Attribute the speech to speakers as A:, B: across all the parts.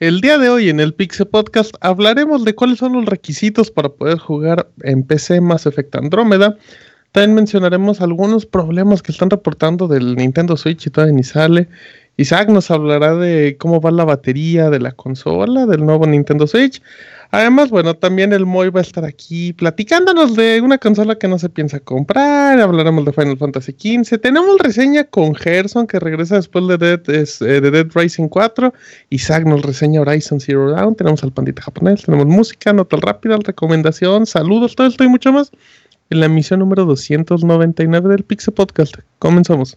A: El día de hoy en el Pixel Podcast hablaremos de cuáles son los requisitos para poder jugar en PC Mass Effect Andrómeda. También mencionaremos algunos problemas que están reportando del Nintendo Switch y todavía ni sale. Isaac nos hablará de cómo va la batería de la consola del nuevo Nintendo Switch. Además, bueno, también el Moy va a estar aquí platicándonos de una consola que no se piensa comprar. Hablaremos de Final Fantasy XV. Tenemos reseña con Gerson que regresa después de Dead, eh, de Dead Rising 4. Isaac nos reseña Horizon Zero Dawn. Tenemos al pandita japonés. Tenemos música, nota rápida, recomendación, saludos, todo esto y mucho más. En la emisión número 299 del Pixel Podcast. Comenzamos.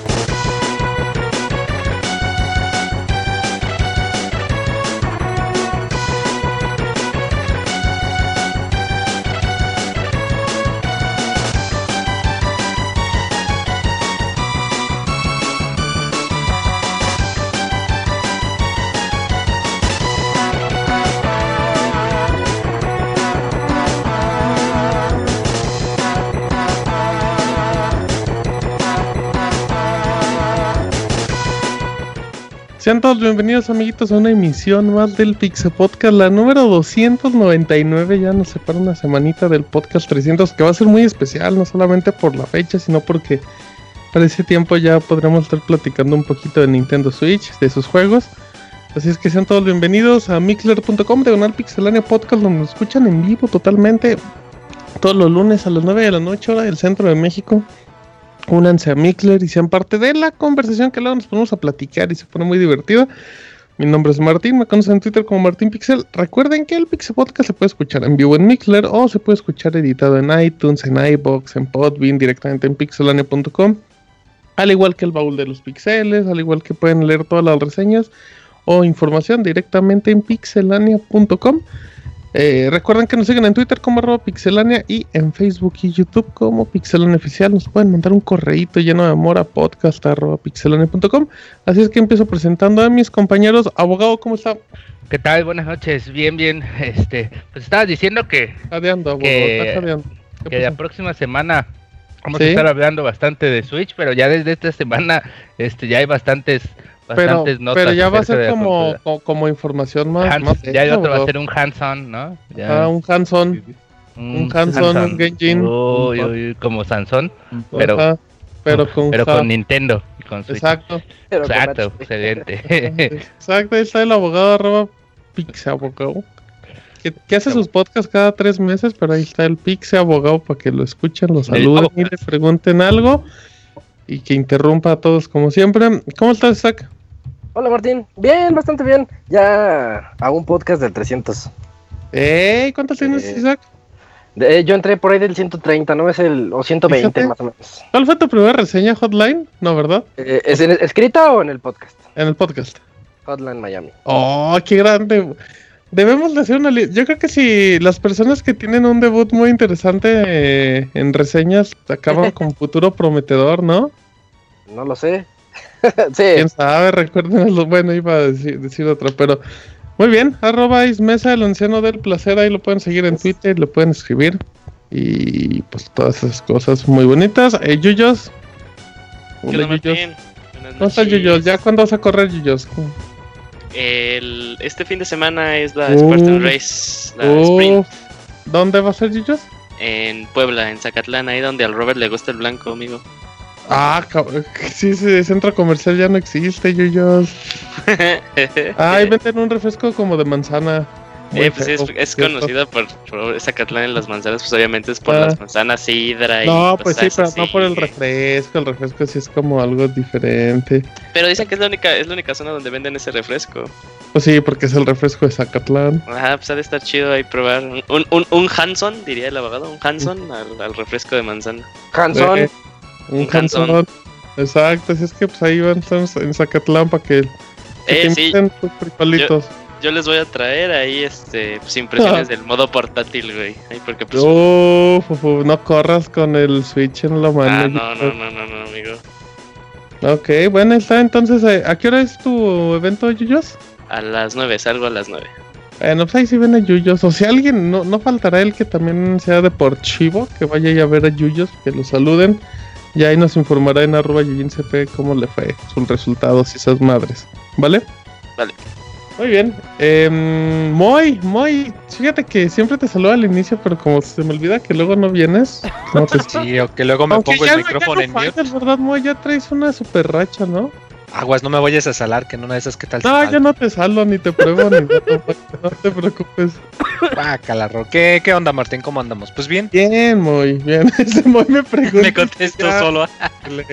A: Sean todos bienvenidos amiguitos a una emisión más del Pixel Podcast, la número 299, ya nos separa una semanita del podcast 300 que va a ser muy especial, no solamente por la fecha, sino porque para ese tiempo ya podremos estar platicando un poquito de Nintendo Switch, de sus juegos. Así es que sean todos bienvenidos a mixler.com, diagonal pixelania podcast, donde nos escuchan en vivo totalmente todos los lunes a las 9 de la noche, hora del centro de México únanse a Mikler y sean parte de la conversación que luego nos ponemos a platicar y se pone muy divertido. Mi nombre es Martín, me conocen en Twitter como Martín Pixel. Recuerden que el Pixel Podcast se puede escuchar en vivo en Mixler o se puede escuchar editado en iTunes, en iBox, en Podbean, directamente en pixelania.com. Al igual que el baúl de los pixeles, al igual que pueden leer todas las reseñas o información directamente en pixelania.com. Eh, recuerden que nos siguen en Twitter como arroba pixelania y en Facebook y YouTube como pixelania oficial. Nos pueden mandar un correíto lleno de amor a podcast arroba pixelania.com. Así es que empiezo presentando a mis compañeros. Abogado, ¿cómo está?
B: ¿Qué tal? Buenas noches. Bien, bien. Este, pues estabas diciendo que.
A: Jadeando,
B: que, que la próxima semana vamos a estar hablando bastante de Switch, pero ya desde esta semana este, ya hay bastantes
A: pero, pero ya va a ser como, como, información más.
B: ya el otro va a ser un hands-on, ¿no?
A: Ah, un hands-on. Un, hands-on, un Genjin.
B: como Sansón, pero,
A: pero, con,
B: pero con Nintendo.
A: Exacto.
B: Exacto, excelente.
A: Exacto, ahí está el abogado arroba Pixabogado. Que, que, hace sus podcasts cada tres meses, pero ahí está el Pixe Abogado para que lo escuchen, lo saluden y le pregunten algo y que interrumpa a todos como siempre. ¿Cómo estás, Zach?
C: Hola Martín, bien, bastante bien. Ya hago un podcast del 300.
A: ¿Eh? ¿Cuántos tienes, eh, Isaac?
C: yo entré por ahí del 130, ¿no? Es el. o 120 más o menos.
A: ¿Cuál fue tu primera reseña hotline? No, ¿verdad?
C: Eh, ¿Es en, escrita o en el podcast?
A: En el podcast.
C: Hotline Miami.
A: Oh, qué grande. Debemos de hacer una Yo creo que si las personas que tienen un debut muy interesante eh, en reseñas acaban con futuro prometedor, ¿no?
C: No lo sé.
A: sí. Quién sabe, recuerden lo bueno, iba a decir, decir otra, pero muy bien, arroba mesa el anciano del placer, ahí lo pueden seguir en Twitter, lo pueden escribir. Y pues todas esas cosas muy bonitas. Eh, Yuyos.
D: Hola, Yuyos.
A: ¿Cómo estás, Yuyos? ¿Ya cuándo vas a correr, Yuyos?
D: El, este fin de semana es la Spartan Race, la uh, Sprint.
A: ¿Dónde va a ser, Yuyos?
D: En Puebla, en Zacatlán, ahí donde al Robert le gusta el blanco, amigo.
A: Ah, sí, ese centro comercial ya no existe, Yuyos. Ay, venden un refresco como de manzana.
D: Eh, pues es, es conocido por, por Zacatlán en las manzanas, pues obviamente es por
A: Ah.
D: las manzanas sidra y
A: No, pues sí, pero no por el refresco. El refresco sí es como algo diferente.
D: Pero dicen que es la única, es la única zona donde venden ese refresco.
A: Pues sí, porque es el refresco de Zacatlán.
D: Ajá, pues ha de estar chido ahí probar un, un, un Hanson, diría el abogado, un Hanson al, al refresco de manzana.
C: Hanson.
A: Un.
D: Hanson.
A: Exacto, así es que pues ahí van estamos en Zacatlán para que,
D: Eh, sí,
A: tus frijolitos.
D: yo les voy a traer ahí este pues impresiones del modo portátil, güey. Ahí porque pues
A: Uf, uf, uf, no corras con el Switch en la mano.
D: Ah, no, no, no, no, no, amigo.
A: Ok, bueno, está entonces. eh, ¿A qué hora es tu evento, Yuyos?
D: A las 9, salgo a las 9.
A: Bueno, pues ahí sí ven a Yuyos. O si alguien, no, no faltará el que también sea deportivo, que vaya a ver a Yuyos, que lo saluden. Y ahí nos informará en arroba yuyincp cómo le fue sus resultados y esas madres. ¿Vale?
D: Vale.
A: Muy bien. Eh, Moy, Moy, fíjate que siempre te saludo al inicio, pero como se me olvida que luego no vienes. No te
E: Sí, o que luego me
A: Aunque
E: pongo el micrófono
A: no
E: en mute.
A: ¿verdad, Moy? Ya traes una super racha, ¿no?
E: Aguas, no me vayas a salar, que en una de esas, ¿qué tal?
A: No, yo no te salvo ni te pruebo ni nada, no te preocupes.
E: Bácala, ¿Qué, ¿Qué onda, Martín? ¿Cómo andamos? Pues bien.
A: Bien, Moy, bien. Ese Moy me preguntó.
E: Me contesto
A: ya,
E: solo.
A: no.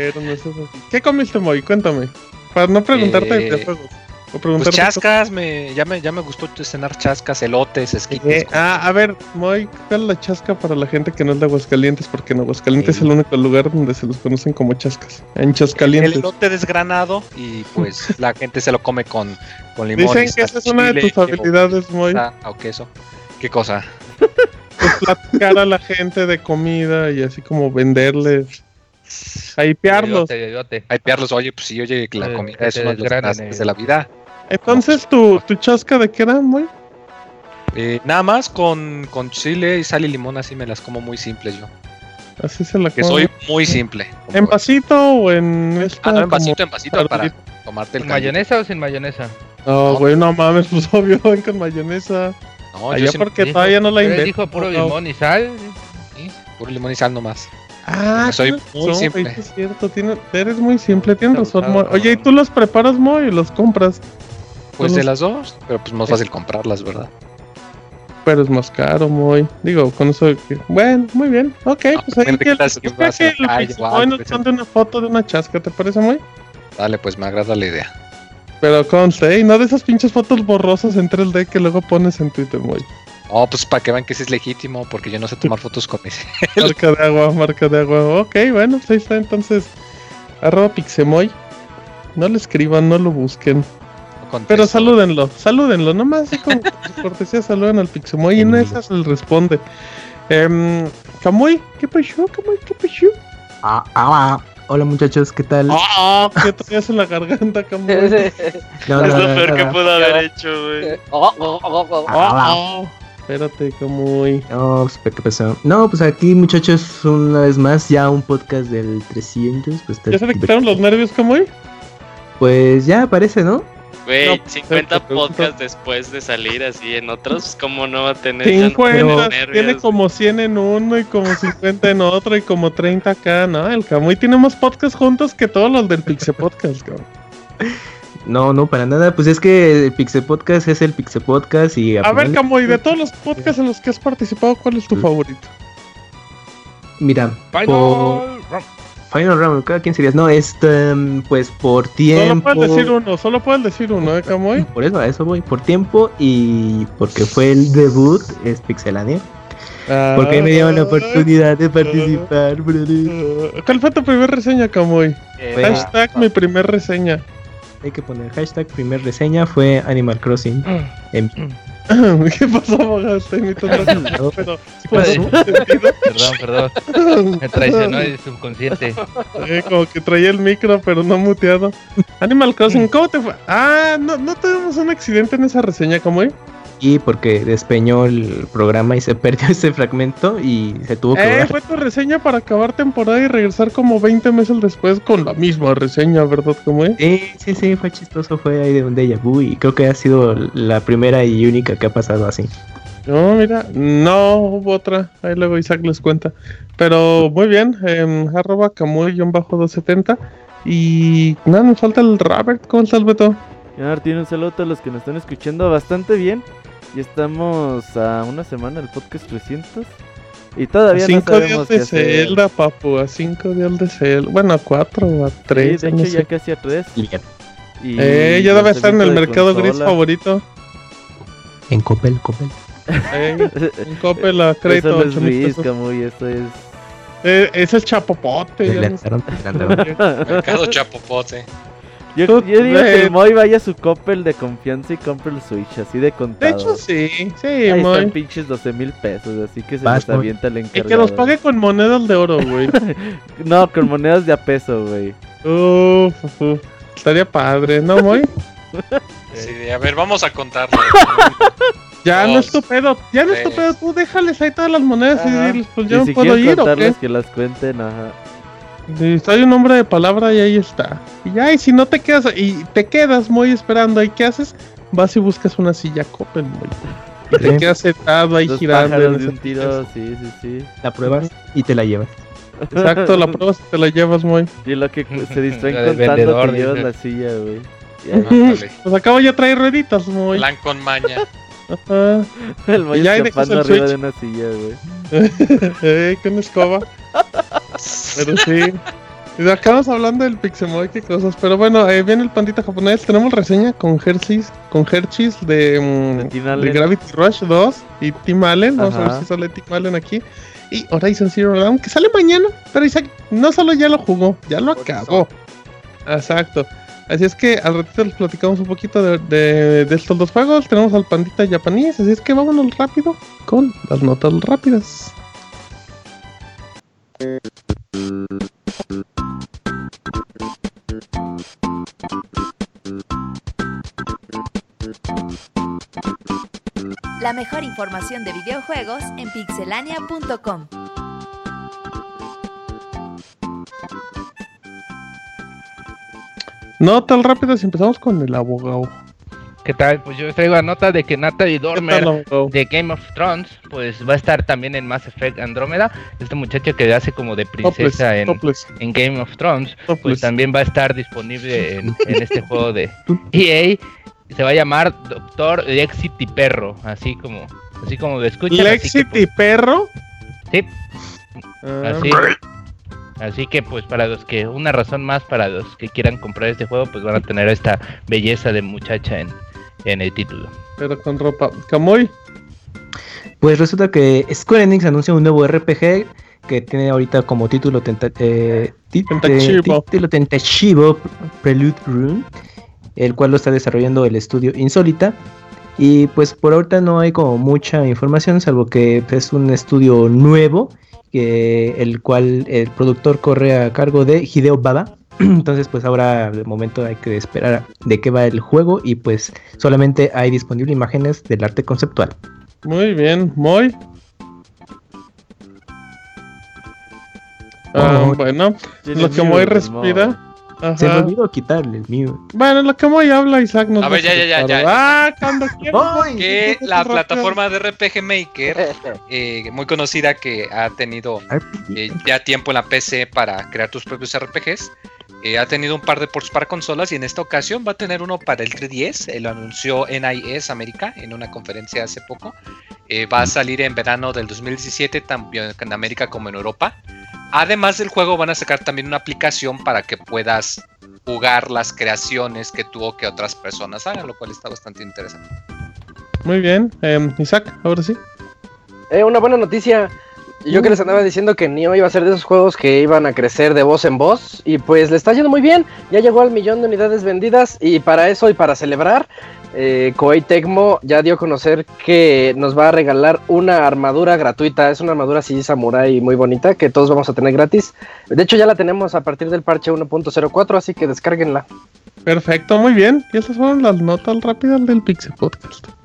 A: ¿Qué comiste, Moy? Cuéntame. Para no preguntarte
E: Eh,
A: de juegos.
E: Pues chascas, me, ya, me, ya me gustó cenar chascas, elotes, esquites.
A: Eh, ah, a ver, Moy, ¿cuál es la chasca para la gente que no es de Aguascalientes? Porque en Aguascalientes
E: Sí.
A: es el único lugar donde se los conocen como chascas. En
E: el
A: Chascalientes.
E: elote desgranado y pues la gente se lo come con, con limón.
A: Dicen que esa es una de tus habilidades, Moy.
E: Ah, o queso. ¿Qué cosa?
A: pues, platicar a la gente de comida y así como venderles, hypearlos.
E: Piarlos, oye, pues sí, oye, que la comida es uno de
B: eh.
E: de la vida.
A: Entonces, ¿tu, tu chasca de qué era, muy?
E: Eh, nada más con, con chile y sal y limón, así me las como muy simples yo.
A: Así se la
E: Que
A: come.
E: soy muy simple.
A: ¿En vasito o en esta?
E: Ah, no, en vasito, en vasito para tomarte el
B: ¿Con
E: caldito.
B: mayonesa o sin mayonesa?
A: No, güey, no mames, pues obvio, ven con mayonesa.
E: No,
A: Allá
E: yo
A: porque
B: Dijo-
A: todavía no la
B: pero él
A: invento.
B: dijo puro
A: no.
B: limón y sal.
E: sí, puro limón y sal nomás.
A: Ah,
E: Soy
A: tienes
E: muy
A: razón,
E: simple.
A: güey, sí es cierto, tiene- eres muy simple, tienes razón. Moy. Oye, ¿y tú los preparas, Moy, y los compras?
E: Pues de las dos, pero pues más fácil comprarlas, ¿verdad?
A: Pero es más caro, Moy. Digo, con eso. Bueno, muy bien. Ok,
E: No,
A: pues ahí que,
E: qué tal si
A: espera
E: vas a la
A: que
E: algo,
A: Moy nos mande una foto de una chasca, ¿te parece, Moy?
E: Dale, pues me agrada la idea.
A: Pero conste, y no de esas pinches fotos borrosas en 3D que luego pones en Twitter, Moy.
E: Oh, pues para que vean que sí es legítimo, porque yo no sé tomar fotos con ese.
A: Marca de agua, marca de agua. Ok, bueno, pues ahí está entonces. Arroba Pixemoy. No le escriban, no lo busquen. Pero salúdenlo, salúdenlo. Nomás por cortesía saluden al Pixemoy y en esas les responde. Eh, Camuy, ¿qué pasó? Camuy, ¿qué pasó?
F: Ah, ah, hola muchachos, ¿qué tal?
A: ¡Ah! ¿Qué traías en la garganta, Camuy?
F: No,
D: es
F: no,
D: lo
F: no,
D: peor que
F: no,
D: pudo haber hecho, güey.
C: Oh, oh, oh, oh, oh.
F: Ah,
A: Espérate, Camuy.
F: No, pues, ¿qué pasó? No, pues aquí muchachos, una vez más, ya un podcast del 300. Pues, está
A: ¿Ya se te quitaron los nervios, Camuy?
F: Pues ya parece, ¿no?
D: Güey,
A: No,
D: 50
A: te pregunto.
D: podcasts después de salir así en otros, ¿cómo no va a tener ya no
A: 50,
D: tiene
A: como 100 en uno y como 50 en otro y como 30 acá, ¿no? El Camuy tiene más podcasts juntos que todos los del Pixel Podcast, cabrón.
F: No, no, para nada. Pues es que el Pixel Podcast es el Pixel Podcast y...
A: A ver,
F: final-
A: Camuy, de todos los podcasts en los que has participado, ¿cuál es tu favorito?
F: Mira,
B: Final.
F: Final Round, ¿cada quién serías? No, este, mm, pues por
A: Solo
F: tiempo...
A: puedes decir uno, solo puedes decir uno, ¿eh, Camuy?
F: Por eso, a eso voy, por tiempo y porque fue el debut, es Pixelania. Porque me dieron la oportunidad de participar, brother.
A: Ah, ¿Cuál fue tu primer reseña, Camuy?
F: Fue-
A: Hashtag mi primer reseña.
F: Hay que poner hashtag primer reseña fue Animal Crossing. En-
A: ¿Qué pasó, abogado? Estoy imitando pero...
B: Perdón, perdón. Me traicionó el subconsciente.
A: Eh, como que traía el micro, pero no muteado. Animal Crossing, ¿cómo te fue? Ah, no, no tuvimos un accidente en esa reseña, Camuy.
F: Y porque despeñó el programa y se perdió ese fragmento y se tuvo que
A: Eh,
F: borrar.
A: fue tu reseña para acabar temporada y regresar como 20 meses después con la misma reseña, ¿verdad, Camuy?
F: Sí, sí, sí, fue chistoso, fue ahí de un déjà vu y creo que ha sido la primera y única que ha pasado así.
A: No, mira, no hubo otra. Ahí luego Isaac les cuenta. Pero muy bien, eh, arroba Camuy-270. Y nada, nos falta el Robert. ¿Cómo estás, Beto?
G: Ya, Martín, un saludo a todos los que nos están escuchando bastante bien. Y estamos a una semana del podcast 300. Y todavía
A: a cinco
G: no sabemos
A: días de Zelda, papu, a cinco días de Zelda. Bueno, a cuatro o a tres.
G: Sí, de hecho, ya casi a tres.
A: Y eh, ya debe estar en el mercado gris favorito.
F: En Coppel, Coppel.
A: Eh, en Coppel a crédito.
G: Eso no es Luis, Camuy, esto es...
A: Eh, es el chapopote.
E: mercado chapopote.
G: Yo, yo digo que el Moy vaya a su Coppel de confianza y compre el Switch, así de contado.
A: De hecho, sí, sí,
G: Ahí Moy. están pinches 12 mil pesos, así que se Vas, nos avienta el encargado.
A: Y que los pague con monedas de oro, güey.
G: no, con monedas de a peso, güey.
A: Uf, uf, estaría padre, ¿no, Moy?
E: sí, a ver, vamos a contarlo.
A: Ya no es tu pedo, ya no es tu pedo, tú déjales ahí todas las monedas y diles, pues yo
G: no
A: si puedo ir, ¿o qué?
G: que las cuenten, ajá.
A: Hay un nombre de palabra y ahí está. Y ya, y si no te quedas, y te quedas muy esperando, ¿y qué haces? Vas y buscas una silla Coppel, muy. Y te quedas sentado ahí girando.
G: De un tiro, sí, sí, sí.
F: La pruebas y te la llevas.
A: Exacto, la pruebas y te la llevas, muy.
G: Y lo que se distraen contando te llevas la silla, güey.
A: Pues acabo ya traer rueditas, muy.
E: Plan con maña.
A: Ajá.
G: El Moy escapando arriba de una silla, güey.
A: eh, con escoba. Pero sí. Y acabamos hablando del Pixemoy, qué cosas. Pero bueno, eh, viene el pandita japonés. Tenemos reseña con Hershey's, con Hershey's de, mm, de, Gravity Rush 2 y Tim Allen. Vamos a ver si sale Tim Allen aquí. Y Horizon Zero Dawn, que sale mañana. Pero Isaac no solo ya lo jugó, ya lo acabó. Exacto. Así es que al ratito les platicamos un poquito de, estos dos juegos. Tenemos al pandita japonés, así es que vámonos rápido con las notas rápidas.
H: La mejor información de videojuegos en pixelania.com.
A: No tan rápido si empezamos con el abogado.
B: ¿Qué tal? Pues yo traigo la nota de que Natalie Dormer de Game of Thrones pues va a estar también en Mass Effect Andrómeda. Este muchacho que hace como de princesa en, en, Game of Thrones pues también va a estar disponible en, este juego de EA. Se va a llamar Doctor Lexity Perro, así como así como lo escuchan.
A: ¿Lexity Perro?
B: Sí. Ah. Así. Así que pues para los que, una razón más para los que quieran comprar este juego, pues van a tener esta belleza de muchacha en, en el título.
A: Pero con ropa. ¿Camoy?
F: Pues resulta que Square Enix anuncia un nuevo RPG que tiene ahorita como título, tenta eh, título tentativo Prelude Room, el cual lo está desarrollando el estudio Insólita. Y pues por ahorita no hay como mucha información, salvo que es un estudio nuevo que, el cual el productor corre a cargo de Hideo Baba. Entonces, pues ahora de momento hay que esperar de qué va el juego y pues solamente hay disponibles imágenes del arte conceptual.
A: Muy bien, muy. Ah, bueno, lo que muy respira.
F: Se me olvidó quitarle el mío.
A: Bueno, lo que muy habla Isaac nos
E: A ver, ya, ya, ya, ya,
A: Ah, cuando quieras.
E: que la plataforma de RPG Maker, eh, muy conocida que ha tenido eh, ya tiempo en la PC para crear tus propios RPGs, eh, ha tenido un par de ports para consolas y en esta ocasión va a tener uno para el 3DS. lo anunció NIS América en una conferencia hace poco. va a salir en verano del 2017, tanto en América como en Europa. Además del juego van a sacar también una aplicación para que puedas jugar las creaciones que tú o que otras personas hagan, lo cual está bastante interesante.
A: Muy bien, em, Isaac, ahora sí.
C: Eh, una buena noticia. Yo que les andaba diciendo que Neo iba a ser de esos juegos que iban a crecer de voz en voz y pues le está yendo muy bien. Ya llegó al millón de unidades vendidas y para eso y para celebrar eh, Koei Tecmo ya dio a conocer que nos va a regalar una armadura gratuita. Es una armadura así samurai muy bonita que todos vamos a tener gratis. De hecho, ya la tenemos a partir del parche 1.04, así que descárguenla.
A: Perfecto, muy bien. Y esas fueron las notas rápidas del Pixel Podcast.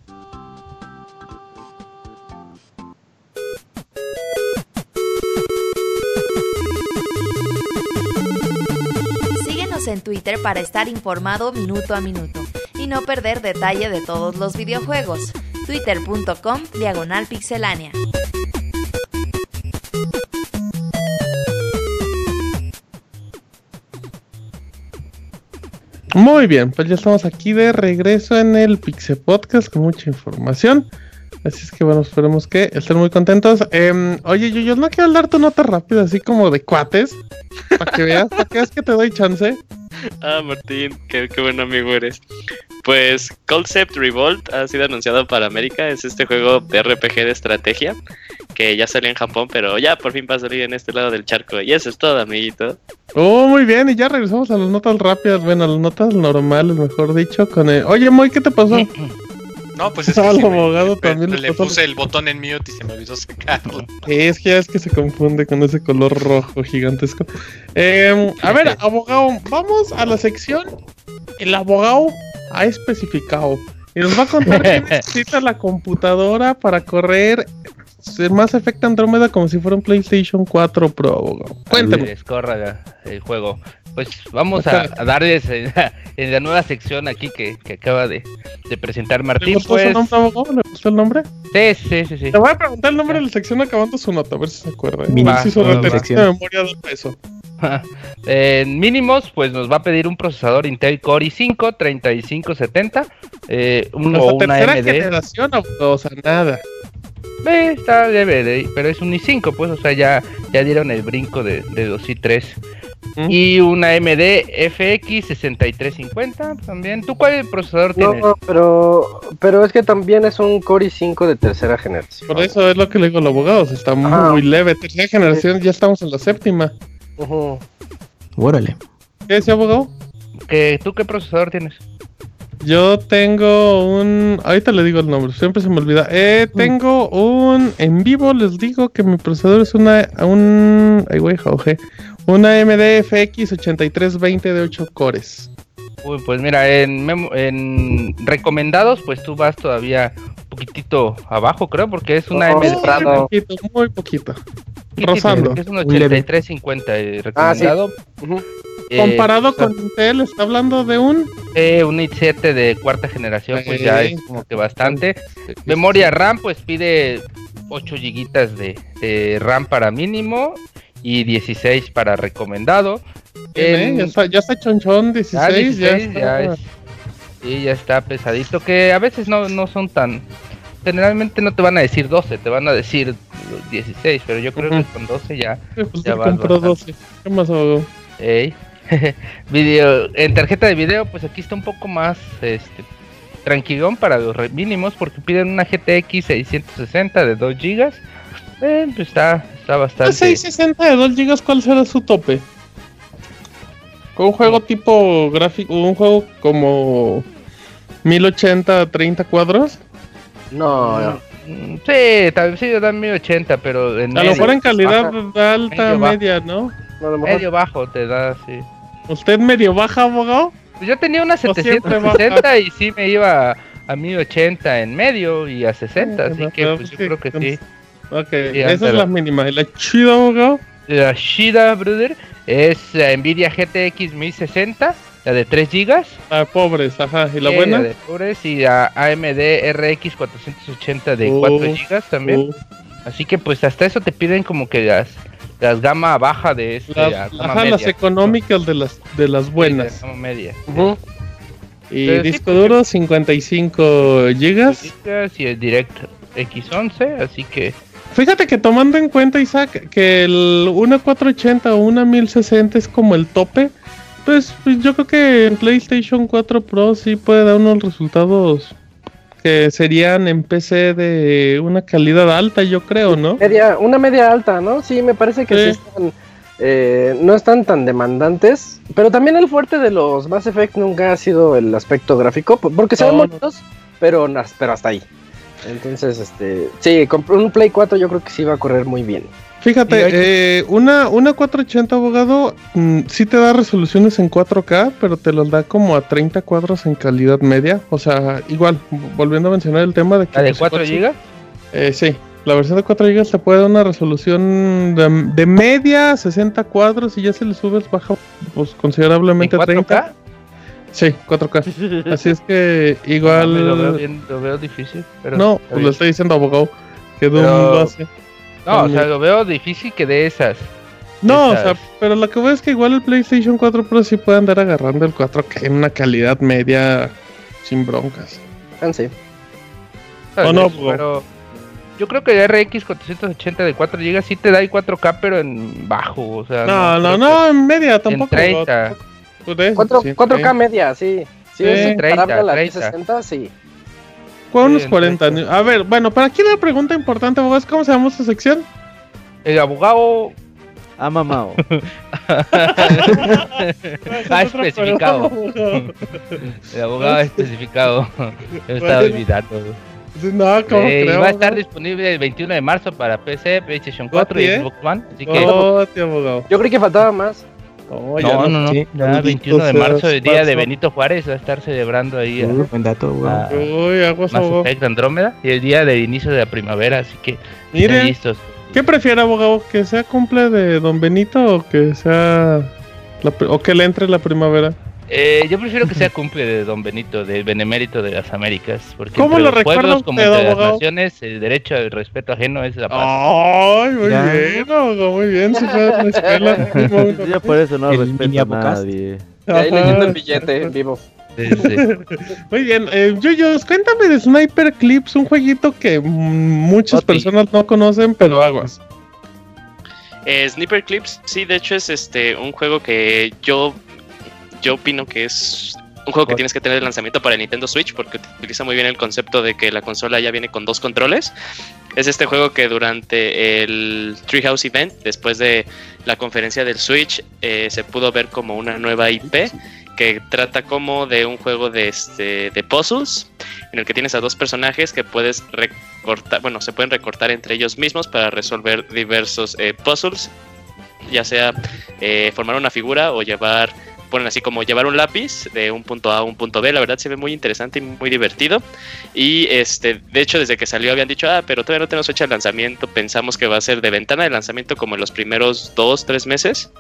H: En Twitter para estar informado minuto a minuto y no perder detalle de todos los videojuegos. Twitter.com Diagonal Pixelánea.
A: Muy bien, pues ya estamos aquí de regreso en el Pixel Podcast con mucha información. Así es que bueno, esperemos que estén muy contentos. Eh, oye, yo, yo no quiero dar tu nota rápida, así como de cuates, para que veas, para que veas que te doy chance.
D: Ah, Martín, qué, qué buen amigo eres. Pues Concept Revolt ha sido anunciado para América. Es este juego de RPG de estrategia que ya salió en Japón, pero ya por fin va a salir en este lado del charco. Y eso es todo, amiguito.
A: Oh, muy bien. Y ya regresamos a las notas rápidas. Bueno, a las notas normales, mejor dicho. Con el... Oye, Moy, ¿qué te pasó?
E: No, pues es que abogado también le, puse el botón en mute y se me olvidó sacarlo.
A: Es que ya es que se confunde con ese color rojo gigantesco. Em, a ver, abogado, vamos a la sección. El abogado ha especificado y nos va a contar qué necesita la computadora para correr más Effect Andrómeda como si fuera un PlayStation 4 Pro, abogado.
B: Cuéntame. Corra el juego. Pues vamos a, a darles en la, en la, nueva sección aquí que, que acaba de, de, presentar Martín. ¿Le
A: gustó
B: pues...
A: nombre, ¿Le gustó el nombre?
B: Sí, sí, sí, sí.
A: Te voy a preguntar el nombre de la sección acabando su nota, a ver si se acuerda. ¿eh? Mínimos. Si de memoria de peso.
B: en mínimos, pues nos va a pedir un procesador Intel Core i5 3570. Eh, un, o una tercera AMD.
A: generación, o sea, nada.
B: Eh, está leve, pero es un i5, pues, o sea, ya, ya dieron el brinco de, de los i3. Y una AMD FX 6350 también. ¿Tú cuál procesador tienes? No,
C: pero, pero es que también es un Core i5 de tercera generación.
A: Por eso es lo que le digo a los abogados, está muy leve. Tercera generación, ya estamos en la séptima.
F: Uh
A: ¿Qué decía, abogado?
B: ¿Que, ¿Tú qué procesador tienes?
A: Yo tengo un. Ahorita le digo el nombre, siempre se me olvida. Eh, tengo un. En vivo les digo que mi procesador es una. Un. Ay, güey, una AMD FX 8320 de 8 cores.
B: Uy, pues mira, en, en recomendados, pues tú vas todavía un poquitito abajo, creo, porque es una AMD.
A: Muy poquito, muy poquito. Rozando.
B: Es un 8350 eh, recomendado. Ah, sí.
A: Eh, Comparado con Intel, está hablando de un.
B: Eh, un i7 de cuarta generación, pues ya es como que bastante. Memoria RAM, pues pide 8 GB de, RAM para mínimo y 16 para recomendado.
A: ya, está, ya está chonchón, 16, ya,
B: está. ya está pesadito, que a veces no, no son tan... Generalmente no te van a decir 12, te van a decir 16, pero yo creo que con 12 ya,
A: pues ya va 12. ¿Qué más hago?
B: Ey. video, en tarjeta de video, pues aquí está un poco más este, tranquilón para los mínimos porque piden una GTX 660 de 2 GB. Eh, pues está, está bastante.
A: 660 de 2 GB, ¿cuál será su tope? Con un juego tipo gráfico, un juego como 1080 30 cuadros.
C: No,
B: mm, Sí, tal vez sí dan 1080, pero
A: en a lo mejor en calidad alta, media, ¿no?
B: Medio bajo te da, sí.
A: ¿Usted medio baja, abogado?
B: Pues yo tenía una 760 y sí me iba a 1080 en medio y a 60, así que pues yo creo que sí.
A: Ok, esa es la mínima. ¿Y la chida, abogado?
B: La chida, brother, es la Nvidia GTX 1060, la de 3 GB.
A: Ah, pobres, ajá. ¿Y la buena?
B: La de pobres y la AMD RX 480 de 4 GB también. Así que pues hasta eso te piden como que las las gama baja de este,
A: las, ajá, las económicas de las de las buenas.
B: gama media.
A: Y disco pues, duro 55 gigas.
B: y el Direct X11, así que
A: Fíjate que tomando en cuenta, Isaac, que el una 480 o una 1060 es como el tope, pues, pues yo creo que en PlayStation 4 Pro sí puede dar unos resultados que serían en PC de una calidad alta, yo creo, ¿no?
C: Media, una media alta, ¿no? Sí, me parece que sí. están, eh, no están tan demandantes, pero también el fuerte de los Mass Effect nunca ha sido el aspecto gráfico, porque se ven bonitos, pero, pero hasta ahí. Entonces, este, sí, con un Play 4 yo creo que sí va a correr muy bien.
A: Fíjate, eh, una, una 480 abogado mm, sí te da resoluciones en 4K, pero te los da como a 30 cuadros en calidad media. O sea, igual, volviendo a mencionar el tema de que...
B: ¿La de 4 GB?
A: Eh, sí, la versión de 4 GB te puede dar una resolución de, media 60 cuadros y ya se le subes baja pues considerablemente 4K? 30. Sí, 4K. Así es que igual...
B: lo, veo difícil. Pero
A: no, pues lo estoy diciendo abogado. Que Doom lo hace.
B: No, o sea, lo veo difícil que de esas
A: No, o sea, pero lo que veo es que igual el PlayStation 4 Pro sí puede andar agarrando el 4K en una calidad media sin broncas.
C: Ah, sí.
B: ¿O no, pero yo creo que RX 480 de 4 GB sí te da el 4K, pero en bajo, o sea.
A: No, no, no, en media tampoco.
B: En 30.
C: 4, k media, sí. Sí, es 30, la 60, sí.
A: Unos 40 A ver, bueno, para aquí la pregunta importante, abogados, ¿cómo se llama esta sección?
B: El abogado
G: ha mamado.
B: ha especificado. El abogado ha especificado. Yo estaba olvidando.
A: No, ¿cómo eh,
B: creo, va a estar disponible el 21 de marzo para PC, PlayStation 4 y Xbox One. Así que...
A: Oh, tío abogado.
C: Yo creí que faltaba más.
B: Oh, no, no, no, Ya 21 de marzo, el día de Benito Juárez, va a estar celebrando ahí.
F: Uh, buen dato,
A: Uy, aguas,
B: Mass Effect Andrómeda y el día del inicio de la primavera, así que
A: Miren, listos. ¿Qué prefiere, abogado? ¿Que sea cumple de Don Benito o que sea. o que le entre la primavera?
B: Eh, yo prefiero que sea cumple de Don Benito, del Benemérito de las Américas. Porque
A: ¿Cómo lo recuerda pueblos, como
B: entre las naciones, el derecho al respeto ajeno es la paz.
A: ¡Ay, muy bien, abogado, muy bien! Si la escuela.
G: Yo por eso no respeto a nadie.
C: Ahí leyendo el billete en vivo.
A: Muy bien, eh, Yuyos, cuéntame de Sniper Clips, un jueguito que muchas personas no conocen, pero aguas.
D: Eh, Sniper Clips, sí, de hecho es este un juego que yo yo opino que es un juego que tienes que tener de lanzamiento para el Nintendo Switch porque utiliza muy bien el concepto de que la consola ya viene con dos controles. Es este juego que durante el Treehouse Event, después de la conferencia del Switch, eh, se pudo ver como una nueva IP que trata como de un juego de, este, de puzzles en el que tienes a dos personajes que puedes recortar, bueno, se pueden recortar entre ellos mismos para resolver diversos eh, puzzles, ya sea eh, formar una figura o llevar ponen así como llevar un lápiz de un punto A a un punto B. La verdad se ve muy interesante y muy divertido. Y este, de hecho, desde que salió habían dicho, ah, pero todavía no tenemos fecha de lanzamiento. Pensamos que va a ser de ventana de lanzamiento como en los primeros dos, tres meses.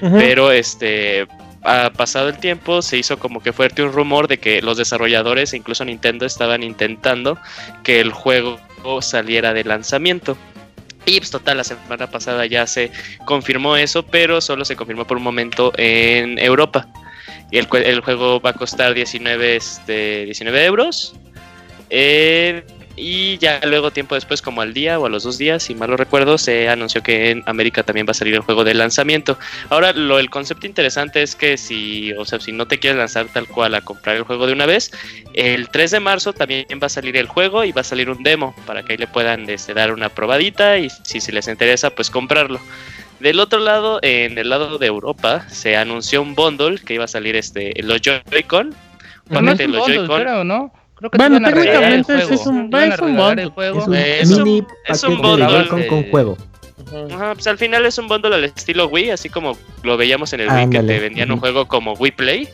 D: Pero este ha pasado el tiempo, se hizo como que fuerte un rumor de que los desarrolladores e incluso Nintendo estaban intentando que el juego saliera de lanzamiento. Y pues total, la semana pasada ya se confirmó eso, pero solo se confirmó por un momento en Europa. Y el, el juego va a costar 19, este, 19 euros. Eh, y ya luego, tiempo después, como al día o a los dos días, si mal lo recuerdo, se anunció que en América también va a salir el juego de lanzamiento. Ahora, lo, el concepto interesante es que si, o sea, si no te quieres lanzar tal cual a comprar el juego de una vez, el 3 de marzo también va a salir el juego y va a salir un demo para que ahí le puedan este, dar una probadita y si, si les interesa, pues comprarlo. Del otro lado, en el lado de Europa, se anunció un bundle que iba a salir este, los Joy-Con.
B: No, no es un bundle, creo, ¿no?
A: bueno, técnicamente es un, es un bundle.
F: Es un, mini es un bundle con, con juego.
D: Ajá, pues al final es un bundle al estilo Wii, así como lo veíamos en el Wii, que te vendían un juego como Wii Play,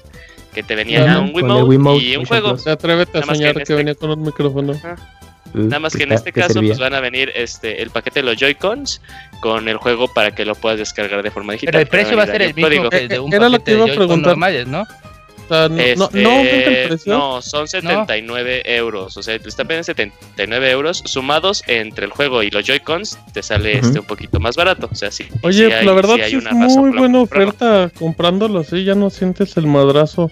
D: que te venía un Wiimote, y un juego.
A: Atrévete a soñar que, este venía con un micrófono.
D: Nada más que en este caso pues van a venir este el paquete de los Joy-Cons con el juego para que lo puedas descargar de forma digital.
B: Pero el precio va a ser el mismo que de un Era paquete lo que iba a preguntar. normales, ¿no?
D: No, este, no, el precio. No, son 79 euros. O sea, te está pidiendo 79 euros sumados entre el juego y los Joy-Cons. Te sale este un poquito más barato. O sea, sí.
A: Oye, la verdad sí, es muy buena oferta comprándolo así. Ya no sientes el madrazo.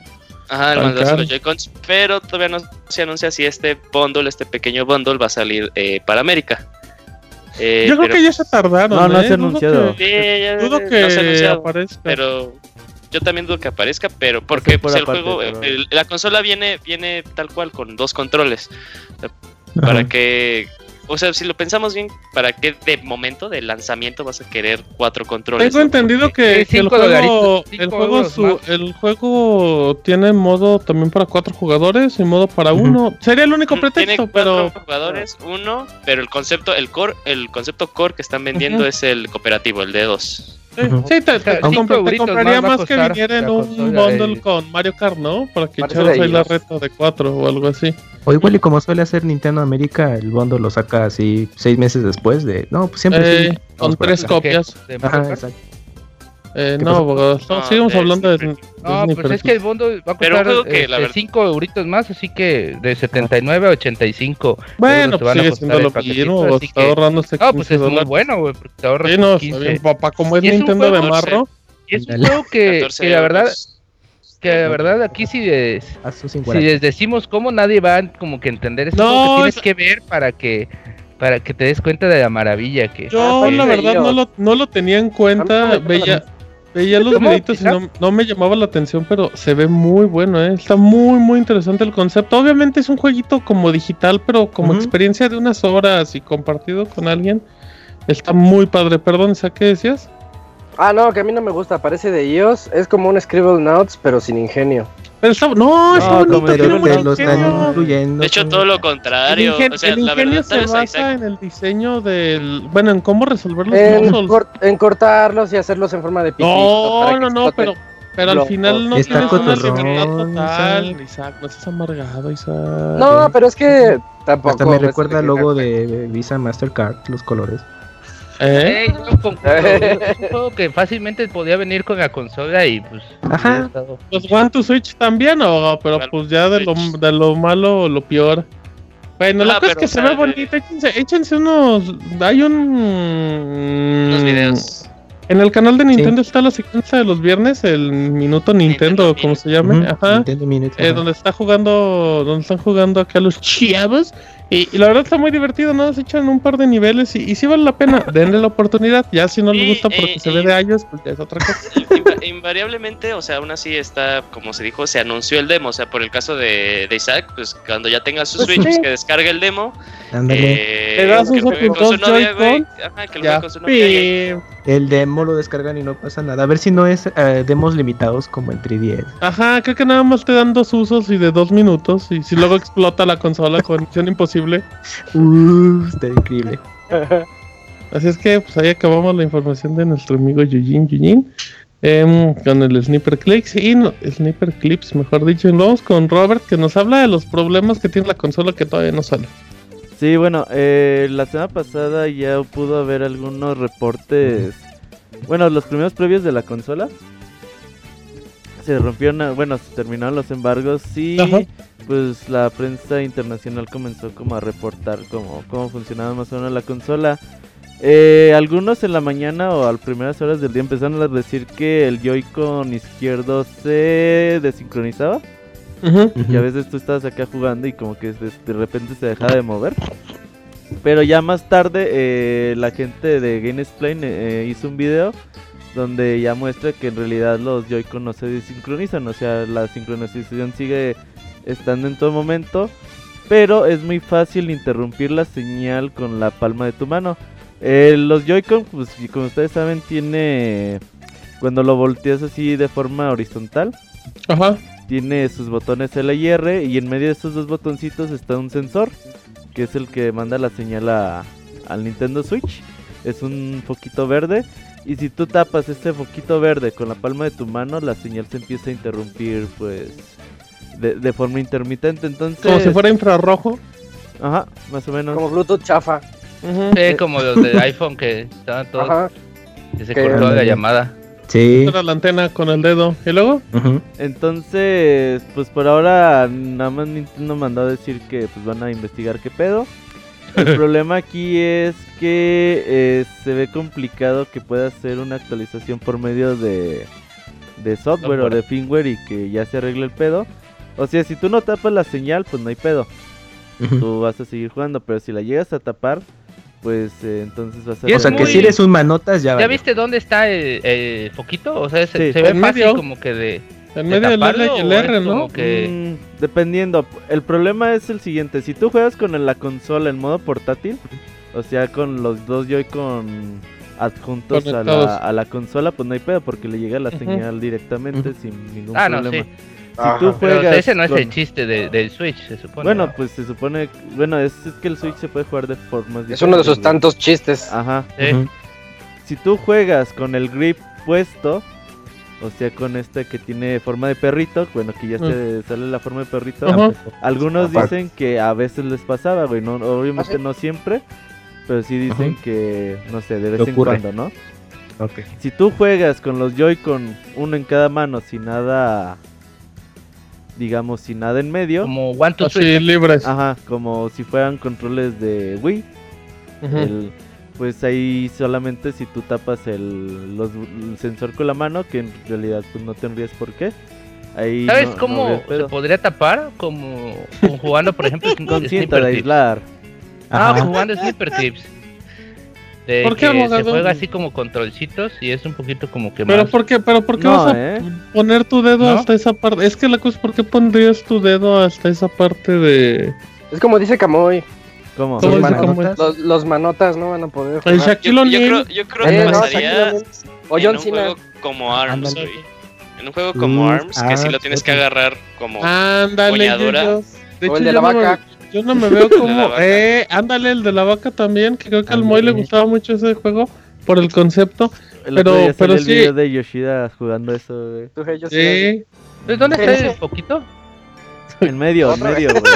D: Ajá, el madrazo de los Joy-Cons. Pero todavía no se anuncia si este bundle, este pequeño bundle, va a salir eh, para América.
A: Eh, Yo creo que ya se tardaron.
G: No, no ¿eh? se ha anunciado.
D: Sí, ya, dudo que no se ha anunciado, aparezca. Pero yo también dudo que aparezca, pero porque pues, el juego, la consola viene, viene tal cual con dos controles. para que, o sea, si lo pensamos bien, ¿para qué de momento de lanzamiento vas a querer cuatro controles?
A: Tengo entendido que, el, juego, el, juego el juego tiene modo también para cuatro jugadores y modo para uno. Sería el único pretexto, pero
D: jugadores, uno, pero el concepto, el core, el concepto core que están vendiendo es el cooperativo, el de dos.
A: Sí, te, compraría más, que viniera en un bundle con Mario Kart, ¿no? Para que echaras ahí la reta de 4 o algo así.
F: O igual y como suele hacer Nintendo América, el bundle lo saca así seis meses después de... No, pues siempre
A: sí. Con tres copias.
F: Ajá, exacto.
A: Eh, no, abogado, seguimos hablando de.
B: No, pues es que el bondo va a costar que, la 5 este, euritos más, así que de 79 a 85.
A: Bueno, pues sigue siendo lo mismo, está ahorrando este
B: No, pues es muy bueno, güey, porque te ahorras.
A: Sí, no, 15. papá, como es, Nintendo de marro.
B: Y es un juego que, que la verdad que de verdad aquí si, si les decimos cómo nadie va a como que entender esto no, que tienes que ver para que para que te des cuenta de la maravilla que
A: yo la verdad no lo, no lo tenía en cuenta veía veía los videitos y no, no, me llamaba la atención pero se ve muy bueno ¿eh? está muy muy interesante el concepto obviamente es un jueguito como digital pero como experiencia de unas horas y compartido con alguien está muy padre perdón ¿qué decías?
C: Ah, no, que a mí no me gusta, parece de iOS, es como un Scribble Notes, pero sin ingenio.
A: Pero está, no, está bonito,
D: lo están incluyendo. De hecho, todo lo contrario.
A: El, o sea, el ingenio se basa en el diseño del. Bueno, en cómo resolver los
C: en, en cortarlos y hacerlos en forma de
A: pipito. No, no, no, pero. Pero al final no tienes una libertad total, Isaac. No estás amargado, Isaac.
C: No, pero es que tampoco.
F: Hasta me recuerda el logo de Visa Mastercard, los colores.
B: ¿Eh? un juego que fácilmente podía venir con la consola y pues.
A: Ajá. Pues One to Switch también, o pero pues ya de lo, de lo malo lo peor. Bueno, la ah, cosa es que se ve bonito. Échense, échense unos. Hay un.
D: Los videos.
A: En el canal de Nintendo está la secuencia de los viernes, el minuto Nintendo, como se llame, ajá, eh, donde está jugando, donde están jugando acá los chavos y, la verdad está muy divertido, ¿no? Se echan un par de niveles y, y sí vale la pena, denle la oportunidad. Ya si no les gusta porque eh, se ve de años, pues ya es otra cosa.
D: Invariablemente, o sea, aún así está, como se dijo, se anunció el demo. O sea, por el caso de, de Isaac, pues cuando ya tenga su pues Switch, que descargue el demo.
A: Eh, Le das sus
D: con
F: su El demo lo descargan y no pasa nada. A ver si no es eh, demos limitados como en 3DS.
A: Ajá, creo que nada más te dan dos usos y de dos minutos. Y si luego explota la consola con conexión imposible.
F: Uh, está increíble.
A: Así es que pues ahí acabamos la información de nuestro amigo Yujin Yujin. Em, con el Sniper Clips y Sniper Clips, mejor dicho. Y vamos con Robert que nos habla de los problemas que tiene la consola que todavía no sale.
G: Sí, bueno, eh, la semana pasada ya pudo haber algunos reportes. Bueno, los primeros previos de la consola. Se rompieron, bueno, se terminaron los embargos y pues la prensa internacional comenzó como a reportar cómo, cómo funcionaba más o menos la consola. Eh, algunos en la mañana o a las primeras horas del día empezaron a decir que el Joy-Con izquierdo se desincronizaba. Y a veces tú estabas acá jugando y como que de, repente se dejaba de mover. Pero ya más tarde eh, la gente de GameSplain eh, hizo un video donde ya muestra que en realidad los Joy-Con no se desincronizan. O sea, la sincronización sigue estando en todo momento. Pero es muy fácil interrumpir la señal con la palma de tu mano. Eh, los Joy-Con, pues como ustedes saben, tiene. Cuando lo volteas así de forma horizontal,
A: Ajá.
G: tiene sus botones L y R. Y en medio de estos dos botoncitos está un sensor, que es el que manda la señal al Nintendo Switch. Es un foquito verde. Y si tú tapas este foquito verde con la palma de tu mano, la señal se empieza a interrumpir, pues. De, forma intermitente, entonces...
A: Como si fuera infrarrojo.
G: Ajá, más o menos.
C: Como Bluetooth chafa.
B: Sí, como los de iPhone que estaban todos. Que se cortó la llamada.
A: Sí. la antena con el dedo. ¿Y luego?
G: Entonces, pues por ahora nada más Nintendo mandó a decir que pues van a investigar qué pedo. El problema aquí es que eh, se ve complicado que pueda hacer una actualización por medio de, de software, o de firmware y que ya se arregle el pedo. O sea, si tú no tapas la señal, pues no hay pedo. Tú vas a seguir jugando, pero si la llegas a tapar, pues eh, entonces va a ser...
F: O sea, que si eres un manotas ya...
B: ¿Ya viste dónde está el, foquito? O sea, se, ve fácil como que de...
A: En medio del L y el R, ¿no?
G: Que... Mm, dependiendo. El problema es el siguiente. Si tú juegas con la consola en modo portátil, o sea, con los dos Joy-Con adjuntos a la, a la, consola, pues no hay pedo porque le llega la señal directamente sin ningún ah, problema. No, sí.
B: Si tú juegas ese no es el chiste de, del Switch, se supone.
G: Bueno, pues se supone. Bueno, es, que el Switch se puede jugar de formas.
C: Es uno de sus tantos chistes.
G: Ajá. Si tú juegas con el grip puesto, o sea, con este que tiene forma de perrito, bueno, que ya se sale la forma de perrito. Algunos dicen que a veces les pasaba, güey. No, obviamente ¿Ah, no siempre, pero sí dicen que, no sé, de vez en cuando, ¿no? Si tú juegas con los Joy-Con uno en cada mano sin nada digamos sin nada en medio,
B: como one
A: Así libres.
G: Ajá, como si fueran controles de Wii. Pues ahí solamente si tú tapas el, sensor con la mano, que en realidad pues no tendrías por qué. Ahí
B: ¿Sabes cómo se podría tapar? Como, jugando, por ejemplo,
G: con cinta de aislar.
B: Ah, jugando Sniper Tips. De ¿Por qué, que se juega así como controlcitos y es un poquito como que
A: ¿Pero por qué, pero por qué vas a ¿eh? poner tu dedo hasta esa parte? Es que la cosa es, ¿por qué pondrías tu dedo hasta esa parte de...?
C: Es como dice Camoy.
G: ¿Cómo?
C: Los, manotas, los, los, manotas no van a poder
D: jugar. Yo, yo, creo, yo creo que pasaría o en un juego como ARMS, En un juego como ARMS, que si lo tienes que agarrar como
A: Ándale,
C: De hecho, el de la vaca.
A: Yo no me veo como. eh, ándale, el de la vaca también, que creo que al Moy le gustaba mucho ese juego por el concepto. pero, pero
G: el
A: sí.
G: video de Yoshida jugando eso, güey.
A: Sí.
B: ¿Dónde está ese poquito?
G: En medio, en medio, güey.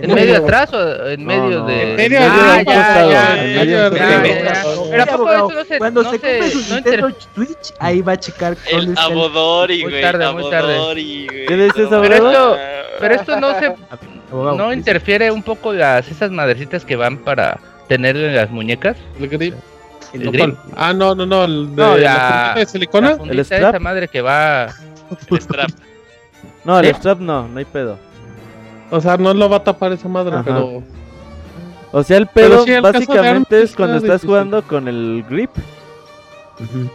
B: ¿En medio atrás o en medio de.?
A: En medio
B: ah,
A: ya, ya,
B: Pero ¿a poco eso no se.
F: Cuando se compre su Nintendo Switch, ahí va a checar.
D: El Abodori, güey.
B: Muy tarde, muy tarde.
G: ¿Qué dices,
B: Pero esto, pero esto no se. ¿No interfiere un poco las esas madrecitas que van para tener en las muñecas?
A: El grip. El, grip. Ah, no, no, no. El de, no, la, de silicona.
B: el strap. esa madre que va.
D: El strap.
G: No, el strap no, no hay pedo.
A: O sea, no lo va a tapar esa madre, pero.
G: O sea, el pedo básicamente es cuando estás jugando con el grip.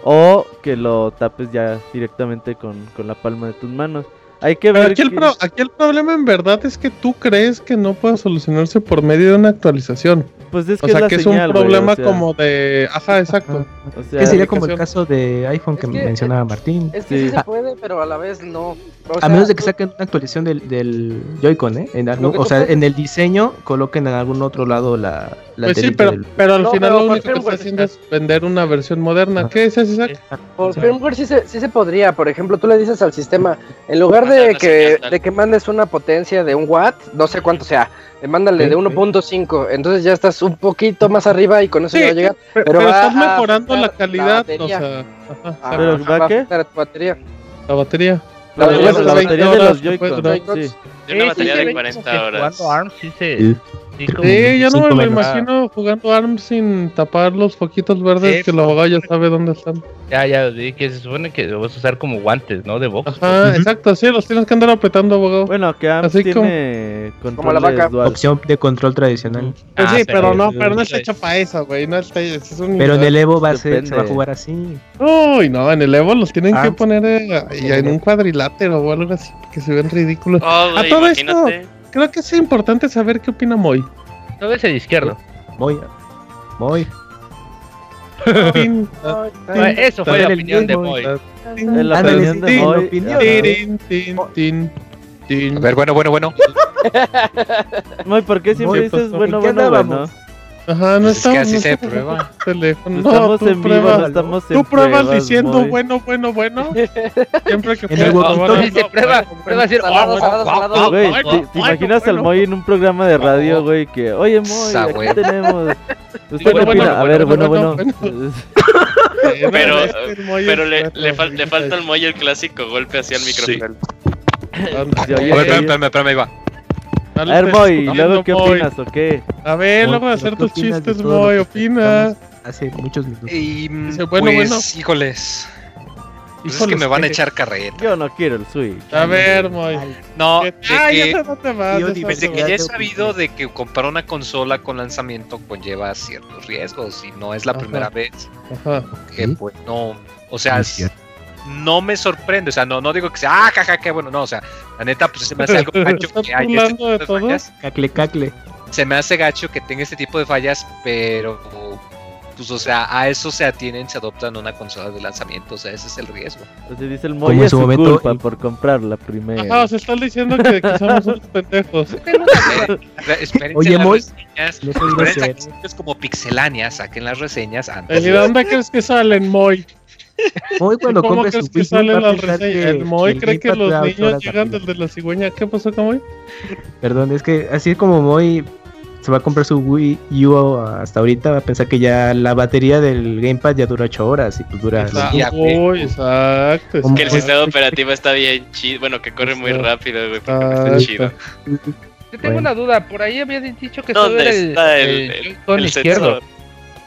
G: O que lo tapes ya directamente con, con la palma de tus manos. Hay que ver.
A: Aquí, el aquí, el problema en verdad es que tú crees que no puede solucionarse por medio de una actualización.
G: Pues es
A: que
G: o
A: sea, que es un problema como de. Ajá, exacto.
F: O sea, que sería como el caso de iPhone que, mencionaba Martín.
C: Es que sí. se puede, pero a la vez no.
F: A menos de que saquen una actualización del, del Joy-Con, ¿eh? En o sea, en el diseño coloquen en algún otro lado la. la
A: pues sí, pero, pero al final lo único que está haciendo es vender una versión moderna. ¿Qué es eso, Isaac?
C: Por firmware sí se, sí se podría. Por ejemplo, tú le dices al sistema, en lugar de que, de que mandes una potencia de un watt, no sé cuánto sea mándale de 1.5, entonces ya estás un poquito más arriba y con eso ya va a llegar.
A: Pero, estás mejorando la calidad, la o sea,
G: ajá, ¿Pero va, qué?
C: La batería.
A: La batería.
G: La, batería, la batería de los Joy-Con.
D: Sí. De una batería de 40 horas.
B: Jugando ARMS sí se...
A: Sí, yo no me lo imagino jugando ARMS sin tapar los foquitos verdes que el abogado ya sabe dónde están.
B: Ya, ya, que se supone que vas a usar como guantes, ¿no? De box.
A: Ajá, exacto, sí, los tienes que andar apretando, abogado.
G: Bueno, que ARMS Así tiene como,
C: como la vaca.
F: Dual. Opción de control tradicional.
A: Pues sí, ah, pero, no, pero no está hecho para eso, güey. No está, es un
F: pero en el Evo va a ser, se va a jugar así.
A: Uy, no, en el Evo los tienen que poner eh, en un cuadrilátero o algo así, que se ven ridículos.
D: Oh, a todo esto,
A: creo que es importante saber qué opina Moy.
B: No es el izquierdo.
F: Moy. Moy.
B: Eso fue la opinión de Moy.
G: La opinión de
E: Moy. A ver, bueno, bueno, bueno.
G: Moy, ¿por qué siempre dices bueno, bueno, bueno?
A: Ajá, no estamos.
E: Es que así se prueba.
A: Teléfono.
G: No, estamos en vivo, no estamos en
A: Tú pruebas diciendo bueno, bueno, bueno. Siempre que
F: en el
B: prueba, prueba, prueba decir,
G: güey, ¿te, imaginas al Moy en un programa de radio, güey, que, oye, Moy, aquí tenemos. ¿Usted opina? A ver, bueno, bueno.
D: Pero, pero le, le, falta al Moy el clásico golpe hacia el micrófono.
E: A ver, espérame, espérame, ahí va.
G: A ver, Moy, ¿y luego qué opinas o qué?
A: A ver, luego de hacer tus chistes, Moy, opina.
F: Hace muchos minutos.
E: Y, bueno, pues, bueno. híjoles. Pues es que me van a echar carrera.
G: Yo no quiero el Switch.
A: A ver, Moy.
E: No, de
A: ah,
E: que,
A: ya te vas,
E: desde que ya he sabido de que comprar una consola con lanzamiento conlleva ciertos riesgos y no es la primera vez
A: Ajá.
E: que pues no, o sea, no me sorprende, o sea, no, no digo que sea, ah, jaja, qué bueno, no, o sea, la neta, pues se me hace algo gacho que hay este tipo de, fallas.
F: Cacle, cacle.
E: Se me hace gacho que tenga este tipo de fallas, pero pues, o sea, a eso se atienen, se adoptan una consola de lanzamiento, o sea, ese es el riesgo.
G: Entonces dice el Moy es su momento culpa por comprar la primera.
A: Ajá, se están diciendo que, que somos unos pendejos.
E: Oye, Moy, es como pixelania, saquen las reseñas antes.
A: ¿Y de dónde crees que salen, Moy?
F: Moy cuando
A: ¿Cómo crees que sale la reseña? El Moy cree que los niños llegan desde la cigüeña. ¿Qué pasó con Moy?
F: Perdón, es que así es como Moy se va a comprar su Wii U hasta ahorita, va a pensar que ya la batería del Gamepad ya dura 8 horas y pues dura...
A: Exacto, exacto.
D: Es que el sistema operativo está bien chido, bueno, que corre muy rápido, güey, porque está chido.
B: Yo tengo una duda, por ahí había dicho que
D: ¿Dónde el, está el, el,
A: izquierdo.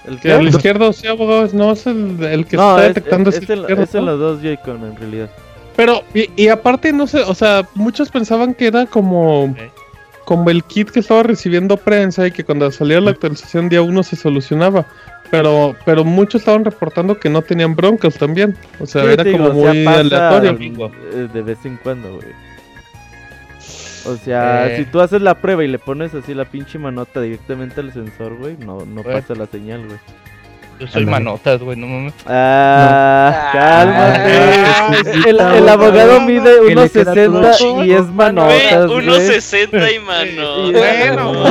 A: El, que, el izquierdo, sí, abogado, no es el, el que está detectando
G: es, es, el, es los dos Joy-Con en realidad.
A: Pero, y, y, aparte, no sé, o sea, muchos pensaban que era como, como el kit que estaba recibiendo prensa y que cuando salía la actualización día 1 se solucionaba. Pero, pero muchos estaban reportando que no tenían broncas también. O sea, era como muy aleatorio.
G: De vez en cuando, güey. O sea, eh. si tú haces la prueba y le pones así la pinche manota directamente al sensor, güey, no, no pasa la señal, güey.
B: Yo soy manotas, güey, no mames.
G: Ah, cálmate. el, el, abogado mide 1.60 y es manotas.
D: 1.60 y mano.
B: Bueno,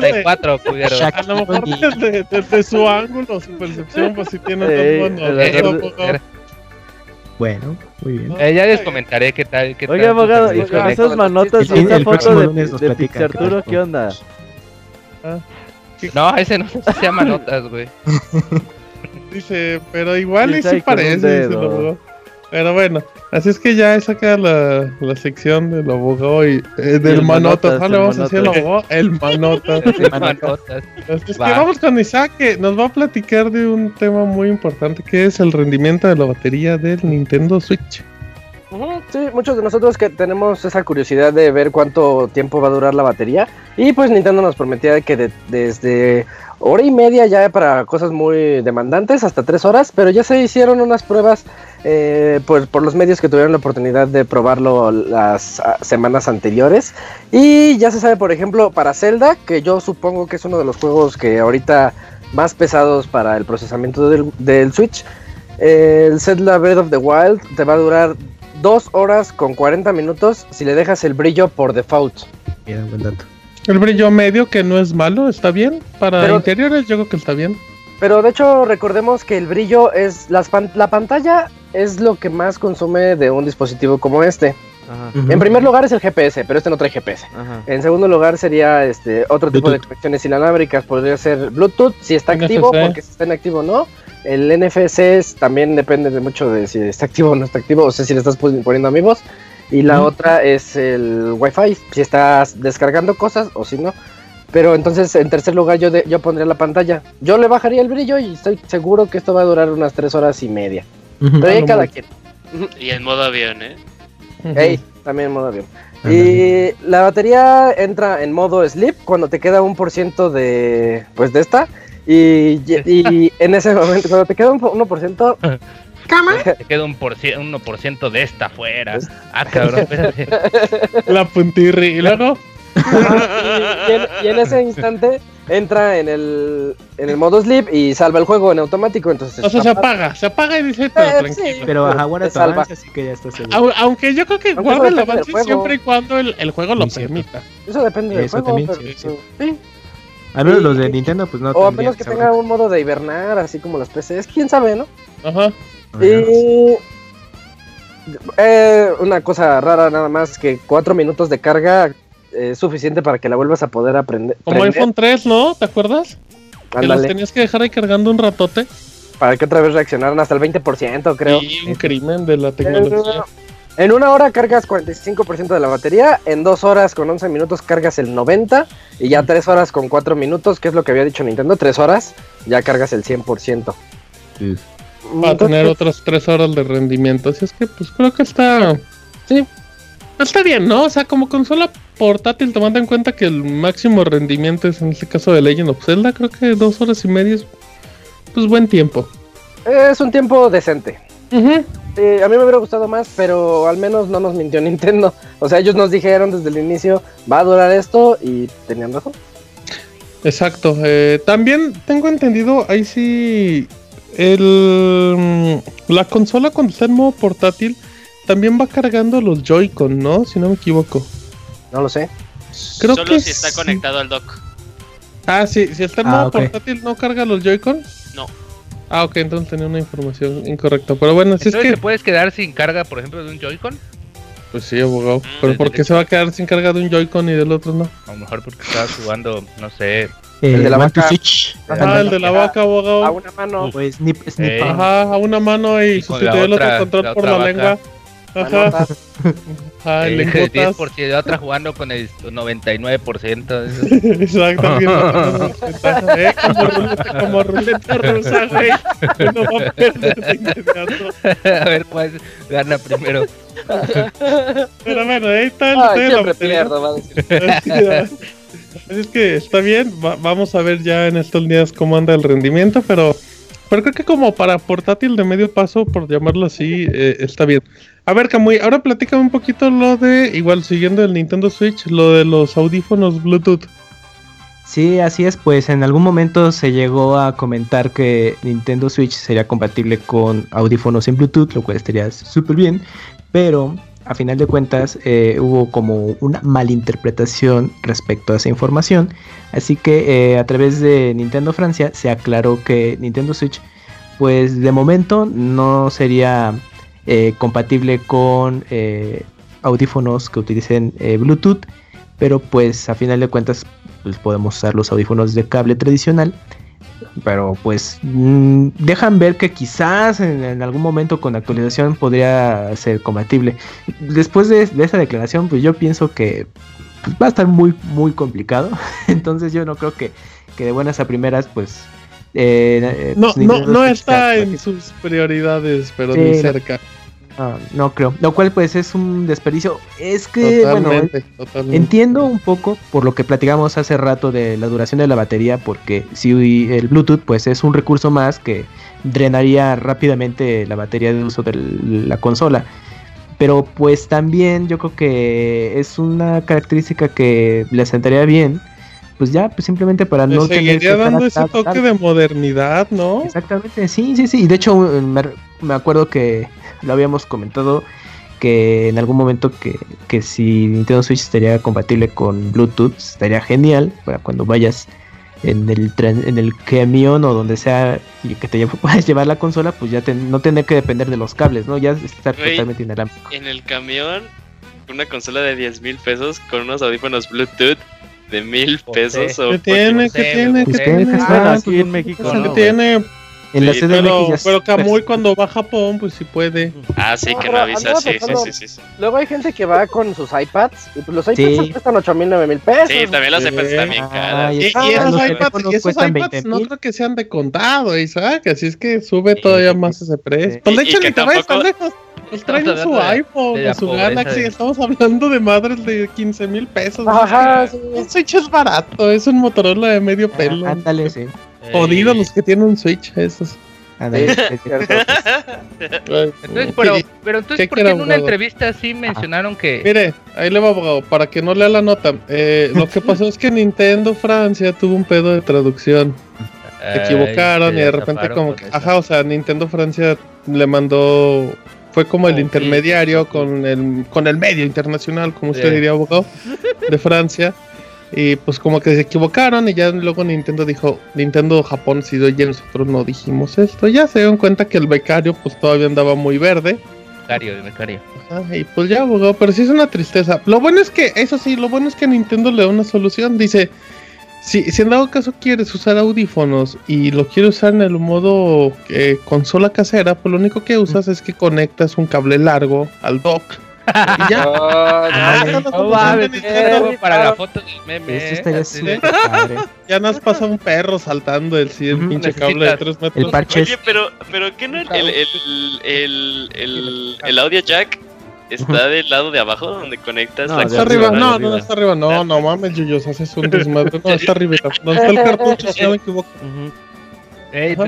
B: 34, cuidado.
A: A lo mejor desde, desde, su ángulo, su percepción, pues si tiene dos manos.
F: Bueno, muy bien.
B: Eh, ya les comentaré qué tal. Qué
G: Oye, abogado, y con esas manotas y esa foto de, de Pixarturo, ¿qué onda?
B: Ah. No, ese no se llama notas, güey.
A: Dice, pero igual y sí parece, dice el Pero bueno, así es que ya esa queda la, la sección del abogado y eh, del manotas. ¿no? Le vamos a decir al abogado el manotas. el manotas. Es que vamos con Isaac que nos va a platicar de un tema muy importante que es el rendimiento de la batería del Nintendo Switch.
C: Sí, muchos de nosotros que tenemos esa curiosidad de ver cuánto tiempo va a durar la batería. Y pues Nintendo nos prometía que desde hora y media ya para cosas muy demandantes, hasta tres horas, pero ya se hicieron unas pruebas eh, pues, por los medios que tuvieron la oportunidad de probarlo las ah, semanas anteriores. Y ya se sabe, por ejemplo, para Zelda, que yo supongo que es uno de los juegos que ahorita más pesados para el procesamiento del, del Switch. El Zelda Breath of the Wild te va a durar 2 horas con 40 minutos si le dejas el brillo por default.
A: El brillo medio que no es malo, está bien. Para interiores yo creo que está bien.
C: Pero de hecho recordemos que el brillo es la pantalla es lo que más consume de un dispositivo como este. En primer lugar es el GPS, pero este no trae GPS. En segundo lugar sería este otro tipo de conexiones inalámbricas, podría ser Bluetooth si está activo, porque si está inactivo no. El NFC también depende de mucho de si está activo o no está activo, o sea, si le estás poniendo amigos. Y la otra es el Wi-Fi, si estás descargando cosas o si no. Pero entonces, en tercer lugar, yo, yo pondría la pantalla. Yo le bajaría el brillo y estoy seguro que esto va a durar unas tres horas y media. Pero ahí cada quien.
D: Y en modo avión, ¿eh?
C: Hey, también en modo avión. Y la batería entra en modo sleep cuando te queda un por ciento de, pues, de esta. Y, y en ese momento, cuando te queda un 1%,
B: ¿Cama? Te queda un por 1% de esta afuera. Ah, cabrón, espérate.
A: La puntirri. ¿Y luego?
C: Y, en, ese instante entra en el, en el modo sleep y salva el juego en automático. Entonces
A: o sea, se apaga, se apaga y dice, pero eh, tranquilo.
F: pero ajá, guarda tu avance, así que ya está seguro.
A: Aunque yo creo que guarda el avance siempre y cuando el, el juego lo permita.
C: Eso depende del juego. También, pero, sí.
F: A menos los de Nintendo, pues no.
C: O a menos que tenga un modo de hibernar, así como las PCs, quién sabe, ¿no? Ajá. Y. Eh, una cosa rara nada más, que cuatro minutos de carga es suficiente para que la vuelvas a poder aprender.
A: Como iPhone 3, ¿no? ¿Te acuerdas? Que los tenías que dejar ahí cargando un ratote.
C: Para que otra vez reaccionaran hasta el 20%, creo.
A: Sí, un crimen de la tecnología.
C: En una hora cargas 45% de la batería, en dos horas con 11 minutos cargas el 90% y ya tres horas con 4 minutos, que es lo que había dicho Nintendo, tres horas, ya cargas el 100%.
A: Sí. Va a tener otras tres horas de rendimiento, así es que pues creo que está... Sí. Está bien, ¿no? O sea, como consola portátil, tomando en cuenta que el máximo rendimiento es en este caso de Legend of Zelda, creo que dos horas y media es pues buen tiempo.
C: Es un tiempo decente. Ajá a mí me hubiera gustado más, pero al menos no nos mintió Nintendo. O sea, ellos nos dijeron desde el inicio, va a durar esto y tenían razón.
A: Exacto. Eh, también tengo entendido, ahí sí, el, mm, la consola cuando está en modo portátil también va cargando los Joy-Con, ¿no? Si no me equivoco.
C: No lo sé.
D: Creo Solo si está conectado al dock.
A: Ah, sí, si está en ah, modo portátil no carga los Joy-Con.
D: No.
A: Ah, ok, entonces tenía una información incorrecta. Pero bueno,
B: si es que. ¿Te puedes quedar sin carga, por ejemplo, de un Joy-Con?
A: Pues sí, abogado. Mm, Pero ¿por qué se va a quedar sin carga de un Joy-Con y del otro no?
B: A lo mejor porque estaba jugando, no sé.
C: el de la vaca.
A: Ajá, el de la vaca, abogado.
C: A una mano.
F: Pues snip, snip.
A: Ajá, a una mano y, sustituyó el otro control por la lengua. Ajá.
B: Ah, el 10% de otra jugando con el
A: 99%. Exacto. ¿eh? como, ruleta, como ruleta rusa, güey. No va a perder
B: A ver cuál gana primero.
A: Pero bueno, ahí está el
C: Ay, siempre pierdo, va a decir.
A: Es que está bien, vamos a ver ya en estos días cómo anda el rendimiento, pero, pero creo que como para portátil de medio paso, por llamarlo así, eh, está bien. A ver, Camuy, ahora platícame un poquito lo de, igual siguiendo el Nintendo Switch, lo de los audífonos Bluetooth.
F: Sí, así es, pues en algún momento se llegó a comentar que Nintendo Switch sería compatible con audífonos en Bluetooth, lo cual estaría súper bien, pero a final de cuentas eh, hubo como una malinterpretación respecto a esa información, así que eh, a través de Nintendo Francia se aclaró que Nintendo Switch pues de momento no sería eh, compatible con eh, audífonos que utilicen eh, Bluetooth, pero pues a final de cuentas pues podemos usar los audífonos de cable tradicional. Pero pues mm, dejan ver que quizás en, algún momento con actualización podría ser compatible. Después de, esa declaración, pues yo pienso que pues, va a estar muy, muy complicado. Entonces yo no creo que, que de buenas a primeras, pues
A: eh, no, pues, no, no está en sus prioridades, pero ni cerca.
F: No, creo. Lo cual pues es un desperdicio. Es que, bueno, entiendo un poco por lo que platicamos hace rato de la duración de la batería, porque si el Bluetooth pues es un recurso más que drenaría rápidamente la batería de uso de la consola. Pero pues también yo creo que es una característica que le sentaría bien pues ya, pues simplemente para no
A: tener que dando ese toque de modernidad, ¿no?
F: Exactamente, sí, sí, sí. Y de hecho, me, acuerdo que lo habíamos comentado que en algún momento que, que si Nintendo Switch estaría compatible con Bluetooth, estaría genial para cuando vayas en el tren, en el camión o donde sea y que te puedas llevar la consola, pues ya no tener que depender de los cables, ¿no? Ya estar totalmente inalámbrico.
D: En el camión, una consola de 10 mil pesos con unos audífonos Bluetooth de mil pesos.
A: ¿Qué tiene? ¿Qué tiene? ¿Qué tiene?
G: aquí en México.
A: ¿Qué tiene? En la pero, pero Kamui cuando va a Japón, pues sí puede.
D: Ah, sí, que no avisa, sí, sí, sí, sí,
C: Luego hay gente que va con sus iPads y pues los iPads cuestan 8 mil, 9 mil pesos.
D: Sí, también los iPads están bien caros.
A: Y, esos iPads, y esos iPads no creo que sean de contado, Isaac, así es que sube todavía más ese precio. Pues de hecho, ni te vayas tan lejos. Pues traen su iPhone, su Galaxy. Estamos hablando de madres de 15 mil pesos. Ajá, sí. Un Switch es barato, es un Motorola de medio ah, pelo.
F: ándale, sí.
A: Jodidos los que tienen un Switch, esos.
B: Es cierto. entonces, pero, pero entonces, ¿por qué en una entrevista sí mencionaron que.
A: Mire, ahí le va, abogado, para que no lea la nota. Eh, lo que pasó es que Nintendo Francia tuvo un pedo de traducción. Se equivocaron y de repente, como que. Ajá, o sea, Nintendo Francia le mandó fue como el intermediario con el, con el medio internacional, como usted diría, abogado, de Francia. Y pues como que se equivocaron y ya luego Nintendo dijo, Nintendo Japón sí, oye, nosotros no dijimos esto. Ya se dieron cuenta que el becario pues todavía andaba muy verde.
B: Becario, el becario.
A: y pues ya, abogado, pero sí es una tristeza. Lo bueno es que, eso sí, lo bueno es que Nintendo le da una solución. Dice, si, si en dado caso quieres usar audífonos y lo quieres usar en el modo eh, consola casera, pues lo único que usas es que conectas un cable largo al dock. Y ya.
B: para la foto del meme.
A: Eso ¿eh? Ya nos pasa un perro saltando el, sí, el pinche cable de 3 metros.
D: El parche. Oye, pero, pero ¿qué no el, el, el, el, el audio jack está del lado de abajo donde conectas
A: no, la está arriba, no, no, está arriba, no, no mames, Yuyos, haces un desmadre, no, está arriba, donde está el cartucho, si no me equivoco.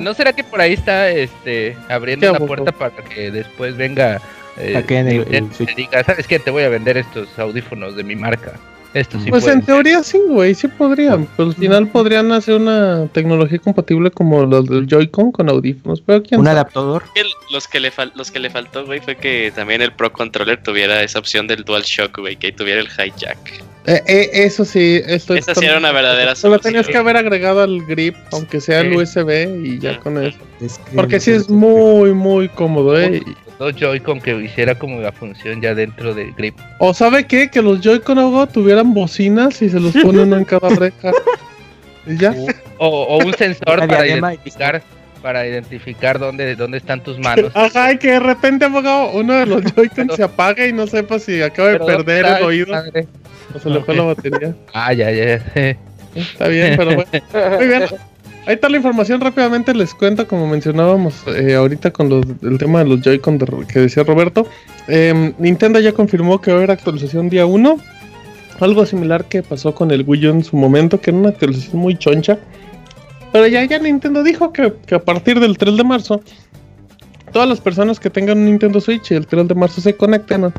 B: ¿No será que por ahí está este abriendo la puerta para que después venga
F: eh, en el,
B: el, diga, ¿sabes qué? Te voy a vender estos audífonos de mi marca. Esto sí
A: pues en teoría sí, güey, sí podrían. Pero al final podrían hacer una tecnología compatible como los del Joy-Con con audífonos. Pero ¿quién
F: Un adaptador.
D: Los que, le los que le faltó, güey, fue que también el Pro Controller tuviera esa opción del Dual Shock, güey, que tuviera el hijack.
A: Eh, eh, eso sí, esto
D: Esa sí era una verdadera
A: solución. Lo tenías que haber agregado al grip, aunque sea el USB, y ya con eso. Porque sí es muy, muy cómodo, ¿eh?
B: Dos Joy-Con que hiciera como la función ya dentro del grip.
A: O sabe qué, que los Joy-Con tuvieran bocinas y se los pone uno en cada oreja. ¿Y ya?
B: O, un sensor para identificar para identificar dónde, dónde están tus manos.
A: Ajá, y que de repente, abogado, uno de los Joy-Con se apaga y no sepa si acaba de perder el oído o se le fue la batería.
B: Ah, ya, ya.
A: Está bien, pero bueno. Muy bien. Ahí está la información, rápidamente les cuento, como mencionábamos eh, ahorita con los, el tema de los Joy-Con que decía Roberto. Em, Nintendo ya confirmó que va a haber actualización día 1. Algo similar que pasó con el Wii U en su momento, que era una actualización muy choncha. Pero ya, ya Nintendo dijo que, a partir del 3 de marzo, todas las personas que tengan un Nintendo Switch y el 3 de marzo se conecten,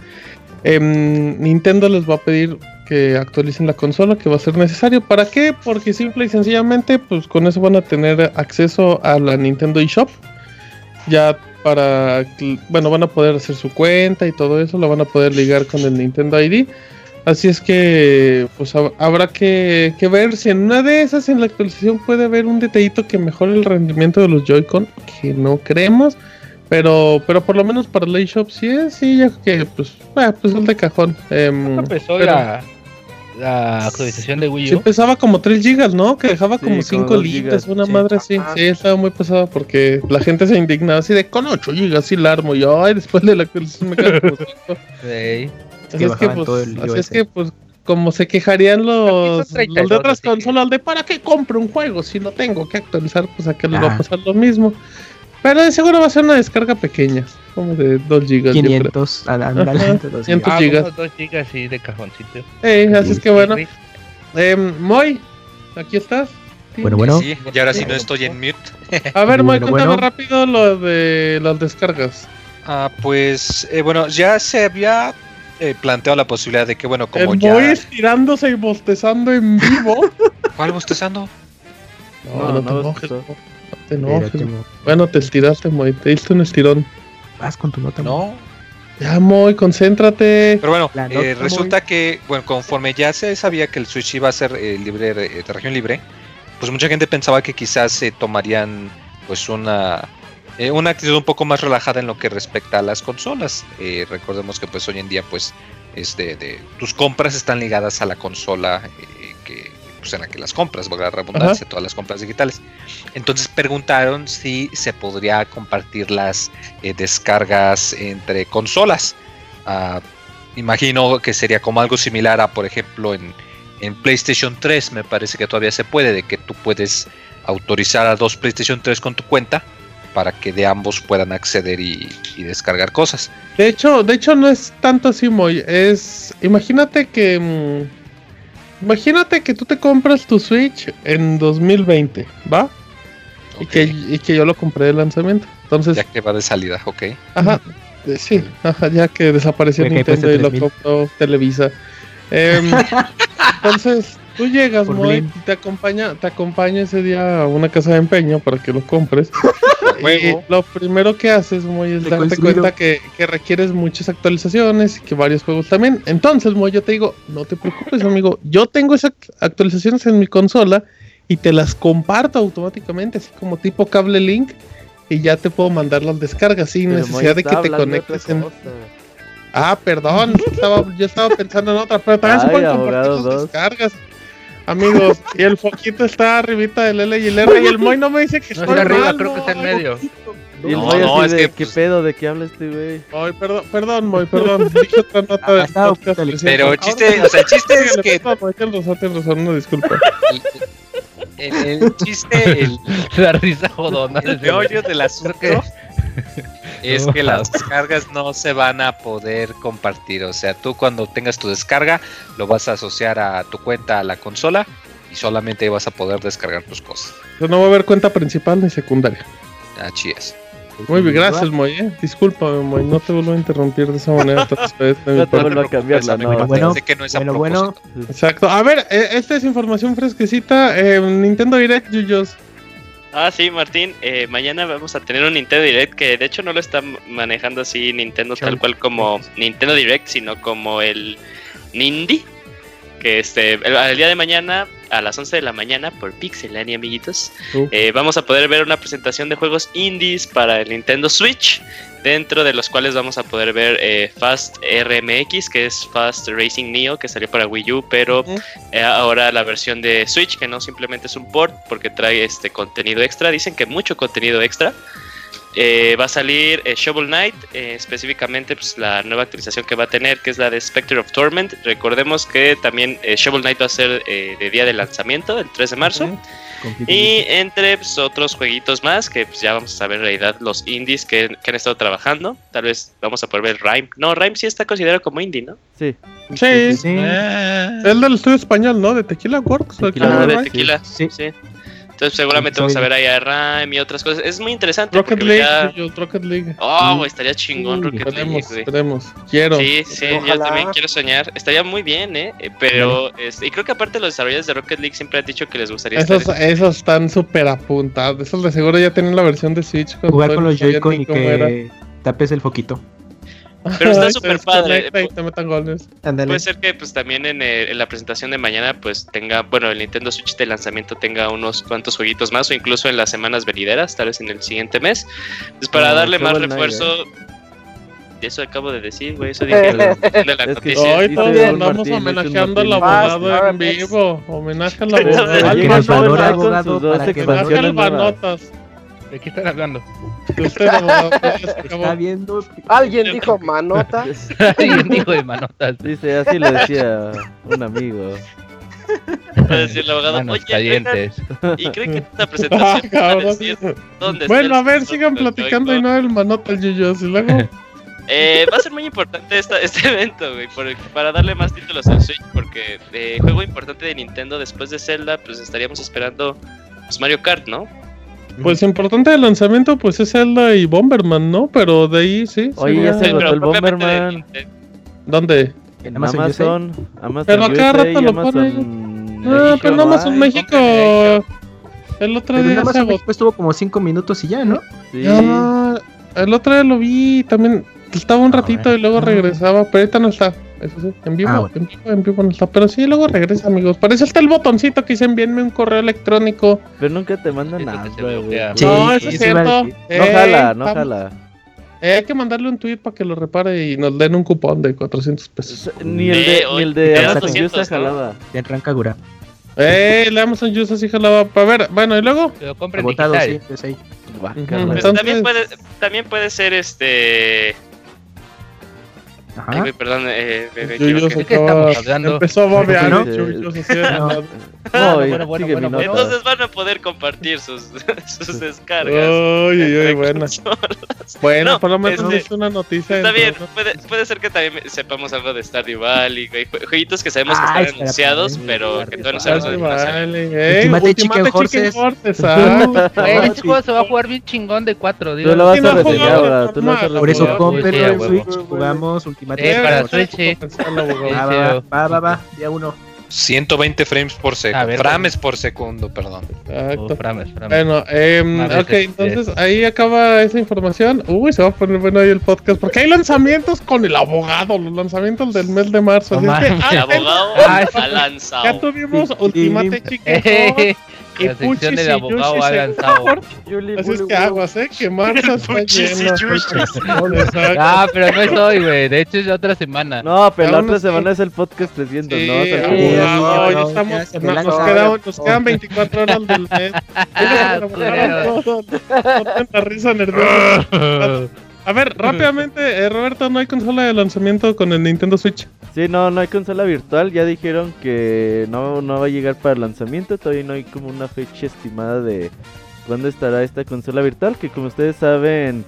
A: em, Nintendo les va a pedir que actualicen la consola, que va a ser necesario. ¿Para qué? Porque simple y sencillamente, pues con eso van a tener acceso a la Nintendo eShop. Ya para, bueno, van a poder hacer su cuenta y todo eso, lo van a poder ligar con el Nintendo ID. Así es que pues habrá que, ver si en una de esas en la actualización puede haber un detallito que mejore el rendimiento de los Joy-Con, que no creemos, pero pero por lo menos para la eShop sí es, sí, ya que pues, ah, pues el de cajón. Eh,
B: empezó la, actualización de Wii U?
A: Sí, pesaba como 3 GB, ¿no? Que dejaba como 5 libras, una madre así. Sí, estaba muy pesada porque la gente se indignaba así de con 8 GB sí la armo. Y yo, ay, después de la actualización me quedo como 5. Sí. Así es que, pues, así es que, pues, como se quejarían los, los de otras consolas de para qué compro un juego si lo tengo que actualizar, pues a que les va a pasar lo mismo. Pero de seguro va a ser una descarga pequeña, como de 2 GB.
F: 500,
B: andale, 200 ah, GB. 2 GB sí, de cajoncito.
A: Eh, así es que bueno. Eh, Moy, aquí estás.
E: Bueno, bueno. Sí, y ahora sí no estoy en mute.
A: A ver, Moy, cuéntame rápido lo de las descargas.
E: Ah, pues, eh, bueno, ya se había eh, planteado la posibilidad de que, bueno, como ya.
A: Voy estirándose y bostezando en vivo.
E: ¿Cuál bostezando?
A: No, no, no, te enojes. Bueno, te estiraste, Moy. Te diste un estirón.
F: Vas con tu nota.
E: No.
A: Ya, Moy, concéntrate.
E: Pero bueno, eh, resulta que, bueno, conforme ya se sabía que el Switch iba a ser eh, libre de región libre, pues mucha gente pensaba que quizás se tomarían, pues, una eh, una actitud un poco más relajada en lo que respecta a las consolas. Eh, recordemos que pues hoy en día pues este, de, tus compras están ligadas a la consola eh, que, pues, en la que las compras, valga la redundancia, todas las compras digitales. Entonces preguntaron si se podría compartir las descargas entre consolas. Ah, imagino que sería como algo similar a, por ejemplo, en, en PlayStation 3 me parece que todavía se puede, de que tú puedes autorizar a dos PlayStation 3 con tu cuenta para que de ambos puedan acceder y, descargar cosas.
A: De hecho, de hecho no es tanto así, Moy. Es, imagínate que, mm, imagínate que tú te compras tu Switch en 2020, ¿va? Y, que, que yo lo compré de lanzamiento. Entonces,
E: ya que va de salida, ok.
A: Ajá, sí, ajá, ya que desapareció Nintendo y lo compró Televisa. Em, entonces, Tú llegas, Moy, y te acompaña, te acompaña ese día a una casa de empeño para que lo compres. y lo primero que haces, Moy, es darte cuenta que, requieres muchas actualizaciones y que varios juegos también. Entonces, Moy, yo te digo, no te preocupes, amigo. Yo tengo esas actualizaciones en mi consola y te las comparto automáticamente, así como tipo cable link. Y ya te puedo mandar las descargas sin necesidad de que te conectes en. Ah, perdón, estaba, yo estaba pensando en otra, pero también se pueden compartir las descargas. Amigos, y el foquito está arribita del L y el R y el Moy no me dice que
B: no, está arriba, creo que está en medio.
G: Y el Moy no, es que, ¿qué pues, pedo? ¿De qué habla este güey?
A: Ay, perdón, perdón, Moy, perdón. Dije otra nota del
E: podcast. Pero el chiste, o sea, el chiste es que...
A: Razón, tienes razón, no, disculpa.
E: El, el, chiste, el...
B: La risa jodona.
E: El meollo del asunto es que las descargas no se van a poder compartir. O sea, tú cuando tengas tu descarga lo vas a asociar a tu cuenta a la consola y solamente vas a poder descargar tus cosas.
A: no va a haber cuenta principal ni secundaria.
E: Así es.
A: Muy bien, gracias, Moy. ¿eh? Disculpa, Moy, no te vuelvo a interrumpir de esa manera.
G: no te vuelvo a cambiar la no.
F: Bueno, que no es bueno, bueno.
A: Exacto. A ver, eh, esta es información fresquecita. Eh, Nintendo Direct, Yuyos.
D: Ah, sí, Martín. Eh, mañana vamos a tener un Nintendo Direct que de hecho no lo está manejando así Nintendo tal cual como Nintendo Direct, sino como el Nindy. Que este, el, día de mañana a las 11 de la mañana por Pixelania, amiguitos. Eh, vamos a poder ver una presentación de juegos indies para el Nintendo Switch, dentro de los cuales vamos a poder ver eh, Fast RMX, que es Fast Racing Neo, que salió para Wii U, pero eh, ahora la versión de Switch, que no simplemente es un port, porque trae este contenido extra. Dicen que mucho contenido extra. Eh, va a salir eh, Shovel Knight, eh, específicamente pues, la nueva actualización que va a tener, que es la de Spectre of Torment. Recordemos que también Shovel Knight va a ser de día de lanzamiento, el 3 de marzo. Y entre pues, otros jueguitos más, que pues, ya vamos a ver en realidad los indies que, han estado trabajando. Tal vez vamos a poder ver Rhyme. No, Rhyme sí está considerado como indie, ¿no?
G: Sí.
A: Sí. sí. El del estudio español, ¿no? De Tequila Works.
D: Tequila, de Tequila, sí. sí. Entonces seguramente vamos a ver ahí a Rime y otras cosas. Es muy interesante.
A: Rocket League, Rocket League.
D: Oh, estaría chingón Rocket
A: League. Tenemos, quiero.
D: Sí, sí, yo también quiero soñar. Estaría muy bien, ¿eh? eh pero, este, y creo que aparte los desarrolladores de Rocket League siempre han dicho que les gustaría
A: Esos, esos están súper apuntados. Esos de seguro ya tienen la versión de Switch.
F: Jugar con los Joy-Con y que tapes el foquito.
D: Pero está súper padre. Puede ser que pues también eh, en, la presentación de mañana pues tenga, bueno, el Nintendo Switch de lanzamiento tenga unos cuantos jueguitos más o incluso en las semanas venideras, tal vez en el siguiente mes. Pues para darle más refuerzo... Eso acabo de decir, güey, eso dije de la noticia.
A: Hoy todos andamos homenajeando al abogado en vivo. Homenaje al abogado.
B: ¿De qué están hablando?
C: Está viendo. Alguien dijo manotas.
B: Alguien dijo de manotas. Dice, así lo decía un amigo.
D: Puede decir el abogado, Manos calientes. y creen que esta presentación
A: ah, ¿dónde Bueno, a ver, sigan platicando y no el manota el Yuyos y luego.
D: Eh, va a ser muy importante esta, este evento, güey, para darle más títulos al Switch, porque de juego importante de Nintendo después de Zelda, pues estaríamos esperando pues, Mario Kart, ¿no?
A: Pues importante de lanzamiento, pues es Zelda y Bomberman, ¿no? Pero de ahí sí.
G: Oye, ya se agotó el Bomberman.
A: ¿Dónde?
G: En Amazon. Amazon,
A: pero acá rato lo ponen. No, pero en Amazon México. El otro día. En
F: Amazon México estuvo como 5 minutos y ya, ¿no?
A: Sí. Ah, el otro día lo vi también. Estaba un ratito y luego regresaba, pero ahorita no está. Eso sí, en vivo, ah, en vivo, en vivo no está. Pero sí, luego regresa, amigos. Parece hasta el botoncito que dice envíenme un correo electrónico.
G: Pero nunca te mandan nada,
A: no, eso es cierto.
G: no jala, no jala.
A: Eh, hay que mandarle un tweet para que lo repare y nos den un cupón de 400 pesos.
G: Ni el de, ni el de Amazon Juice jalaba.
F: De Rancagura.
A: Eh, el Amazon Juice sí jalaba. A ver, bueno, y luego.
B: Lo compren digital. Sí, es ahí.
D: también, puede, también puede ser este Ay, perdón, eh,
A: estamos hablando? Empezó a babear, ¿no?
D: no, bueno, bueno, bueno, Entonces van a poder compartir sus, sus descargas.
A: Uy, uy, bueno. Bueno, por lo menos este, es una noticia.
D: Está bien, puede, puede ser que también sepamos algo de Stardew Valley, güey. Jueguitos que sabemos que están anunciados, pero que todavía no sabemos de
F: Valley, Ultimate Chicken Horses.
B: El juego se va a jugar bien chingón de 4.
G: Tú lo vas a reseñar,
F: Por eso cómprenlo en Switch, jugamos Ultimate
B: Eh, para Switch,
F: Va, va, va, día uno.
E: 120 frames por segundo. Frames por segundo, perdón.
A: Exacto. frames, frames. Bueno, eh, ok, entonces ahí acaba esa información. Uy, se va a poner bueno ahí el podcast. Porque hay lanzamientos con el abogado, los lanzamientos del mes de marzo.
D: Que, el abogado ha lanzado.
A: Ya tuvimos Ultimate Chicken
B: la sección del abogado ha lanzado.
A: Así es que aguas, ¿eh? Que marzo está lleno.
B: ah, pero no es hoy, güey. De hecho es otra semana.
G: No, pero la otra semana es el podcast 300,
A: sí, ¿no? Sí, no, no, estamos, nos, nos, quedan, nos quedan 24 horas del mes. No tanta risa nerviosa. A ver, rápidamente, eh, Roberto, no hay consola de lanzamiento con el Nintendo Switch.
G: Sí, no, no hay consola virtual. Ya dijeron que no, no va a llegar para el lanzamiento. Todavía no hay como una fecha estimada de cuándo estará esta consola virtual. Que como ustedes saben,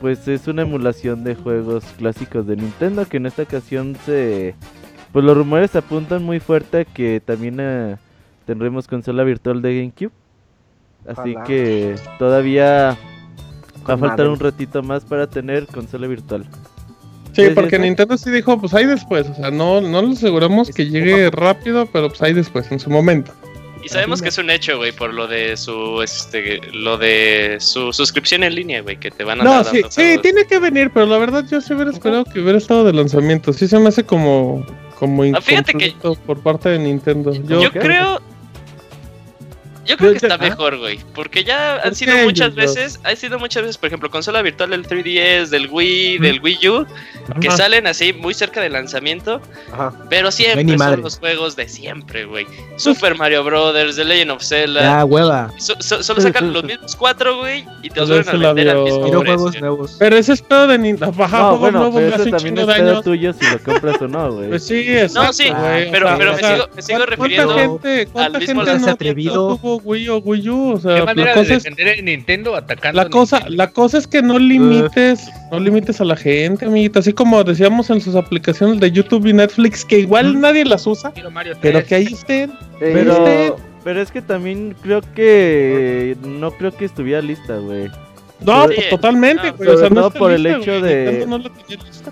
G: pues es una emulación de juegos clásicos de Nintendo. Que en esta ocasión se. Pues los rumores apuntan muy fuerte a que también eh, tendremos consola virtual de GameCube. Así que todavía Va a faltar un ratito más para tener consola virtual.
A: Sí, porque Nintendo sí dijo, pues ahí después, o sea, no, no lo aseguramos que llegue rápido, pero pues ahí después, en su momento.
D: Y sabemos que es un hecho, güey, por lo de su este lo de su suscripción en línea, güey, que te van a
A: No, sí, sí, tiene que venir, pero la verdad yo sí hubiera esperado que hubiera estado de lanzamiento. Sí se me hace como como ah, fíjate que por parte de Nintendo.
D: Yo, creo Yo creo que está mejor, güey. Porque ya han sido muchas veces, ha sido muchas veces, por ejemplo, consola virtual del 3DS, del Wii, del Wii U, que salen así muy cerca del lanzamiento. Pero siempre son los juegos de siempre, güey. Super Mario Brothers, The Legend of Zelda.
F: Ah, hueva.
D: solo sacan los mismos cuatro, güey, y te los vuelven a vender al mismo
A: juegos nuevos. Pero ese es pedo de Nintendo. Baja no,
G: juegos bueno, nuevos pero también es pedo tuyo si lo compras o no, güey.
A: Pues sí, exacto,
D: No, sí, pero, pero me, sigo, me sigo refiriendo
A: gente, al mismo gente no atrevido? Wii o Wii U, o sea,
B: ¿Qué manera la cosa de defender es, Nintendo atacando
A: la cosa, la cosa es que no limites, no limites a la gente, amiguita, así como decíamos en sus aplicaciones de YouTube y Netflix que igual nadie las usa, pero que ahí estén,
G: pero pero es que también creo que no creo que estuviera lista, güey.
A: No, pues totalmente,
G: güey. o sea, no, por el hecho de.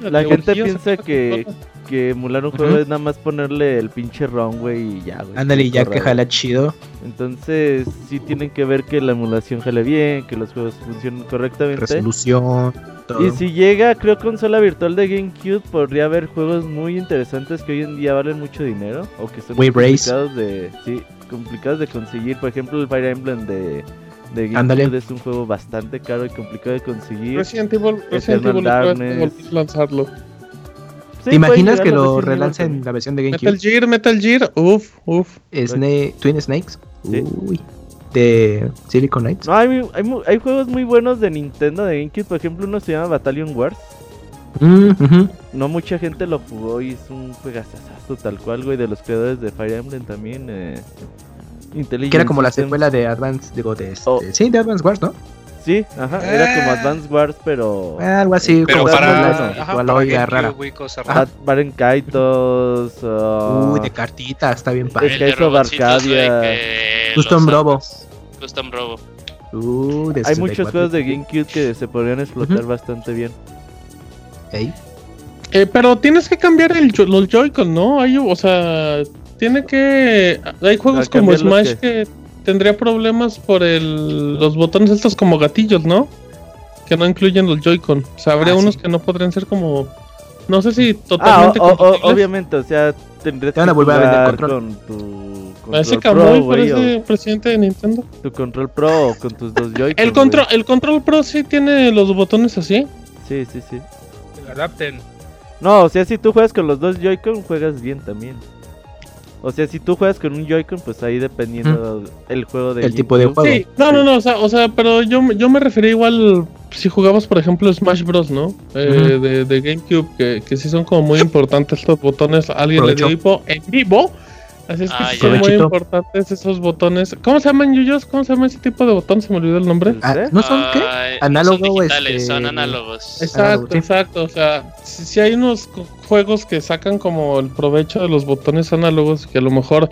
G: la gente piensa que, que emular un juego es nada más ponerle el pinche ROM, güey, y ya, güey.
F: Ándale, ya que jala chido.
G: Entonces, sí tienen que ver que la emulación jale bien, que los juegos funcionen correctamente.
F: Resolución.
G: Todo. Y si llega, creo, consola virtual de GameCube, podría haber juegos muy interesantes que hoy en día valen mucho dinero. O que son complicados de. Sí, complicados de conseguir. Por ejemplo, el Fire Emblem de de GameCube es un juego bastante caro y complicado de conseguir.
A: Resident Evil, Resident Evil lanzarlo.
F: ¿Te imaginas que lo relancen la versión de GameCube?
A: Metal Gear, Metal Gear, uff, uff.
F: Twin Snakes, uy. De Silicon Knights.
G: No, hay, hay, hay, juegos muy buenos de Nintendo, de GameCube. Por ejemplo, uno se llama Battalion Wars.
F: Mm,
G: no mucha gente lo jugó y es un juegazazo tal cual, güey. De los creadores de Fire Emblem también. Eh,
F: que era como la secuela de Advance, digo, de, este, oh. sí, de Advance Wars, ¿no?
G: Sí, ajá, era como ah. Advance Wars, pero.
F: Ah, algo así,
E: pero
F: como
E: para. Ajá,
F: para rara.
G: Baren Kaitos.
F: Uh, Uy, de cartitas, está bien padre.
G: Eso de Arcadia.
F: Custom Robo.
D: Custom Robo.
F: Uh,
G: Hay muchos juegos de GameCube que se podrían explotar bastante bien.
F: ¿Hey?
A: Eh, pero tienes que cambiar el, los Joy-Con, ¿no? Hay, o sea, tiene que. Hay juegos como Smash que... tendría problemas por el, los botones estos como gatillos, ¿no? Que no incluyen los Joy-Con. O sea, habría ah, unos que no podrían ser como. No sé si totalmente.
G: Ah, obviamente, o sea, tendrías
F: que volver a vender control.
G: con tu.
A: Parece Kamui, parece presidente de Nintendo.
G: Tu control pro con tus dos Joy-Con.
A: El control, el control pro sí tiene los botones así.
G: Sí, sí, sí.
B: Que adapten.
G: No, o sea, si tú juegas con los dos Joy-Con, juegas bien también. O sea, si tú juegas con un Joy-Con, pues ahí dependiendo el juego de
F: El tipo de juego.
A: Sí, no, no, no, o sea, o sea pero yo, yo me refería igual si jugabas, por ejemplo, Smash Bros, ¿no? Eh, de, de, GameCube, que, que sí son como muy importantes estos botones. Alguien le dio en vivo Así es que ah, son muy importantes esos botones. ¿Cómo se llaman, Yuyos? ¿Cómo se llama ese tipo de botón? Se me olvidó el nombre.
F: Ah, ¿No son qué?
D: Análogos. Son digitales, son análogos.
A: Exacto, exacto. O sea, si, hay unos juegos que sacan como el provecho de los botones análogos, que a lo mejor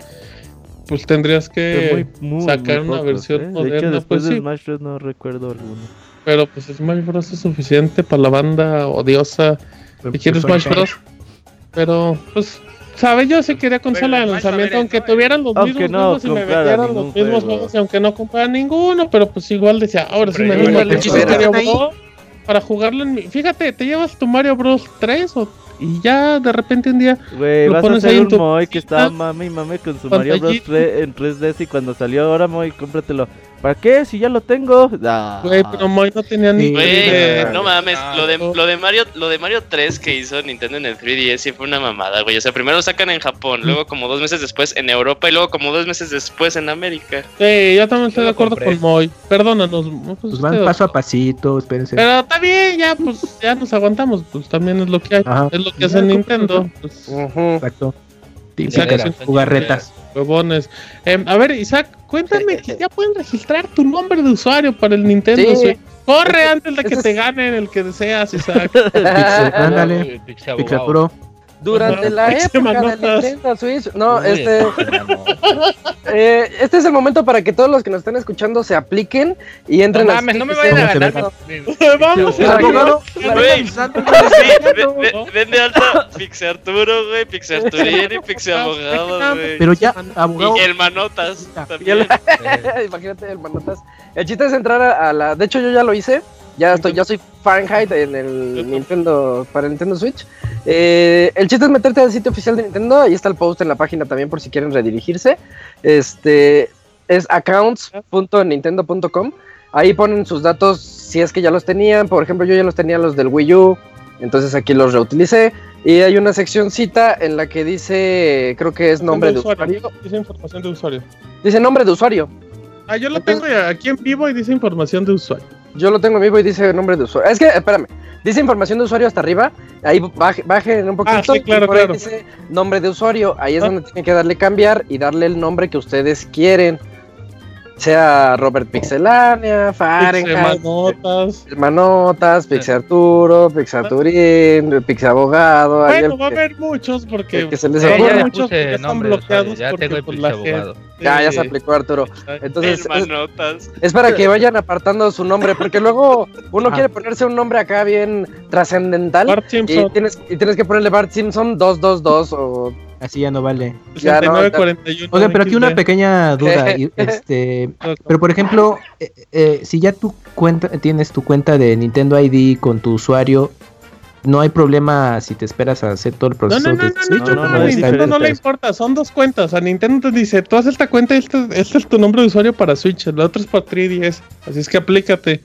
A: pues tendrías que sacar una versión
G: ¿eh?
A: moderna. De
G: hecho, después pues, de Smash Bros. no recuerdo alguno.
A: Pero pues Smash Bros. es suficiente para la banda odiosa que quiere Smash Bros. Pero pues ¿Sabes? Yo sí quería consola de lanzamiento, aunque tuvieran los mismos juegos y me metieran los mismos juegos, y aunque no comprara ninguno, pero pues igual decía, ahora sí me gusta el Mario Bros. Para jugarlo en mi... Fíjate, te llevas tu Mario Bros. 3 o... y ya de repente un día
G: Güey, vas a hacer un Moy que estaba mame y mame con su Mario Bros. 3 en 3DS y cuando salió ahora Moy, cómpratelo. ¿Para qué? Si ya lo tengo.
A: Ah. Güey, pero Moy no tenía ni.
D: Güey, no mames. lo, de, lo, de Mario, lo de Mario 3 que hizo Nintendo en el 3DS sí fue una mamada, güey. O sea, primero lo sacan en Japón, luego como dos meses después en Europa y luego como dos meses después en América.
A: Sí, yo también estoy de acuerdo con Moy. Perdónanos.
F: Pues, pues van paso a pasito, espérense.
A: Pero está bien, ya, pues ya nos aguantamos. Pues también es lo que hay. Es lo que hace Nintendo. Pues,
F: Exacto. Isaac,
A: jugarretas. Huevones. Eh, a ver, Isaac, cuéntame que ya pueden registrar tu nombre de usuario para el Nintendo Switch. Corre antes de que te ganen el que deseas, Isaac.
F: Pixel, ándale. Pixel Pro.
C: Durante la época del Nintendo Switch, no, este, eh, este es el momento para que todos los que nos están escuchando se apliquen y entren
B: no mames, no me vayan a ganar.
A: Vamos,
D: abogado. Vende alta Pixel Arturo, güey, Pixel Arturieri, Pixel Abogado, güey.
F: Pero ya, abogado.
D: Y el Manotas también.
C: Imagínate el Manotas. El chiste es entrar a la, de hecho yo ya lo hice. Ya estoy, ya soy Fahrenheit en el Nintendo, para el Nintendo Switch. Eh, el chiste es meterte al sitio oficial de Nintendo, ahí está el post en la página también por si quieren redirigirse. Este, es accounts.nintendo.com. Ahí ponen sus datos si es que ya los tenían. Por ejemplo, yo ya los tenía los del Wii U. Entonces aquí los reutilicé. Y hay una seccióncita en la que dice, creo que es nombre de usuario.
A: Dice información de usuario.
C: Dice nombre de usuario.
A: Ah, yo lo tengo aquí en vivo y dice información de usuario.
C: Yo lo tengo en vivo y dice nombre de usuario. Es que, espérame, dice información de usuario hasta arriba. Ahí baje, baje un poquito.
A: Ah, sí, claro, claro.
C: dice nombre de usuario. Ahí es ah. donde tienen que darle cambiar y darle el nombre que ustedes quieren sea Robert Pixelania, Fahrenheit,
A: Manotas,
C: Manotas, Pixel Arturo, Pixel Arturín, Pixel Abogado.
A: Bueno, va a haber muchos porque
C: que se les ocurre
A: muchos que están bloqueados ya porque pues, la gente.
C: Ya, ya se aplicó Arturo. Entonces, es, es, para que vayan apartando su nombre, porque luego uno quiere ponerse un nombre acá bien trascendental. Y tienes, y tienes que ponerle Bart Simpson 222 o
F: Así ya no vale.
A: Ya no, o
F: sea, pero aquí una pequeña duda. este, pero por ejemplo, eh, eh, si ya tú cuenta, tienes tu cuenta de Nintendo ID con tu usuario, no hay problema si te esperas a hacer todo el proceso.
A: No, no, no, no, no, no, a Nintendo no le importa, son dos cuentas. A Nintendo te dice, tú haces esta cuenta y este, este, es tu nombre de usuario para Switch, el otro es para 3DS. Así es que aplícate.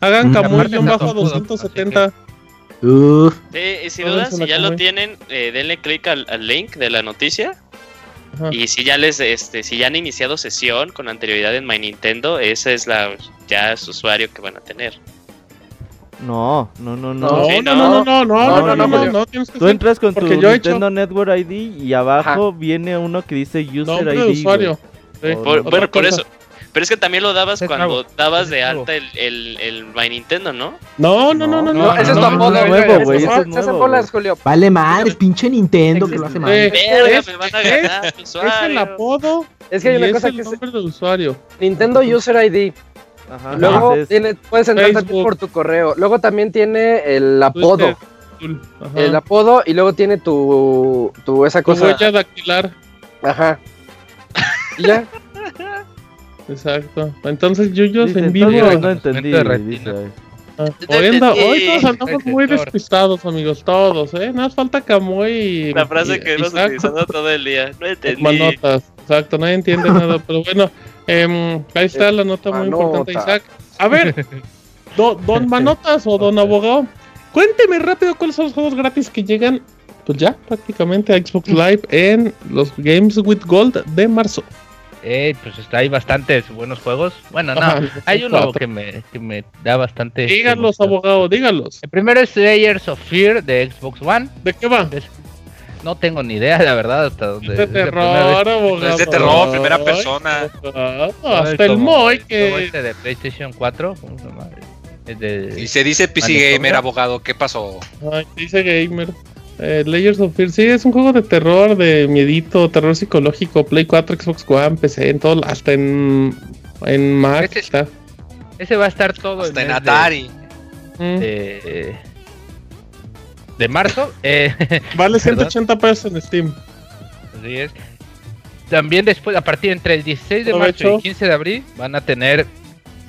A: Hagan un bajo 270.
D: Uf. Sí, y si ya lo tienen, eh, denle clic al, link de la noticia. Y si ya les, este, si ya han iniciado sesión con anterioridad en My Nintendo, ese es la ya su usuario que van a tener.
G: No, no, no, no.
A: No, no, no, no, no, no, no, no,
G: Tú entras con tu Nintendo Network ID y abajo viene uno que dice User ID.
A: usuario.
D: bueno, por eso. Pero es que también lo dabas cuando dabas de alta el, el, el My Nintendo, ¿no?
A: No, no, no, no. no,
C: ese es tu apodo, güey. Ese es bolas, Julio.
F: Vale madre, pinche Nintendo que lo hace mal.
D: Verga, me van a ganar
A: Es el apodo.
C: Es que hay una cosa
A: que es el nombre del usuario.
C: Nintendo User ID. Ajá, Luego tiene, puedes entrar también por tu correo. Luego también tiene el apodo. El apodo y luego tiene tu, tu esa cosa.
A: Tu huella dactilar.
C: Ajá. ¿Y ya?
A: Exacto. Entonces Yuyos en vivo.
G: No entendí.
A: Ah, hoy, hoy, todos andamos muy despistados, amigos, todos, ¿eh? Nada más falta Camuy
D: La frase que hemos utilizado todo el día. No entendí.
A: Manotas, exacto, nadie entiende nada. Pero bueno, eh, ahí está la nota muy importante, Isaac. A ver, don Manotas o don Abogado, cuénteme rápido cuáles son los juegos gratis que llegan, pues ya, prácticamente a Xbox Live en los Games with Gold de marzo.
B: Eh, pues está, hay bastantes buenos juegos. Bueno, no, hay uno que me, que me da bastante.
A: Díganlos, abogado, díganlos.
B: El primero es Layers of Fear de Xbox One.
A: ¿De qué va?
B: No tengo ni idea, la verdad, hasta dónde.
A: Es de terror, abogado.
E: Es de terror, primera persona.
A: hasta el Moy que.
B: Este de PlayStation 4.
E: Y se dice PC Gamer, abogado, ¿qué pasó?
A: Ay, dice Gamer. Eh, Layers of Fear, sí, es un juego de terror, de miedito, terror psicológico, Play 4, Xbox One, PC, en todo, hasta en, en Mac ese, está.
B: Ese va a estar todo
E: hasta en Atari.
B: De, de, marzo. Eh,
A: vale 180 pesos en Steam.
B: Así es. También después, a partir entre el 16 de marzo y el 15 de abril, van a tener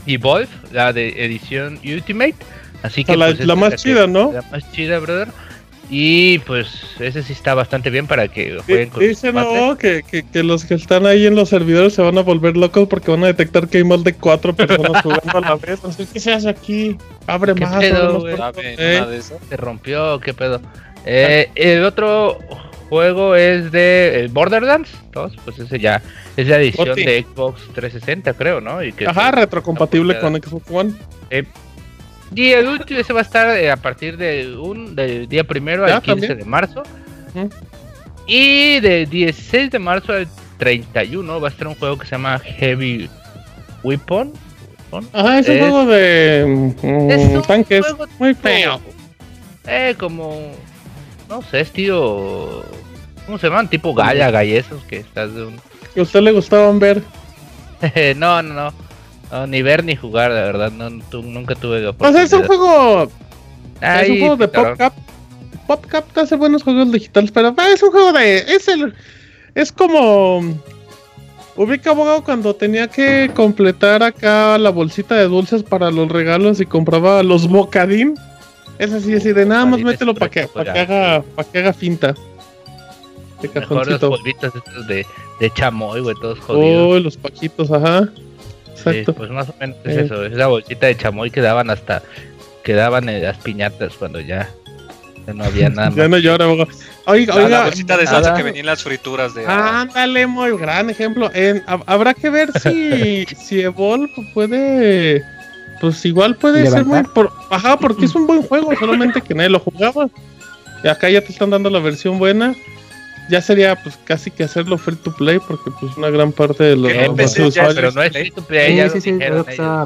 B: Evolve, la de edición Ultimate. Así que
A: la, pues, la más chida, ¿no?
B: La más chida, brother. Y pues ese sí está bastante bien para que jueguen con
A: Dicen no, que, que, que, los que están ahí en los servidores se van a volver locos porque van a detectar que hay más de cuatro personas jugando a la vez. No sé qué se hace aquí. Abre
B: ¿Qué
A: más.
B: Pedo, ¿eh? Se rompió, qué pedo. Eh, el otro juego es de Borderlands 2, pues ese ya es la edición de Xbox 360, creo, ¿no? Y que
A: Ajá, retrocompatible con Xbox One.
B: Eh, y el último, ese va a estar eh, a partir de un del día primero al 15 de marzo. Y de 16 de marzo al 31 va a estar un juego que se llama Heavy Weapon.
A: Ajá, es, un juego de mm, tanques. Muy feo.
B: Eh, como. No sé, es tío. ¿Cómo se llaman? Tipo Gaya, Gallesos, que estás de un.
A: ¿Que a usted le gustaban ver?
B: no, no, no. No, ni ver ni jugar, de verdad. No, nunca tuve
A: Pues es un juego. es un juego de PopCap. PopCap hace buenos juegos digitales, pero es un juego de. Es el. Es como. Ubica abogado cuando tenía que completar acá la bolsita de dulces para los regalos y compraba los bocadín. Es así, así de nada más mételo para que, para que haga, para que haga finta.
B: De cajoncito. Los polvitos estos de, de chamoy, güey, todos jodidos.
A: Uy, los paquitos, ajá.
B: Exacto. pues más o menos es eso, esa bolsita de chamoy que daban hasta, que daban en las piñatas cuando ya no había nada.
A: ya no llora, Oiga, oiga.
E: La bolsita de salsa que venía en las frituras de.
A: Ándale, muy gran ejemplo. En, habrá que ver si, si Evolve puede. Pues igual puede ser muy. Por, ajá, porque es un buen juego, solamente que nadie lo jugaba. Y acá ya te están dando la versión buena ya sería pues casi que hacerlo free to play porque pues una gran parte de los,
B: usuarios pero no es free to play ya, sí, sí,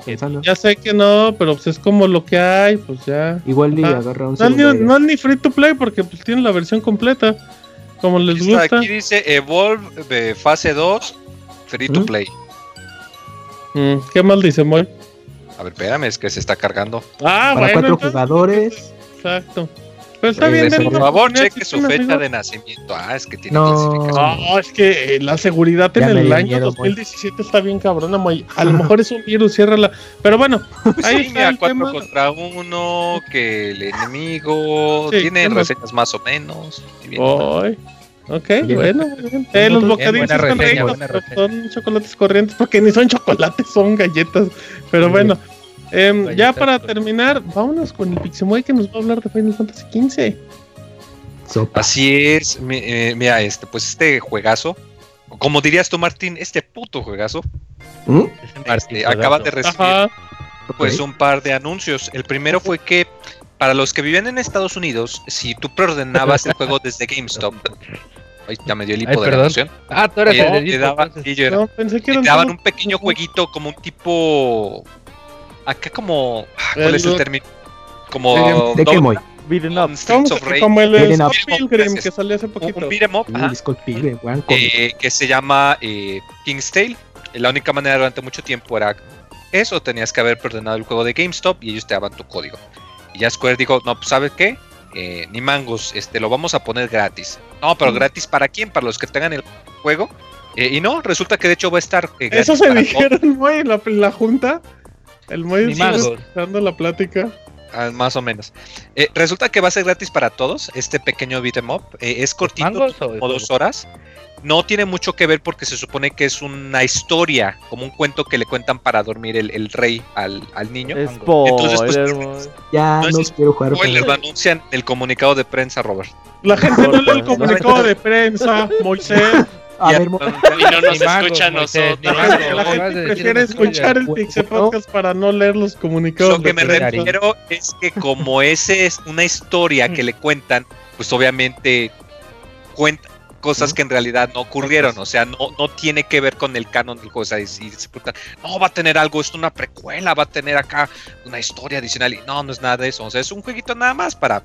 A: pensando. ya sé que no pero pues es como lo que hay pues ya.
F: Igual ni agarra un
A: no, ni, no es ni free to play porque pues tiene la versión completa como les gusta.
E: aquí dice Evolve de fase 2 free to play
A: mm, qué mal dice Moy
E: a ver espérame es que se está cargando.
A: Ah
F: para cuatro jugadores.
A: exacto pero está bien,
E: por favor, cheque su fecha de nacimiento. Ah, es que tiene
A: no. No, es que eh, la seguridad en el año 2017 está bien cabrona. A lo mejor es un virus, ciérrala. Pero bueno,
E: ahí sí, está cuatro contra uno, que el enemigo tiene reseñas más o menos.
A: Voy. Ok, bueno, Eh, los bocadillos son chocolates corrientes porque ni son chocolates, son galletas. Pero bueno, Em, ya para terminar, vámonos con el Pixemoy que nos va a hablar de Final Fantasy XV.
E: Así es, eh, mira, este, pues este juegazo, como dirías tú, Martín, este puto juegazo, ¿Mm? este, acaba de recibir pues un par de anuncios. El primero fue que para los que viven en Estados Unidos, si tú preordenabas el juego desde GameStop, Ay, ya me dio el hipo de la emoción.
B: Ah, tú eres
E: eh, el daban, no, pensé que te daban un pequeño jueguito como un tipo acá como. ¿Cuál es el término? Como.
F: ¿De, qué muy?
A: Como el Scott Pilgrim que salió hace poquito.
E: Un beat'em up, eh, que se llama eh, King's Tale. La única manera durante mucho tiempo era eso, tenías que haber perdonado el juego de GameStop y ellos te daban tu código. Y ya Square dijo, no, pues ¿sabes qué? Eh, ni mangos, este, lo vamos a poner gratis. No, pero mm. gratis para quién? Para los que tengan el juego. Eh, y no, resulta que de hecho va a estar
A: eh, gratis Eso se dijeron, güey, la, la junta. El muy dando la plática.
E: Ah, más o menos. Eh, resulta que va a ser gratis para todos este pequeño beat'em up. Eh, es cortito, como dos horas. No tiene mucho que ver porque se supone que es una historia, como un cuento que le cuentan para dormir el, rey al, niño.
F: Entonces, pues, ya no, quiero jugar.
E: Lo anuncian el comunicado de prensa, Robert.
A: La gente no lee el comunicado de prensa, Moisés. A ver, y
D: no nos escucha a nosotros.
A: La gente prefiere escuchar el Pixel Podcast para no leer los comunicados.
E: Lo que me refiero es que como ese es una historia que le cuentan, pues obviamente cuenta cosas que en realidad no ocurrieron, o sea, no, no tiene que ver con el canon del juego, o sea, y, se no, va a tener algo, es una precuela, va a tener acá una historia adicional, y no, no es nada de eso, o sea, es un jueguito nada más para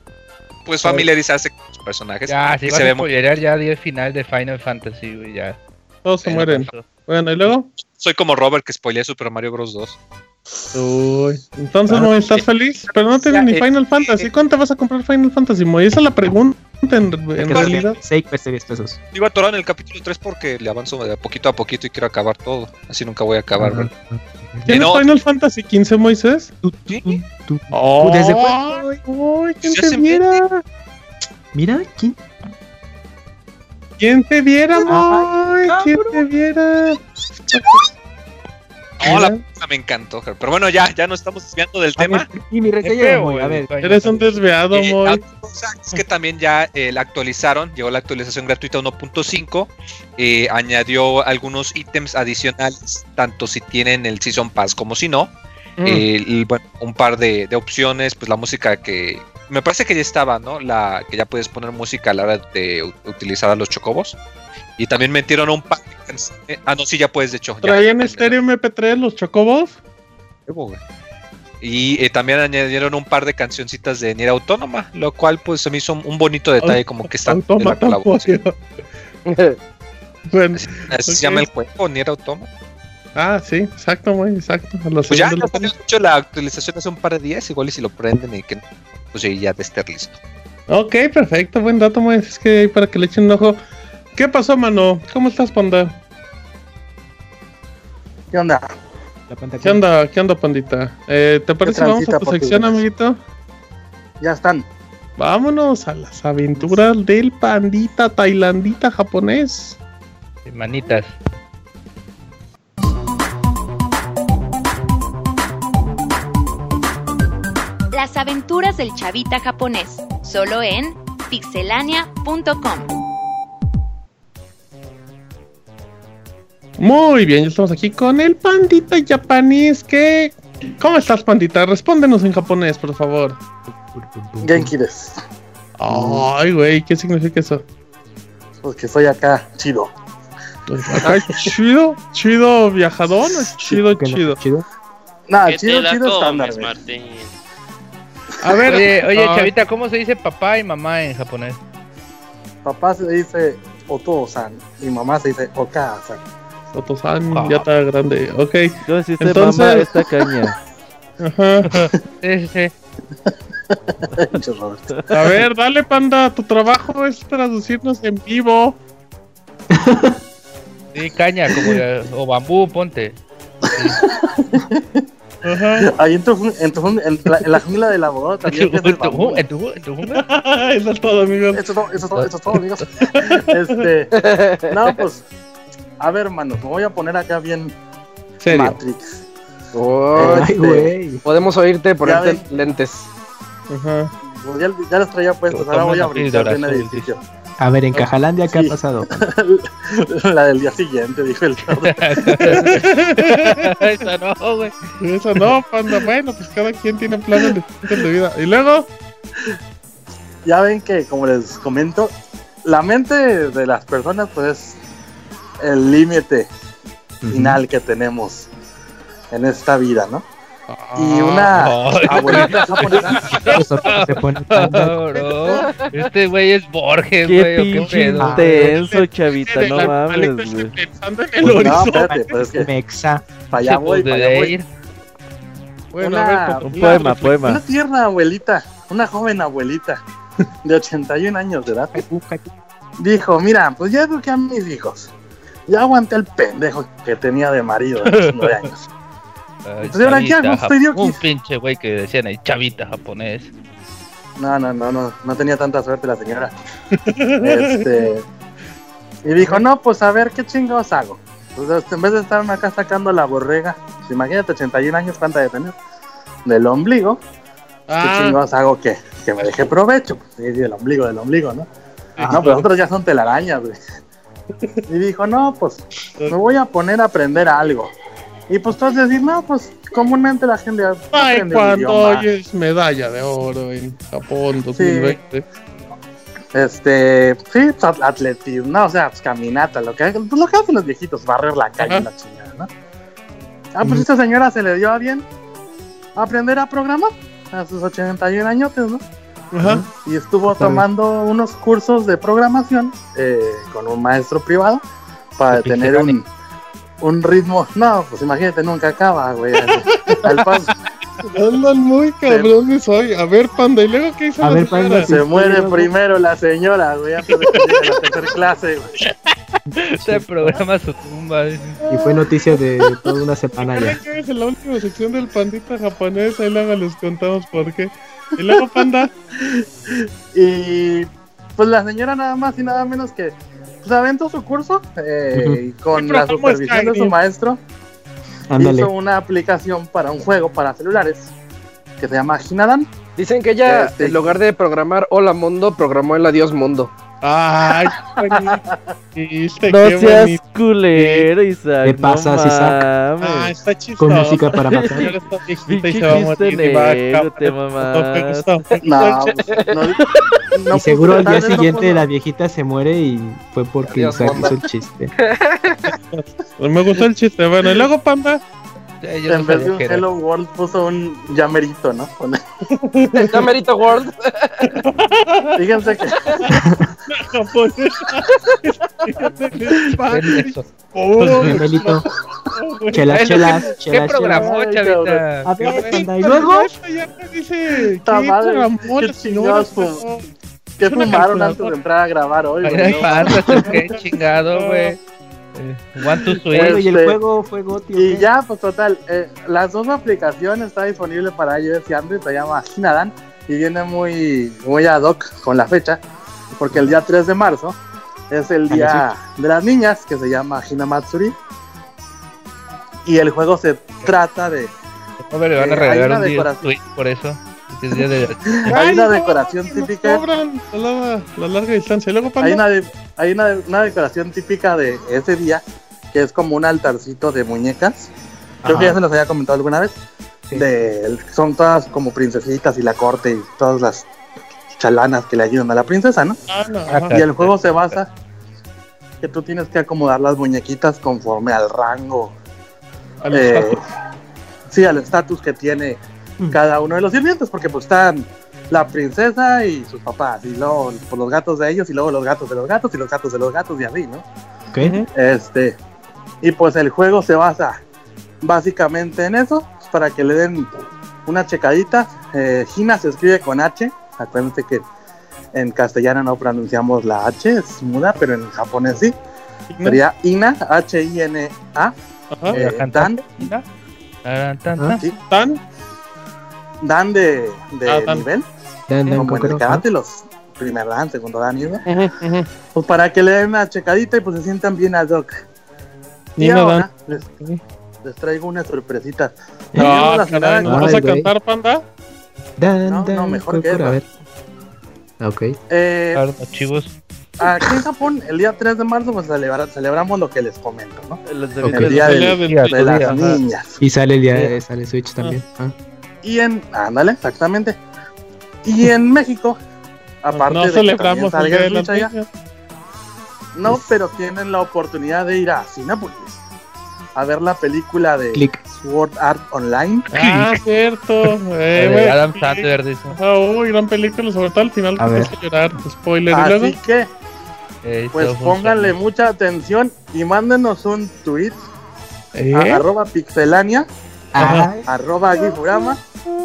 E: pues familiarizarse con los personajes.
B: Ya, si se ve muy... ya día final de Final Fantasy, güey, ya.
A: Todos se mueren. Bueno, ¿y luego?
E: Soy como Robert que spoilea Super Mario Bros. 2.
A: Uy, entonces no estás feliz, pero no tienes ni eh, Final Fantasy. Eh, ¿Cuánto vas a comprar Final Fantasy, Moy? Esa es la pregunta en, realidad.
F: 6 pesos.
E: Iba a atorar en el capítulo 3 porque le avanzo de poquito a poquito y quiero acabar todo. Así nunca voy a acabar, ¿verdad?
A: ¿Tienes Final Fantasy 15, Moisés?
F: ¿Sí? Oh, ¿Desde cuándo?
A: ¿Quién te viera?
F: Mira, ¿quién?
A: ¿Quién te viera, Moy? ¿Quién te viera?
E: No, la me encantó, pero bueno, ya, ya no estamos desviando del tema.
F: y mi reseña, Moy, a ver.
A: Eres un desviado, eh, Moy.
E: Es que también ya eh, la actualizaron, llegó la actualización gratuita 1.5, eh, añadió algunos ítems adicionales, tanto si tienen el Season Pass como si no. Mm. bueno, un par de, de, opciones, pues la música que me parece que ya estaba, ¿no? La que ya puedes poner música a la hora de utilizar a los chocobos. Y también metieron un pack. Ah, no, sí, ya puedes, de hecho.
A: ¿Traían estéreo MP3 los chocobos?
E: Y eh, también añadieron un par de cancioncitas de Nier Autónoma, lo cual pues se me hizo un bonito detalle, como que están
A: en la colaboración.
E: bueno, se llama el juego, Nier Autónoma.
A: Ah, sí, exacto, muy exacto.
E: Pues ya, ya hecho la actualización hace un par de días, igual y si lo prenden y que pues ya de estar listo.
A: Ok, perfecto, buen dato, muy es que para que le echen un ojo. ¿Qué pasó, mano? ¿Cómo estás, panda?
I: ¿Qué onda?
A: ¿Qué onda, qué onda, pandita? Eh, ¿Te parece que vamos a tu sección, amiguito?
I: Ya están.
A: Vámonos a las aventuras del pandita tailandita japonés.
B: Manitas.
H: Las aventuras del chavita japonés, solo en pixelania.com.
A: Muy bien, ya estamos aquí con el pandita japonés que... ¿Cómo estás, pandita? Respóndenos en japonés, por favor.
I: Genki des.
A: Ay, güey, ¿qué significa eso?
I: Pues que soy acá, chido.
A: ¿Acá chido? ¿Chido viajadón o chido, chido?
I: chido? Nah, chido, chido estándar, Martín.
B: A ver, oye, oye chavita, ¿cómo se dice papá y mamá en japonés?
I: Papá se dice Oto-san y mamá se dice Oka-san.
A: Oto-san ah. ya está grande, ok.
G: Entonces... mamá esta caña.
A: Ajá. sí, sí. A ver, dale, panda. Tu trabajo es traducirnos en vivo.
B: Sí, caña, como o bambú, ponte.
I: Ahí en, tu, en, tu, en, la, en la jungla del abogado también. ¿En tu,
A: en tu, en tu jungla? eso es todo, amigos.
I: Eso, eso, eso, eso es todo, amigos. este, no, pues, a ver, hermanos, me voy a poner acá bien
A: ¿Serio?
I: Matrix.
C: Oh, este, güey. Podemos oírte por lentes.
I: Ajá. Pues ya, ya las traía puestas, ahora voy a brincar en el edificio.
F: A ver, en Cajalandia, ¿qué ha pasado?
I: la del día siguiente, dijo el
A: Eso no, güey. Eso no, panda. Bueno, pues cada quien tiene planes de, de vida. Y luego.
I: Ya ven que, como les comento, la mente de las personas, pues es el límite final que tenemos en esta vida, ¿no? y una abuelita japonesa
B: se pone Este güey es Borges, güey.
G: Qué, qué intenso, chavita, no mames, güey.
I: Pensando en el no, espérate, pues es que
F: Mexa.
I: Para allá voy, para allá voy.
A: Bueno, una,
G: un poema, poema.
I: Una tierna abuelita, una joven abuelita de 81 años de edad. Dijo, mira, pues ya eduqué a mis hijos. Ya aguanté el pendejo que tenía de marido de 19 años.
B: Un pinche güey que decían el chavita japonés.
I: No, no, no, no, no tenía tanta suerte la señora. este, y dijo, no, pues a ver, ¿qué chingados hago? Pues en vez de estar acá sacando la borrega, pues, imagínate 81 años, ¿cuánta de tener? Del ombligo. ¿Qué ah. chingados hago que, que me deje provecho? Pues, sí, el ombligo, del ombligo, ¿no? No, pero otros ya son telarañas, güey. Y dijo, no, pues me voy a poner a aprender algo. Y pues tú vas a decir, no, pues comúnmente la gente
A: Ay, cuando oyes medalla de oro en Japón 2020.
I: Este, sí, pues, atletismo, no, o sea, pues caminata, lo que, pues, lo que hacen los viejitos, barrer la calle, la chingada, ¿no? Ah, pues esta señora se le dio a bien aprender a programar a sus 81 años, ¿no? Ajá. Y estuvo tomando unos cursos de programación eh, con un maestro privado para tener un, un ritmo. No, pues imagínate, nunca acaba, güey. Al paso.
A: Andan muy cabrones hoy. A ver, panda, ¿y luego qué hizo
I: a ver, panda, Se muere primero la señora, güey, antes de que llegue a la tercera clase, güey.
B: Se programa su tumba.
F: Y fue noticia de toda una semana ya.
A: que es la última sección del pandita japonés? Ahí luego les contamos por qué. Y luego, panda.
I: y pues la señora nada más y nada menos que pues aventó su curso eh, con la supervisión de su maestro. Hizo una aplicación para un juego para celulares que se llama Hinadan.
C: Dicen que ella, este, en lugar de programar Hola Mundo, programó el Adiós Mundo.
A: Ay,
G: no seas culero, Isaac.
F: ¿Qué pasa,
G: no
F: Isaac?
A: Ah, está chistoso.
F: Con música para matar.
G: Pinche chiste negro, te mamás.
I: No,
F: no, y seguro al día siguiente la viejita se muere y fue porque Isaac hizo el chiste.
A: me gustó el chiste. Bueno, y luego, Panda
I: en vez de un Hello World puso un Llamerito, ¿no?
C: Llamerito World.
I: Fíjense que.
F: Llamerito. Chelas, chelas,
B: ¿Qué programó, chavita?
F: A ver, y luego.
A: Dice.
I: ¿Qué chingados ¿Qué fumaron antes de entrar a grabar hoy?
B: Qué chingado, güey. One to
F: Switch. y el este, juego fue Goti.
I: Y ya, pues total, eh, las dos aplicaciones están disponibles para iOS y Android, se llama Hinadan. y viene muy, muy ad hoc con la fecha, porque el día 3 de marzo es el día de las niñas que se llama Hinamatsuri. Y el juego se trata de.
B: No le van a regalar un día por eso.
I: Hay una decoración típica.
A: La, larga distancia.
I: hay, una, hay una, decoración típica de ese día que es como un altarcito de muñecas. Creo que ya se los había comentado alguna vez. De, son todas como princesitas y la corte y todas las chalanas que le ayudan a la princesa, ¿no? Ah, y el juego se basa que tú tienes que acomodar las muñequitas conforme al rango. Al eh, sí, al estatus que tiene mm. cada uno de los sirvientes, porque pues están la princesa y sus papás, y luego pues, los gatos de ellos, y luego los gatos de los gatos, y los gatos de los gatos, y así, ¿no? Este, y pues el juego se basa básicamente en eso, pues, para que le den una checadita. Eh, Gina se escribe con H, acuérdense que en castellano no pronunciamos la H, es muda, pero en japonés sí. Sería Ina, H-I-N-A. Eh, Dan.
A: Dan.
I: Dan de, de ah, nivel. como en el karate, los primer dan, segundo dan y Pues para que le den una checadita y pues se sientan bien ad hoc. Y ahora les, les, traigo una sorpresita.
A: No, ¿no vas a cantar, panda?
I: no, no, mejor que eso.
F: Ok.
I: Eh,
B: archivos.
I: Aquí en Japón, el día 3 de marzo, pues celebramos lo que les comento, ¿no?
F: El,
I: día, de las niñas.
F: Y sale el día de sale Switch también. Ah.
I: Y en, ándale, exactamente. Y en México, aparte no
A: de celebramos que el día de
I: las no, pero tienen la oportunidad de ir a Cinepolis a ver la película de
F: Click.
I: Sword Art Online.
A: Ah, cierto.
B: Eh, Adam Sandler dice.
A: Ah, uy, gran película, sobre todo al final
I: a
A: ver. llorar. Spoiler.
I: Así que, pues pónganle mucha atención y mándenos un tweet ¿Eh? a arroba pixelania, Ajá. arroba gifurama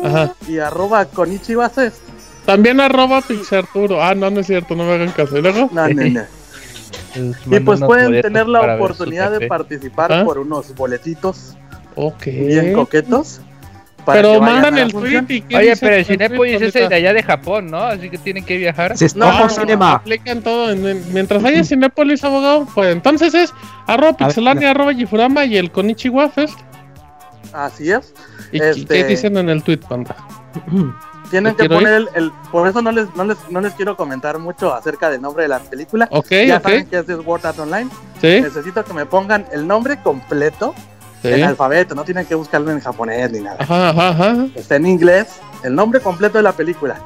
I: Ajá. y arroba konichibases.
A: También arroba pixarturo. Ah, no, no es cierto, no me hagan caso. ¿Y luego?
I: No, no, no. y pues pueden tener la oportunidad de participar ¿Ah? por unos boletitos bien coquetos.
A: pero mandan el tweet
B: y Oye, pero el Cinepolis es el de allá de Japón, ¿no? Así que tienen que viajar.
A: no, cinema. Aplican todo. mientras haya Cinepolis, abogado, pues entonces es arroba pixelania, arroba Gifurama y el Konichiwa Fest.
I: Así es.
A: ¿Y qué este dicen en el tweet, panda?
I: Tienen que poner el, Por eso no les, no, les, no les quiero comentar mucho acerca del nombre de la película.
A: ya
I: saben que es de Sword Art Online. Necesito que me pongan el nombre completo en alfabeto. No tienen que buscarlo en japonés ni nada. Está en inglés. El nombre completo de la película.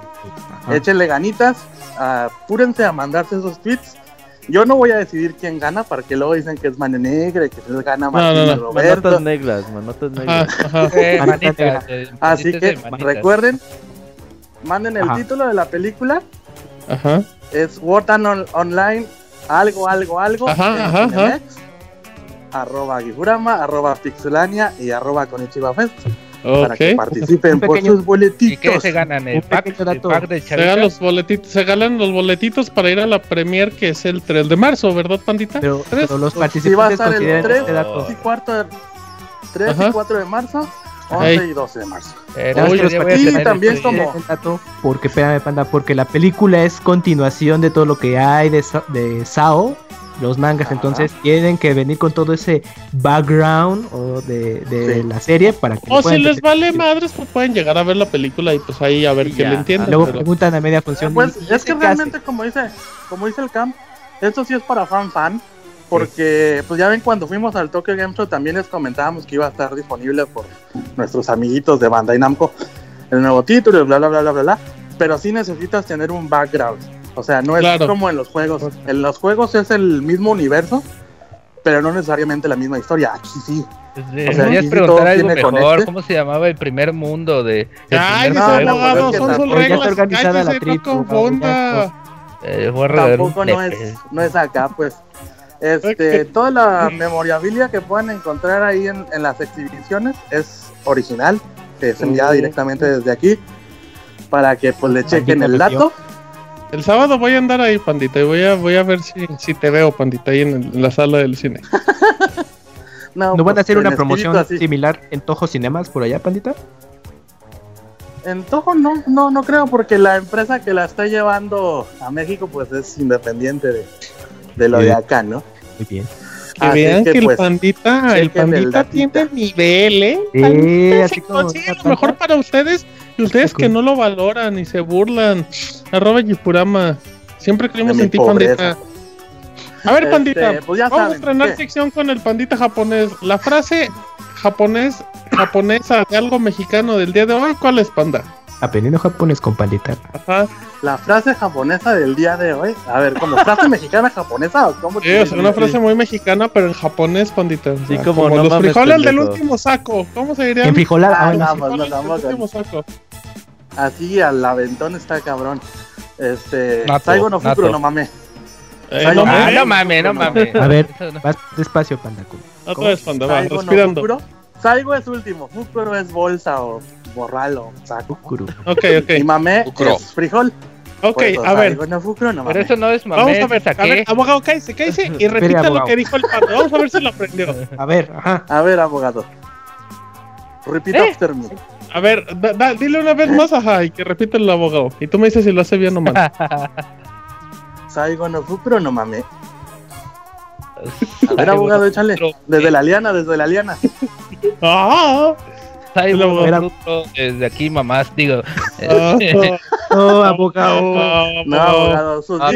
I: Échenle ganitas. Apúrense a mandarse esos tweets. Yo no voy a decidir quién gana para que luego dicen que es Mane Negra y que se les gana Martín no, Roberto.
B: Manotas negras, manotas negras.
I: Así que recuerden, manden el título de la película.
A: Ajá.
I: Es Wartan Online, algo, algo, algo.
A: Ajá, ajá,
I: Arroba Gifurama, arroba Pixelania y arroba Konichiwa Fest. Para que participen por sus boletitos. ¿Y
B: qué se ganan? ¿El pack, de
A: se ganan los boletitos, se ganan los boletitos para ir a la premier que es el 3 de marzo, ¿verdad, pandita?
F: Pero, los participantes sí va a estar el
I: 3 y 4 3 y 4 de marzo 11 y 12 de marzo.
F: y también como porque espérame panda, porque la película es continuación de todo lo que hay de, de Sao, los mangas, entonces tienen que venir con todo ese background o de, de la serie para que
A: O si les vale madres, pues pueden llegar a ver la película y pues ahí a ver qué le entienden.
F: Luego preguntan a media función.
I: Pues, es que realmente como dice, como dice el camp, esto sí es para fan fan porque, pues ya ven, cuando fuimos al Tokyo Game Show también les comentábamos que iba a estar disponible por nuestros amiguitos de Bandai Namco el nuevo título, bla, bla, bla, bla, bla, bla. Pero sí necesitas tener un background. O sea, no es como en los juegos. En los juegos es el mismo universo, pero no necesariamente la misma historia. Aquí sí.
B: o sea, aquí preguntar algo mejor. ¿Cómo se llamaba el primer mundo de?
A: Ay, no, son, son reglas. organizada la tribu.
I: Eh, Tampoco no es, no es acá, pues. Este, toda la memorabilia que puedan encontrar ahí en, las exhibiciones es original, que es enviada directamente desde aquí para que pues le chequen el dato.
A: El sábado voy a andar ahí, pandita, y voy a, voy a ver si, si te veo, pandita, ahí en, la sala del cine.
F: no, van a pues, hacer una promoción similar en Tojo Cinemas por allá, pandita?
I: En Toho no, no, no creo, porque la empresa que la está llevando a México, pues es independiente de, de lo de acá, ¿no?
F: Muy bien.
A: Que vean que, el pues, pandita, el pandita tiene nivel, ¿eh?
F: Sí, así
A: como lo mejor para ustedes y ustedes que no lo valoran y se burlan. Arroba Yipurama. Siempre creemos en ti, pandita. A ver, este, pandita, pues vamos a estrenar sección con el pandita japonés. La frase japonés, japonesa de algo mexicano del día de hoy, ¿cuál es, panda?
F: Aprendiendo japonés con pandita.
I: Ajá. La frase japonesa del día de hoy. A ver, ¿como frase mexicana japonesa o cómo?
A: Sí, es una frase muy mexicana, pero en japonés, pandita.
G: Sí, como, los
A: frijoles del último saco. ¿Cómo se diría?
F: En frijolar.
I: Ah, no, no, último saco. Así al aventón está cabrón. Este. Saigo no Fukuro no mames.
B: Eh, no, mames, no mames, no mames.
F: A ver, vas despacio, Pandaku.
A: Otra vez, Panda, va, respirando.
I: No Saigo es último, Fukuro es bolsa o borral o saco.
F: Fukuro.
A: Ok, ok.
I: Y mame es frijol.
A: Ok, pues, a ver.
I: No, Fukuro, no
B: Pero eso no es
A: mame. Vamos a ver, a ver, abogado, cállese, cállese y repita lo que dijo el Panda. Vamos a ver si lo aprendió.
F: A ver, ajá.
I: A ver, abogado. Repita ¿Eh? after me.
A: A ver, dile una vez más, ajá, y que repita el abogado. Y tú me dices si lo hace bien o mal.
I: Saigo no Fukuro, no mame. A ver, abogado, échale. Desde la liana, desde la liana.
A: ¡Ah!
B: desde aquí, mamás, digo.
F: no, abogado.
I: No, abogado. Sus
A: ah,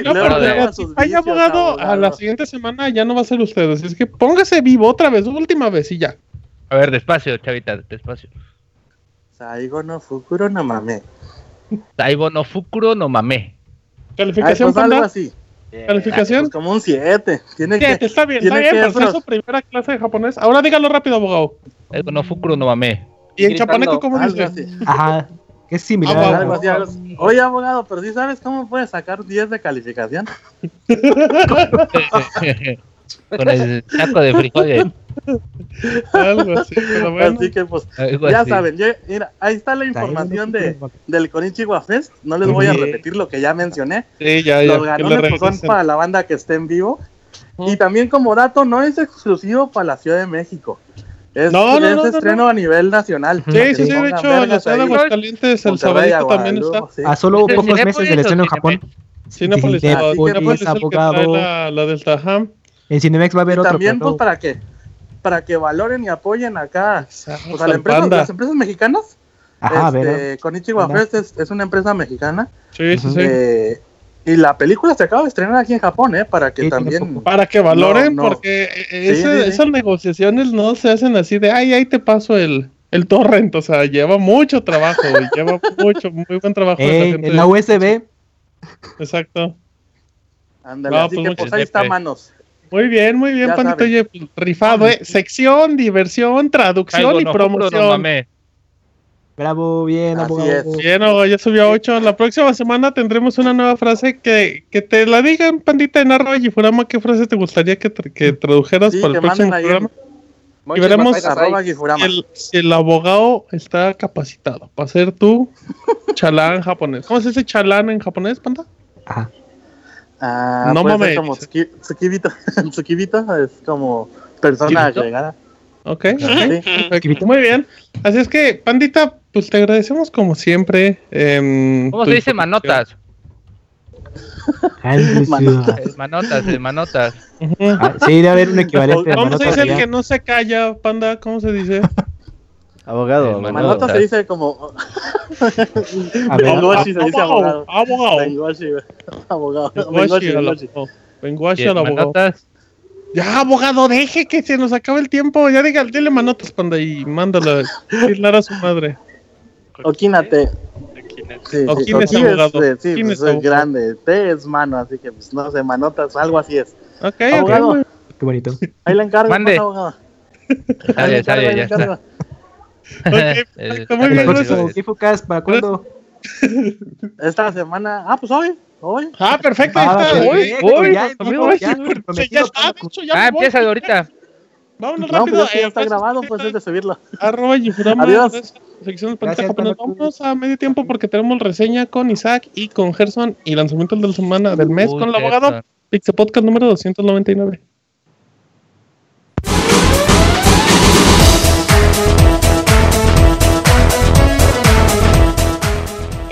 A: Ay, abogado, a la siguiente semana ya no va a ser usted. Así es que póngase vivo otra vez, última vez y ya.
B: A ver, despacio, chavita, despacio.
I: Saigo no Fukuro no mame.
B: Saigo no Fukuro no mame.
A: Calificación,
I: pues algo así.
A: ¿Calificación?
I: Pues como un 7. Tiene
A: 7, está bien, está bien, pero es su primera clase de japonés. Ahora dígalo rápido, abogado.
B: Saigo no Fukuro no mame.
A: ¿Y en chapaneco cómo dice?
F: Ajá. Es similar.
I: Oye, abogado, pero si sabes cómo puedes sacar 10 de calificación.
B: Con el saco de frijoles.
A: Algo así, pero bueno.
I: Así que pues, ya saben, mira, ahí está la información de, del Konichiwa Fest. No les voy a repetir lo que ya mencioné.
A: Sí, ya,
I: ya. Los ganones pues, son para la banda que esté en vivo. Y también como dato, no es exclusivo para la Ciudad de México. Es, no, no, es estreno a nivel nacional.
A: Sí, sí, sí, de hecho, la ciudad de Aguascalientes, el sábado también está.
F: A solo pocos meses del estreno en Japón.
A: Cinepolis, Cinepolis es el que
F: En Cinemex va a haber otro.
I: También, pues, para que, para que valoren y apoyen acá a la empresa, las empresas mexicanas. Ajá, este, Konichiwa Fest es, es, una empresa mexicana.
A: Sí, sí, sí.
I: Eh, y la película se acaba de estrenar aquí en Japón, ¿eh? Para que también...
A: Para que valoren, porque esas negociaciones no se hacen así de, ay, ahí te paso el, el torrent, o sea, lleva mucho trabajo, lleva mucho, muy buen trabajo.
F: Eh, en la USB.
A: Exacto.
I: Ándale, así pues que pues ahí está manos.
A: Muy bien, muy bien, Pandito. Oye, rifado, ¿eh? Sección, diversión, traducción y promoción.
F: Bravo, bien, abogado.
A: Bien, ya subió a 8. La próxima semana tendremos una nueva frase que, que te la digan, Pandita, en arroba y Furama, qué frase te gustaría que, que tradujeras para el próximo programa. Y veremos si el, si el, abogado está capacitado para ser tu chalán japonés. ¿Cómo se dice chalán en japonés, Panda?
F: Ajá.
I: Ah, no mames. Como Tsukibito. es como persona agregada.
A: Ok, okay. muy bien. Así es que, Pandita, pues te agradecemos como siempre. Eh,
B: ¿Cómo se dice manotas?
F: manotas.
B: manotas, manotas.
F: Ah, sí, debe haber un equivalente.
A: ¿Cómo se dice el que no se calla, Panda? ¿Cómo se dice?
F: Abogado.
I: Manotas se dice como.
A: Bengoshi se dice abogado.
I: Abogado. Bengoshi, abogado.
A: Bengoshi al abogado. Ya, abogado, deje que se nos acabe el tiempo. Ya diga, dile manotas, panda, y mándala a su madre.
I: Oquínate.
A: Sí, sí, es abogado.
I: Es, sí, pues, es, grande. T es mano, así que pues, no sé, manotas, algo así es.
A: Ok, abogado.
F: Qué bonito.
I: Ahí la encargo,
B: Mande.
I: Pues, abogado.
B: Ahí la encargo, ya, ya, está.
A: Okay, está muy bien,
F: ¿Qué focas? ¿Para cuándo?
I: Esta semana. Ah, pues hoy. Hoy.
A: Ah, perfecto.
F: Ah,
A: está.
F: Hoy,
A: hoy,
F: ya,
A: hoy. Ya, ya está, dicho, ya
B: Ah, empieza ahorita.
A: Vámonos
I: no,
A: rápido.
I: Pues ya está eh, grabado, pues es de subirlo.
A: Arroba Yifurama.
I: Adiós.
A: Sección Gracias, Vamos a medio tiempo porque tenemos reseña con Isaac y con Gerson y lanzamiento de la semana del mes Uy, con el abogado. Pixel Podcast número 299.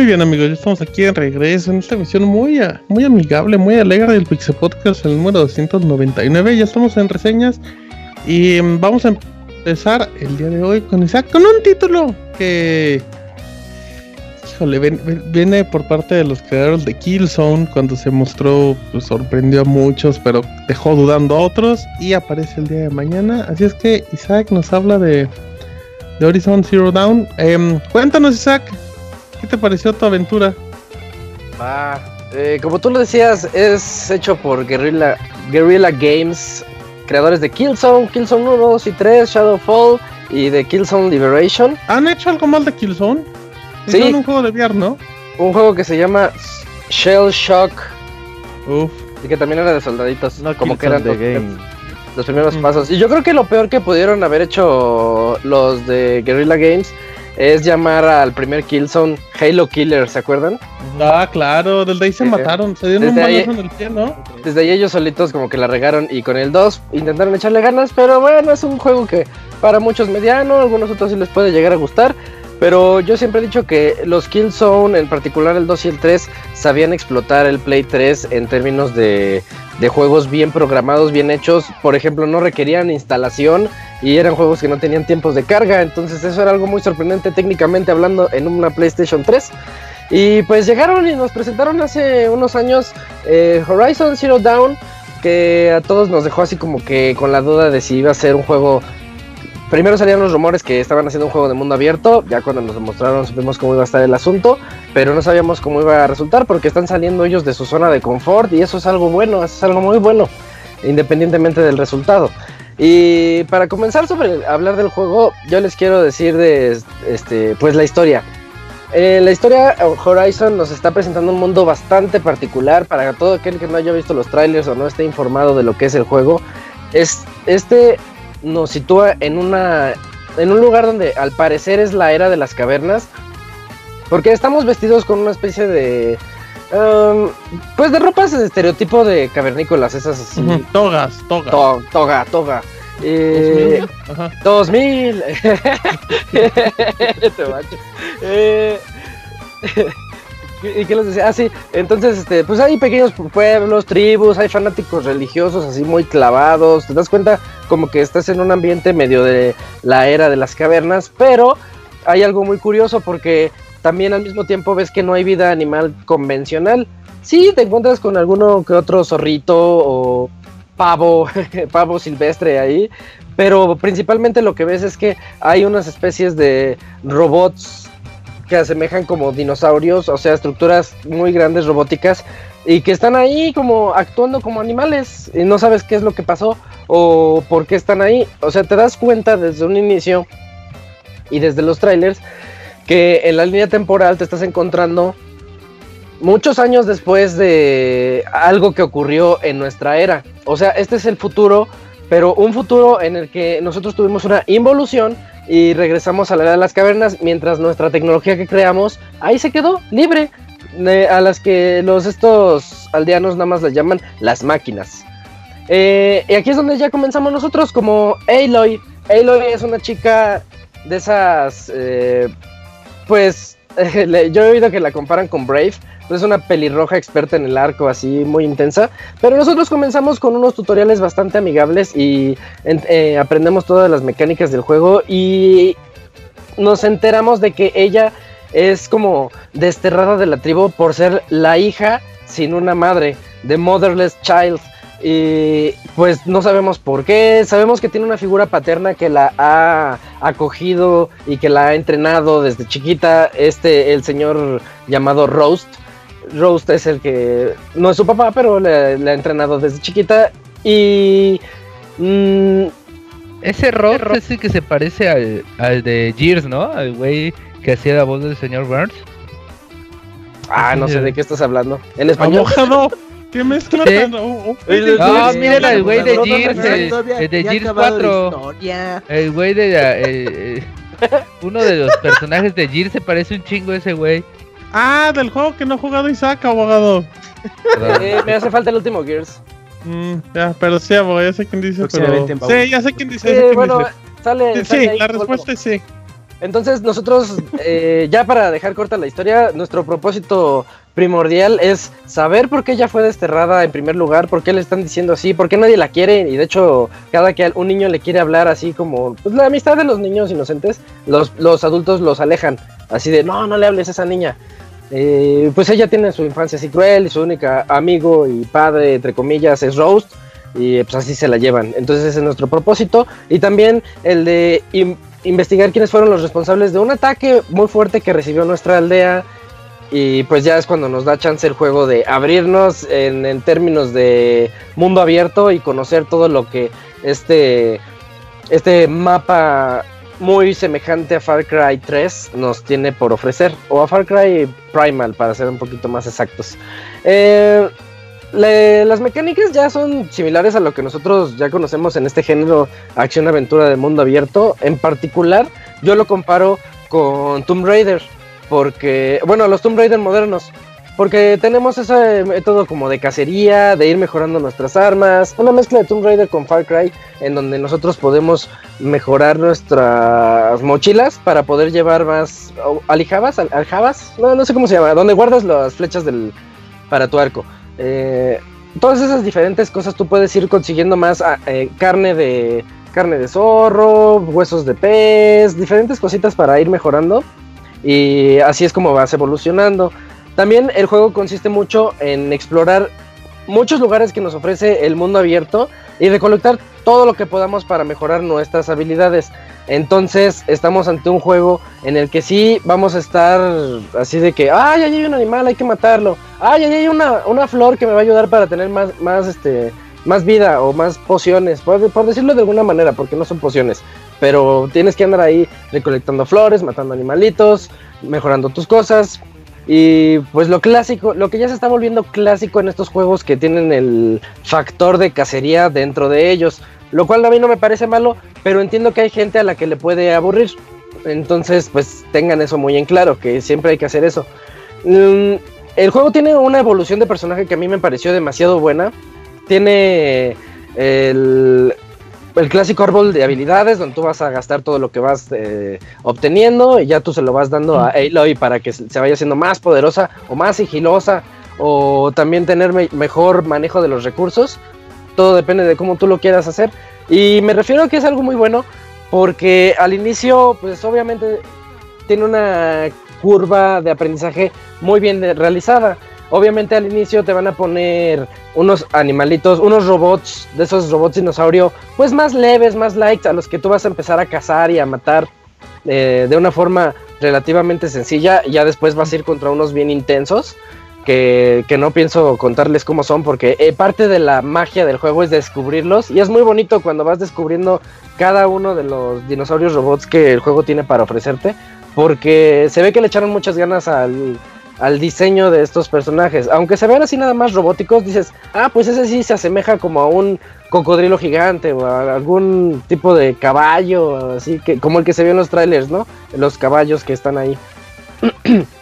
A: Muy bien amigos, ya estamos aquí en regreso en esta emisión muy, muy amigable, muy alegre del Pixel Podcast, el número 299. Ya estamos en reseñas y mm, vamos a empezar el día de hoy con Isaac con un título que... híjole, viene por parte de los creadores de Killzone, cuando se mostró, pues sorprendió a muchos, pero dejó dudando a otros, y aparece el día de mañana. Así es que Isaac nos habla de, de Horizon Zero Dawn. Em, cuéntanos, Isaac, ¿qué te pareció tu aventura?
C: Va, eh, como tú lo decías, es hecho por Guerrilla, Guerrilla Games, creadores de Killzone, Killzone 1, 2 y 3, Shadowfall y de Killzone Liberation.
A: ¿Han hecho algo más de Killzone?
C: Sí.
A: un juego de VR, ¿no?
C: Un juego que se llama Shell Shock. Uf. Y que también era de soldaditos. No, como que eran de los, primeros mm. pasos. Y yo creo que lo peor que pudieron haber hecho los de Guerrilla Games es llamar al primer Killzone Halo Killer, ¿se acuerdan?
A: Ah, claro, desde ahí se mataron, se dieron un balazo en el pie, ¿no?
C: Desde ahí ellos solitos como que la regaron y con el 2 intentaron echarle ganas, pero bueno, es un juego que para muchos mediano, algunos otros sí les puede llegar a gustar. Pero yo siempre he dicho que los Killzone, en particular el 2 y el 3, sabían explotar el Play 3 en términos de, de juegos bien programados, bien hechos. Por ejemplo, no requerían instalación y eran juegos que no tenían tiempos de carga. Entonces eso era algo muy sorprendente técnicamente hablando en una PlayStation 3. Y pues llegaron y nos presentaron hace unos años eh, Horizon Zero Dawn, que a todos nos dejó así como que con la duda de si iba a ser un juego Primero salían los rumores que estaban haciendo un juego de mundo abierto, ya cuando nos demostraron supimos cómo iba a estar el asunto, pero no sabíamos cómo iba a resultar porque están saliendo ellos de su zona de confort y eso es algo bueno, eso es algo muy bueno, independientemente del resultado. Y para comenzar sobre hablar del juego, yo les quiero decir de este, pues la historia. Eh, la historia Horizon nos está presentando un mundo bastante particular para todo aquel que no haya visto los trailers o no esté informado de lo que es el juego. Es, este nos sitúa en una en un lugar donde al parecer es la era de las cavernas porque estamos vestidos con una especie de um, pues de ropas de estereotipo de cavernícolas esas así.
A: togas toga
C: toga toga. Eh, 2000, eh, ¿Y qué les decía? Ah, sí. Entonces, este, pues hay pequeños pueblos, tribus, hay fanáticos religiosos así muy clavados. Te das cuenta como que estás en un ambiente medio de la era de las cavernas, pero hay algo muy curioso porque también al mismo tiempo ves que no hay vida animal convencional. Sí, te encuentras con alguno que otro zorrito o pavo, pavo silvestre ahí, pero principalmente lo que ves es que hay unas especies de robots que asemejan como dinosaurios, o sea, estructuras muy grandes robóticas y que están ahí como actuando como animales y no sabes qué es lo que pasó o por qué están ahí. O sea, te das cuenta desde un inicio y desde los trailers que en la línea temporal te estás encontrando muchos años después de algo que ocurrió en nuestra era. O sea, este es el futuro, pero un futuro en el que nosotros tuvimos una involución y regresamos a la era de las cavernas mientras nuestra tecnología que creamos ahí se quedó libre a las que los estos aldeanos nada más las llaman las máquinas. Eh, y aquí es donde ya comenzamos nosotros como Aloy. Aloy es una chica de esas eh, pues yo he oído que la comparan con Brave es una pelirroja experta en el arco, así muy intensa. Pero nosotros comenzamos con unos tutoriales bastante amigables y eh, aprendemos todas las mecánicas del juego y nos enteramos de que ella es como desterrada de la tribu por ser la hija sin una madre, de Motherless Child. Y pues no sabemos por qué, sabemos que tiene una figura paterna que la ha acogido y que la ha entrenado desde chiquita, este, el señor llamado Roast, Roast es el que no es su papá, pero le, ha entrenado desde chiquita. Y.
B: Mm, ese Roast es el que se parece al, de Gears, ¿no? Al güey que hacía la voz del señor Burns.
C: Ah, no sé de qué estás hablando. En español.
A: ¿Qué mezcla
B: No, miren al güey de Gears, el, de Gears 4. El güey de. Eh, uno de los personajes de Gears se parece un chingo a ese güey.
A: Ah, del juego que no ha jugado Isaac, abogado.
C: Eh, me hace falta el último Gears.
A: Mm, ya, pero sí, abogado, ya sé quién dice. Pero... Sí, ya sé quién dice.
C: bueno, sale.
A: Sí, la respuesta es sí.
C: Entonces, nosotros, eh, ya para dejar corta la historia, nuestro propósito primordial es saber por qué ella fue desterrada en primer lugar, por qué le están diciendo así, por qué nadie la quiere. Y de hecho, cada que un niño le quiere hablar así como pues, la amistad de los niños inocentes, los, los adultos los alejan así de, no, no le hables a esa niña. Eh, pues ella tiene su infancia así cruel y su único amigo y padre, entre comillas, es Rose. Y pues así se la llevan. Entonces ese es nuestro propósito. Y también el de investigar quiénes fueron los responsables de un ataque muy fuerte que recibió nuestra aldea. Y pues ya es cuando nos da chance el juego de abrirnos en, términos de mundo abierto y conocer todo lo que este, este mapa muy semejante a Far Cry 3 nos tiene por ofrecer, o a Far Cry Primal para ser un poquito más exactos. Eh, las mecánicas ya son similares a lo que nosotros ya conocemos en este género acción-aventura de mundo abierto. En particular, yo lo comparo con Tomb Raider, porque, bueno, los Tomb Raider modernos, porque tenemos ese método como de cacería, de ir mejorando nuestras armas, una mezcla de Tomb Raider con Far Cry, en donde nosotros podemos mejorar nuestras mochilas para poder llevar más alijabas, aljabas, no, no sé cómo se llama, donde guardas las flechas del, para tu arco. Eh, todas esas diferentes cosas tú puedes ir consiguiendo más ah, eh, carne de carne de zorro, huesos de pez, diferentes cositas para ir mejorando y así es como vas evolucionando. También el juego consiste mucho en explorar muchos lugares que nos ofrece el mundo abierto y recolectar todo lo que podamos para mejorar nuestras habilidades. Entonces estamos ante un juego en el que sí vamos a estar así de que, ay, ahí hay un animal, hay que matarlo. Ay, ahí hay una, una flor que me va a ayudar para tener más, más, este, más vida o más pociones, por, por decirlo de alguna manera, porque no son pociones. Pero tienes que andar ahí recolectando flores, matando animalitos, mejorando tus cosas, y pues lo clásico, lo que ya se está volviendo clásico en estos juegos que tienen el factor de cacería dentro de ellos, lo cual a mí no me parece malo, pero entiendo que hay gente a la que le puede aburrir. Entonces, pues tengan eso muy en claro, que siempre hay que hacer eso. Mm, el juego tiene una evolución de personaje que a mí me pareció demasiado buena. Tiene el, el clásico árbol de habilidades donde tú vas a gastar todo lo que vas eh, obteniendo y ya tú se lo vas dando a Aloy para que se vaya siendo más poderosa o más sigilosa o también tener mejor manejo de los recursos. Todo depende de cómo tú lo quieras hacer. Y me refiero a que es algo muy bueno porque al inicio pues obviamente tiene una curva de aprendizaje muy bien realizada. Obviamente al inicio te van a poner unos animalitos, unos robots, de esos robots dinosaurio, pues más leves, más light, a los que tú vas a empezar a cazar y a matar eh, de una forma relativamente sencilla. Ya después vas a ir contra unos bien intensos, que, no pienso contarles cómo son, porque eh, parte de la magia del juego es descubrirlos. Y es muy bonito cuando vas descubriendo cada uno de los dinosaurios robots que el juego tiene para ofrecerte, porque se ve que le echaron muchas ganas al al diseño de estos personajes. Aunque se vean así nada más robóticos, dices, ah, pues ese sí se asemeja como a un cocodrilo gigante o a algún tipo de caballo, así que como el que se vio en los trailers, ¿no? Los caballos que están ahí.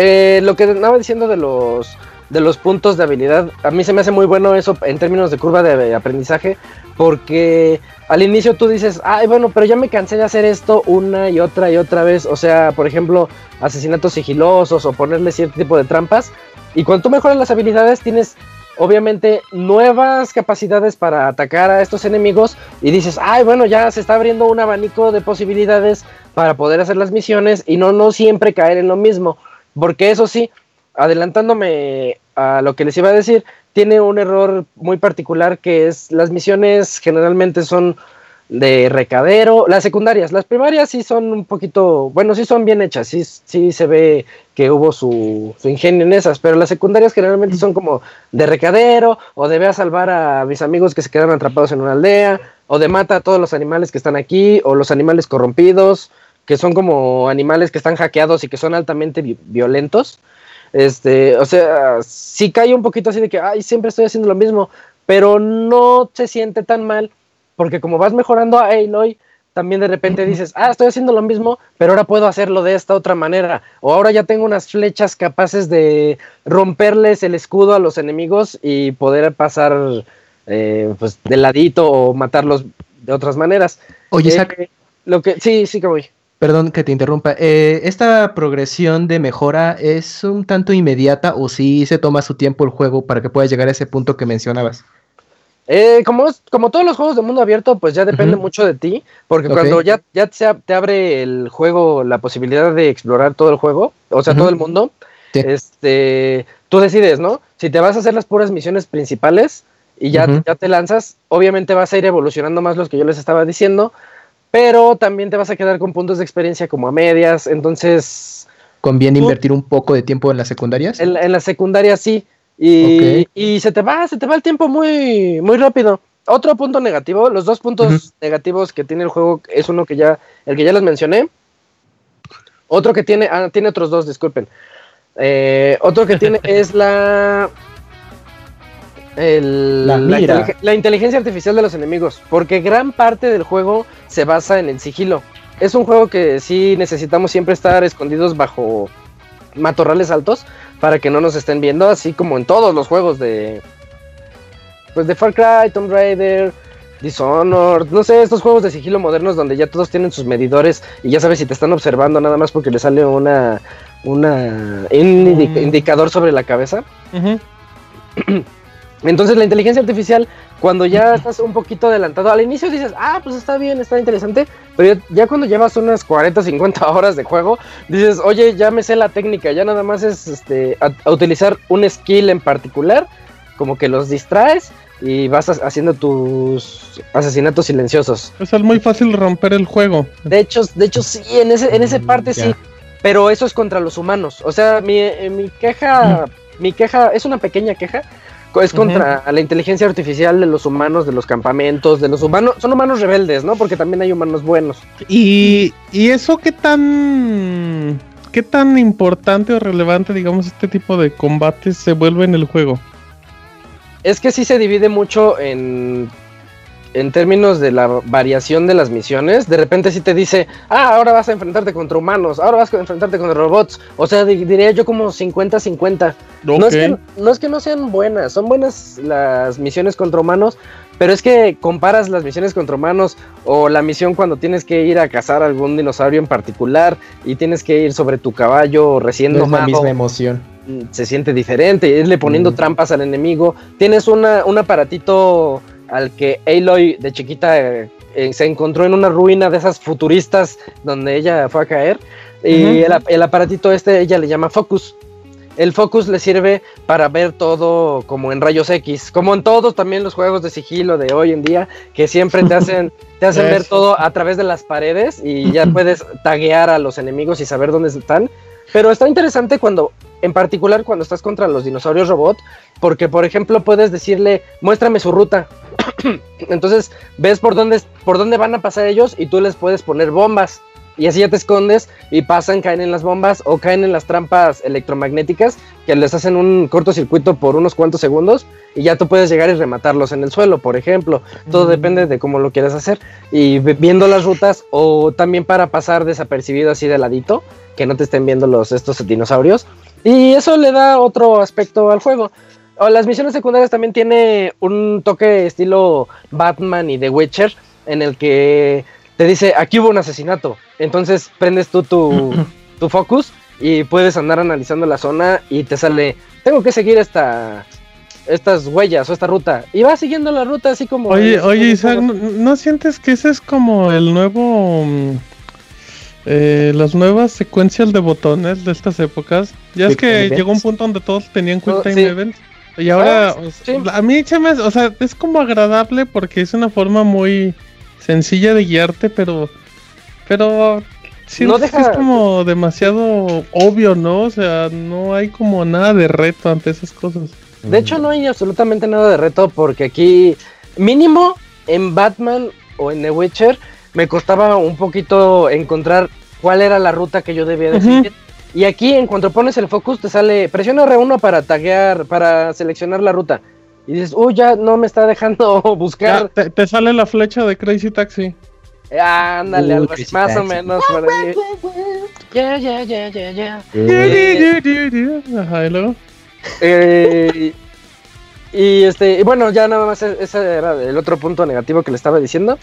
C: Eh, lo que andaba diciendo de los de los puntos de habilidad, a mí se me hace muy bueno eso en términos de curva de aprendizaje, porque al inicio tú dices, ay, bueno, pero ya me cansé de hacer esto una y otra y otra vez. O sea, por ejemplo, asesinatos sigilosos o ponerle cierto tipo de trampas. Y cuando tú mejoras las habilidades, tienes obviamente nuevas capacidades para atacar a estos enemigos. Y dices, ay, bueno, ya se está abriendo un abanico de posibilidades para poder hacer las misiones y no, no siempre caer en lo mismo. Porque eso sí, adelantándome a lo que les iba a decir, tiene un error muy particular que es las misiones generalmente son de recadero, las secundarias, las primarias sí son un poquito, bueno, sí son bien hechas, sí, sí se ve que hubo su, ingenio en esas, pero las secundarias generalmente son como de recadero, o de ve a salvar a mis amigos que se quedan atrapados en una aldea, o de mata a todos los animales que están aquí, o los animales corrompidos, que son como animales que están hackeados y que son altamente violentos. Este, o sea, sí cae un poquito así de que, ay, siempre estoy haciendo lo mismo, pero no se siente tan mal, porque como vas mejorando a Aloy, también de repente dices, ah, estoy haciendo lo mismo, pero ahora puedo hacerlo de esta otra manera. O ahora ya tengo unas flechas capaces de romperles el escudo a los enemigos y poder pasar eh, pues de ladito o matarlos de otras maneras.
F: Oye, eh,
C: lo que sí, sí que voy.
F: Perdón que te interrumpa. Eh, ¿Esta progresión de mejora es un tanto inmediata o sí se toma su tiempo el juego para que puedas llegar a ese punto que mencionabas?
C: Eh, como, como todos los juegos de mundo abierto, pues ya depende mucho de ti, porque cuando ya, ya te, abre el juego la posibilidad de explorar todo el juego, o sea, todo el mundo, este, tú decides, ¿no? Si te vas a hacer las puras misiones principales y ya, ya te lanzas, obviamente vas a ir evolucionando más los que yo les estaba diciendo, pero también te vas a quedar con puntos de experiencia como a medias, entonces...
F: ¿Conviene invertir un poco de tiempo en las secundarias?
C: En, en las secundarias sí, y, y, se te va, se te va el tiempo muy, muy rápido. Otro punto negativo, los dos puntos negativos que tiene el juego es uno que ya, el que ya les mencioné. Otro que tiene, ah, tiene otros dos, disculpen. Eh, otro que tiene es la la, inteligencia artificial de los enemigos, porque gran parte del juego se basa en el sigilo. Es un juego que sí necesitamos siempre estar escondidos bajo matorrales altos para que no nos estén viendo, así como en todos los juegos de pues de Far Cry, Tomb Raider, Dishonored, no sé, estos juegos de sigilo modernos donde ya todos tienen sus medidores y ya sabes si te están observando nada más porque le sale una una un mm. indicador sobre la cabeza. Entonces la inteligencia artificial, cuando ya estás un poquito adelantado, al inicio dices, ah, pues está bien, está interesante, pero ya, cuando llevas unas 40, 50 horas de juego, dices, oye, ya me sé la técnica, ya nada más es este, a, utilizar un skill en particular, como que los distraes y vas haciendo tus asesinatos silenciosos.
A: Es muy fácil romper el juego.
C: De hecho, de hecho sí, en ese, en esa mm, parte sí, pero eso es contra los humanos. O sea, mi, eh, mi queja, mi queja es una pequeña queja es contra la inteligencia artificial de los humanos, de los campamentos, de los humanos. Son humanos rebeldes, ¿no? Porque también hay humanos buenos.
A: ¿Y, y eso qué tan. qué tan importante o relevante, digamos, este tipo de combates se vuelve en el juego?
C: Es que sí se divide mucho en en términos de la variación de las misiones, de repente si te dice, ah, ahora vas a enfrentarte contra humanos, ahora vas a enfrentarte contra robots. O sea, diría yo como 50-50. No, es que, no es que no sean buenas, son buenas las misiones contra humanos, pero es que comparas las misiones contra humanos o la misión cuando tienes que ir a cazar algún dinosaurio en particular y tienes que ir sobre tu caballo recién
F: no es la misma emoción.
C: Mm, se siente diferente, irle poniendo mm. trampas al enemigo. Tienes una, un aparatito al que Aloy de chiquita eh, se encontró en una ruina de esas futuristas donde ella fue a caer. Y el, aparatito este ella le llama Focus. El Focus le sirve para ver todo como en rayos X, como en todos también los juegos de sigilo de hoy en día, que siempre te hacen, te hacen ver todo a través de las paredes y ya puedes taguear a los enemigos y saber dónde están. Pero está interesante cuando, en particular cuando estás contra los dinosaurios robot, porque por ejemplo puedes decirle, muéstrame su ruta Entonces ves por dónde, por dónde van a pasar ellos y tú les puedes poner bombas. Y así ya te escondes y pasan, caen en las bombas o caen en las trampas electromagnéticas que les hacen un cortocircuito por unos cuantos segundos y ya tú puedes llegar y rematarlos en el suelo, por ejemplo. Todo depende de cómo lo quieras hacer. Y viendo las rutas o también para pasar desapercibido así de ladito, que no te estén viendo los, estos dinosaurios. Y eso le da otro aspecto al juego las misiones secundarias también tiene un toque estilo Batman y The Witcher, en el que te dice, aquí hubo un asesinato. Entonces prendes tú tu, tu focus y puedes andar analizando la zona y te sale, tengo que seguir esta, estas huellas o esta ruta. Y vas siguiendo la ruta así como...
A: Oye, oye Isaac, ¿no, sientes que ese es como el nuevo... Mm, eh, las nuevas secuencias de botones de estas épocas? Ya es que llegó un punto donde todos tenían Quick Time Events. Y ahora, ah, a mí se me, o sea, es como agradable porque es una forma muy sencilla de guiarte, pero, pero sí, es como demasiado obvio, ¿no? O sea, no hay como nada de reto ante esas cosas.
C: De hecho, no hay absolutamente nada de reto porque aquí, mínimo en Batman o en The Witcher, me costaba un poquito encontrar cuál era la ruta que yo debía de seguir. Y aquí, en cuanto pones el focus, te sale, presiona R1 para taguear, para seleccionar la ruta. Y dices, uy, ya no me está dejando buscar.
A: te, sale la flecha de Crazy Taxi.
C: ándale, algo así, más o menos. Ya, ya, ya, ya, ya.
A: Ajá, y luego.
C: Eh, y este, y bueno, ya nada más e-, ese era el otro punto negativo que le estaba diciendo.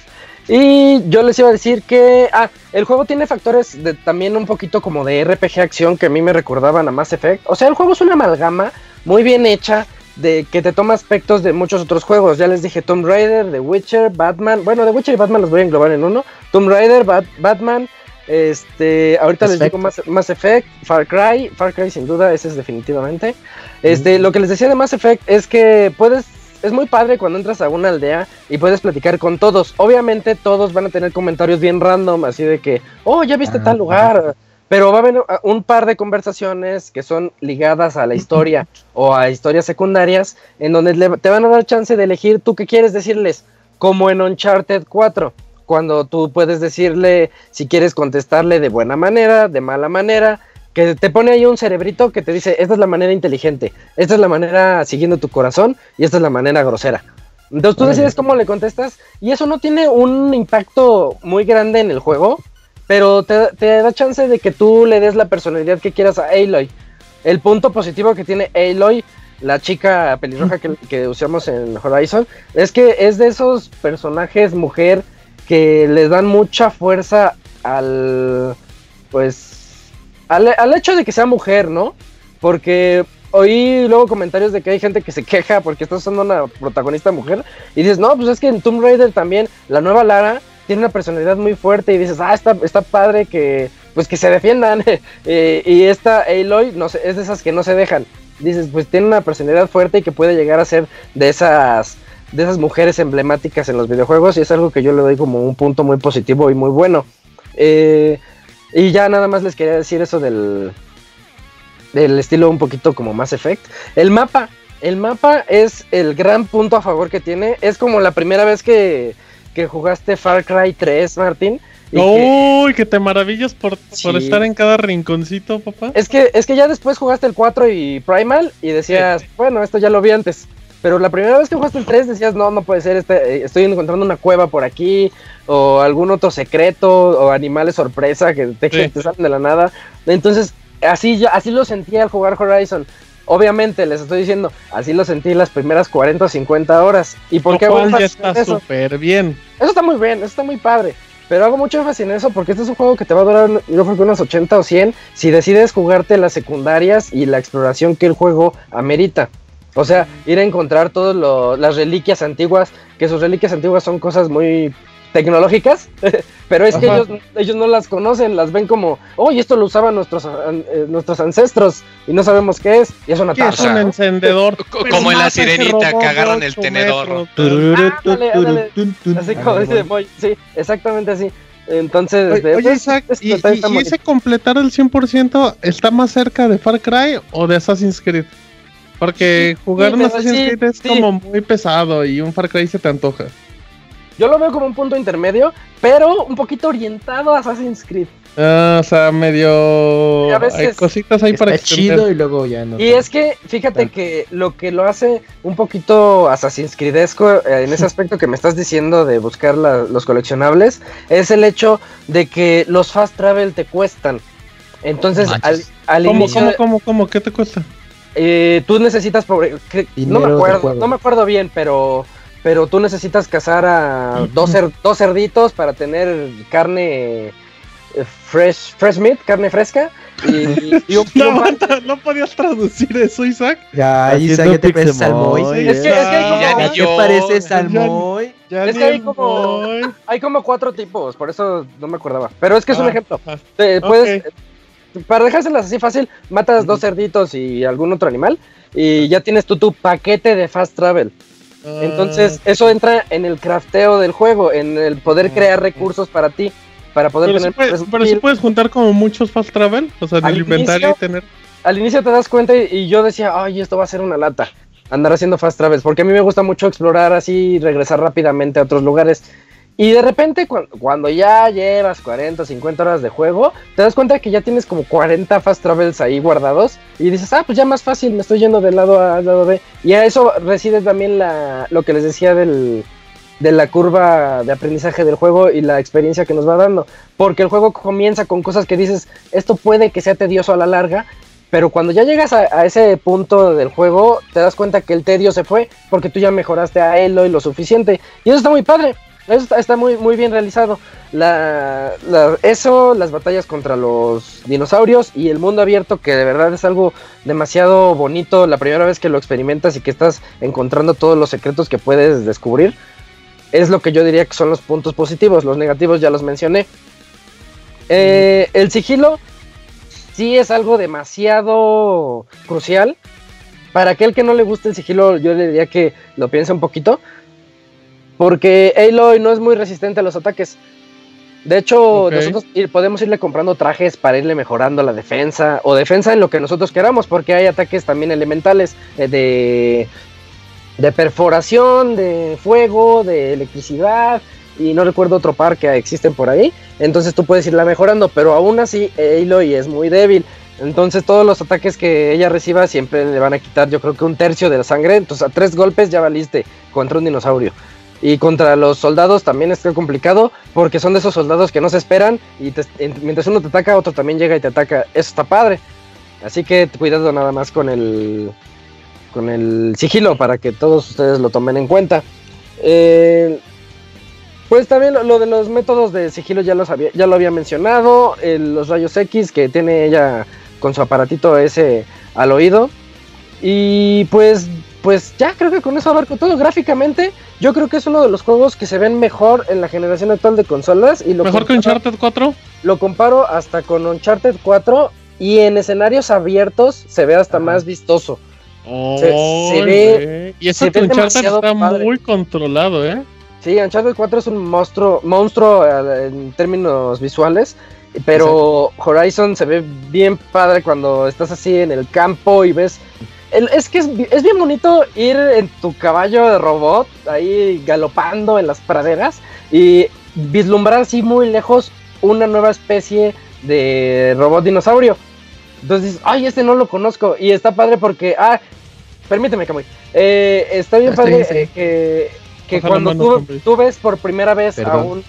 C: Y yo les iba a decir que, ah, el juego tiene factores de también un poquito como de RPG acción que a mí me recordaban a Mass Effect. O sea, el juego es una amalgama muy bien hecha de que te toma aspectos de muchos otros juegos. Ya les dije Tomb Raider, The Witcher, Batman. Bueno, The Witcher y Batman los voy a englobar en uno. Tomb Raider, Batman. Este, ahorita les digo Mass, Effect, Far Cry, Far Cry sin duda, ese es definitivamente. Este, lo que les decía de Mass Effect es que puedes es muy padre cuando entras a una aldea y puedes platicar con todos. Obviamente todos van a tener comentarios bien random, así de que, oh, ya viste tal lugar, pero va a haber uh, un par de conversaciones que son ligadas a la historia o a historias secundarias en donde te van a dar chance de elegir tú qué quieres decirles, como en Uncharted 4, cuando tú puedes decirle si quieres contestarle de buena manera, de mala manera, que te pone ahí un cerebrito que te dice, esta es la manera inteligente, esta es la manera siguiendo tu corazón y esta es la manera grosera. Entonces tú decides cómo le contestas y eso no tiene un impacto muy grande en el juego, pero te, da chance de que tú le des la personalidad que quieras a Aloy. El punto positivo que tiene Aloy, la chica pelirroja que, usamos en Horizon, es que es de esos personajes mujer que les dan mucha fuerza al, pues, al, al hecho de que sea mujer, ¿no? Porque oí luego comentarios de que hay gente que se queja porque está usando una protagonista mujer y dices, no, pues es que en Tomb Raider también la nueva Lara tiene una personalidad muy fuerte y dices, ah, está, está padre que, pues que se defiendan. Eh, y esta Aloy no sé, es de esas que no se dejan. Dices, pues tiene una personalidad fuerte y que puede llegar a ser de esas, de esas mujeres emblemáticas en los videojuegos y es algo que yo le doy como un punto muy positivo y muy bueno. Eh, y ya nada más les quería decir eso del, del estilo un poquito como Mass Effect. El mapa, el mapa es el gran punto a favor que tiene. Es como la primera vez que que jugaste Far Cry 3, Martín.
A: Uy, que te maravillas por, por, estar en cada rinconcito, papá.
C: Es que, es que ya después jugaste el 4 y Primal y decías, bueno, esto ya lo vi antes. Pero la primera vez que jugaste el 3 decías, no, no puede ser, este, eh, estoy encontrando una cueva por aquí, o algún otro secreto, o animales sorpresa que te, te salen de la nada. Entonces, así, yo, así lo sentía al jugar Horizon. Obviamente, les estoy diciendo, así lo sentí las primeras 40 o 50 horas. ¿Y por qué
A: hago ya está súper bien.
C: Eso está muy bien, eso está muy padre. Pero hago mucho énfasis en eso porque este es un juego que te va a durar, yo creo que unos 80 o 100 si decides jugarte las secundarias y la exploración que el juego amerita. O sea, ir a encontrar todas las reliquias antiguas, que sus reliquias antiguas son cosas muy tecnológicas, pero es que ellos, ellos no las conocen, las ven como, oye, esto lo usaban nuestros, eh, nuestros ancestros y no sabemos qué es, y es una taza.
A: Es un encendedor.
E: como en la sirenita que agarran el tenedor.
C: así como dice sí, exactamente así. Entonces,
A: oye, pues, Isaac, ¿y, y, ese completar el 100% está más cerca de Far Cry o de Assassin's Creed? Porque jugar un Assassin's Creed es como muy pesado y un Far Cry se te antoja.
C: Yo lo veo como un punto intermedio, pero un poquito orientado a Assassin's Creed.
A: Ah, o sea, medio. hay cositas ahí para
F: chido y luego ya no.
C: Y es que, fíjate que lo que lo hace un poquito Assassin's Creedesco eh, en ese aspecto que me estás diciendo de buscar los coleccionables es el hecho de que los fast travel te cuestan. Entonces, al, al
A: ¿Cómo, inicio. ¿Cómo, cómo, cómo? ¿Qué te cuesta?
C: Eh, tú necesitas. no me acuerdo, no me acuerdo bien, pero pero tú necesitas cazar a dos, dos cerditos para tener carne eh, fresh, fresh meat, carne fresca. Y,
A: un, no, no, podías traducir eso, Isaac.
F: Ya, Isaac, ya te pareces al Moy.
C: Es que, es que hay
F: como, ya te pareces al Moy.
C: es que hay como, hay como cuatro tipos, por eso no me acordaba. Pero es que es un ah, ejemplo. puedes, Para dejárselas así fácil, matas dos cerditos y algún otro animal y ya tienes tú tu paquete de fast travel. Entonces, ah. eso entra en el crafteo del juego, en el poder crear recursos para ti, para poder
A: pero
C: tener.
A: Si pero si puedes juntar como muchos fast travel, o sea, el inventario y tener.
C: Al inicio te das cuenta y, yo decía, ay, esto va a ser una lata, andar haciendo fast travels, porque a mí me gusta mucho explorar así y regresar rápidamente a otros lugares. Y de repente, cuando, ya llevas 40, 50 horas de juego, te das cuenta que ya tienes como 40 fast travels ahí guardados. Y dices, ah, pues ya más fácil, me estoy yendo del lado A lado B. Y a eso reside también la, lo que les decía del, de la curva de aprendizaje del juego y la experiencia que nos va dando. Porque el juego comienza con cosas que dices, esto puede que sea tedioso a la larga. Pero cuando ya llegas a, ese punto del juego, te das cuenta que el tedio se fue porque tú ya mejoraste a Eloy lo suficiente. Y eso está muy padre Eso está, muy, muy bien realizado. La, eso, las batallas contra los dinosaurios y el mundo abierto, que de verdad es algo demasiado bonito la primera vez que lo experimentas y que estás encontrando todos los secretos que puedes descubrir, es lo que yo diría que son los puntos positivos. Los negativos ya los mencioné. Eh, el sigilo sí es algo demasiado crucial. Para aquel que no le guste el sigilo, yo le diría que lo piense un poquito. Porque Aloy no es muy resistente a los ataques. De hecho, nosotros podemos irle comprando trajes para irle mejorando la defensa o defensa en lo que nosotros queramos, porque hay ataques también elementales eh, de, de perforación, de fuego, de electricidad y no recuerdo otro par que existen por ahí. Entonces tú puedes irla mejorando, pero aún así Aloy es muy débil. Entonces todos los ataques que ella reciba siempre le van a quitar yo creo que un tercio de la sangre. Entonces a tres golpes ya valiste contra un dinosaurio. Y contra los soldados también está complicado porque son de esos soldados que no se esperan y mientras uno te ataca, otro también llega y te ataca. Eso está padre. Así que cuidado nada más con el con el sigilo para que todos ustedes lo tomen en cuenta. Eh, pues también lo, de los métodos de sigilo ya, los había, ya lo había mencionado. los rayos X que tiene ella con su aparatito ese al oído. Y pues pues ya creo que con eso abarco todo. Gráficamente, yo creo que es uno de los juegos que se ven mejor en la generación actual de consolas. Y lo
A: ¿Mejor que Uncharted 4?
C: Lo comparo hasta con Uncharted 4 y en escenarios abiertos se ve hasta más vistoso.
A: se, ve. Y ese Uncharted está muy controlado, ¿eh?
C: Sí, Uncharted 4 es un monstruo, monstruo eh, en términos visuales. Pero Horizon se ve bien padre cuando estás así en el campo y ves es que es, bien bonito ir en tu caballo de robot, ahí galopando en las praderas y vislumbrar así muy lejos una nueva especie de robot dinosaurio. Entonces ay, este no lo conozco. Y está padre porque, ah, permíteme, Camuy. Eh, está bien padre eh, que, cuando tú, ves por primera vez a un,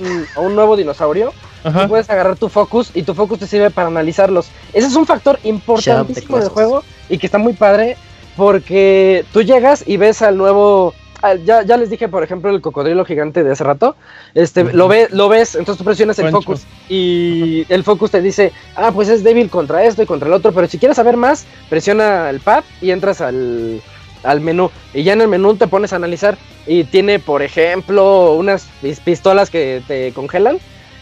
C: nuevo dinosaurio, tú puedes agarrar tu focus y tu focus te sirve para analizarlos. Ese es un factor importantísimo del juego y que está muy padre porque tú llegas y ves al nuevo. ya, ya, les dije, por ejemplo, el cocodrilo gigante de hace rato. Este, lo, ve, lo ves, entonces tú presionas el focus. Y el focus te dice, ah, pues es débil contra esto y contra el otro. Pero si quieres saber más, presiona el pad y entras al, al menú. Y ya en el menú te pones a analizar. Y tiene, por ejemplo, unas pistolas que te congelan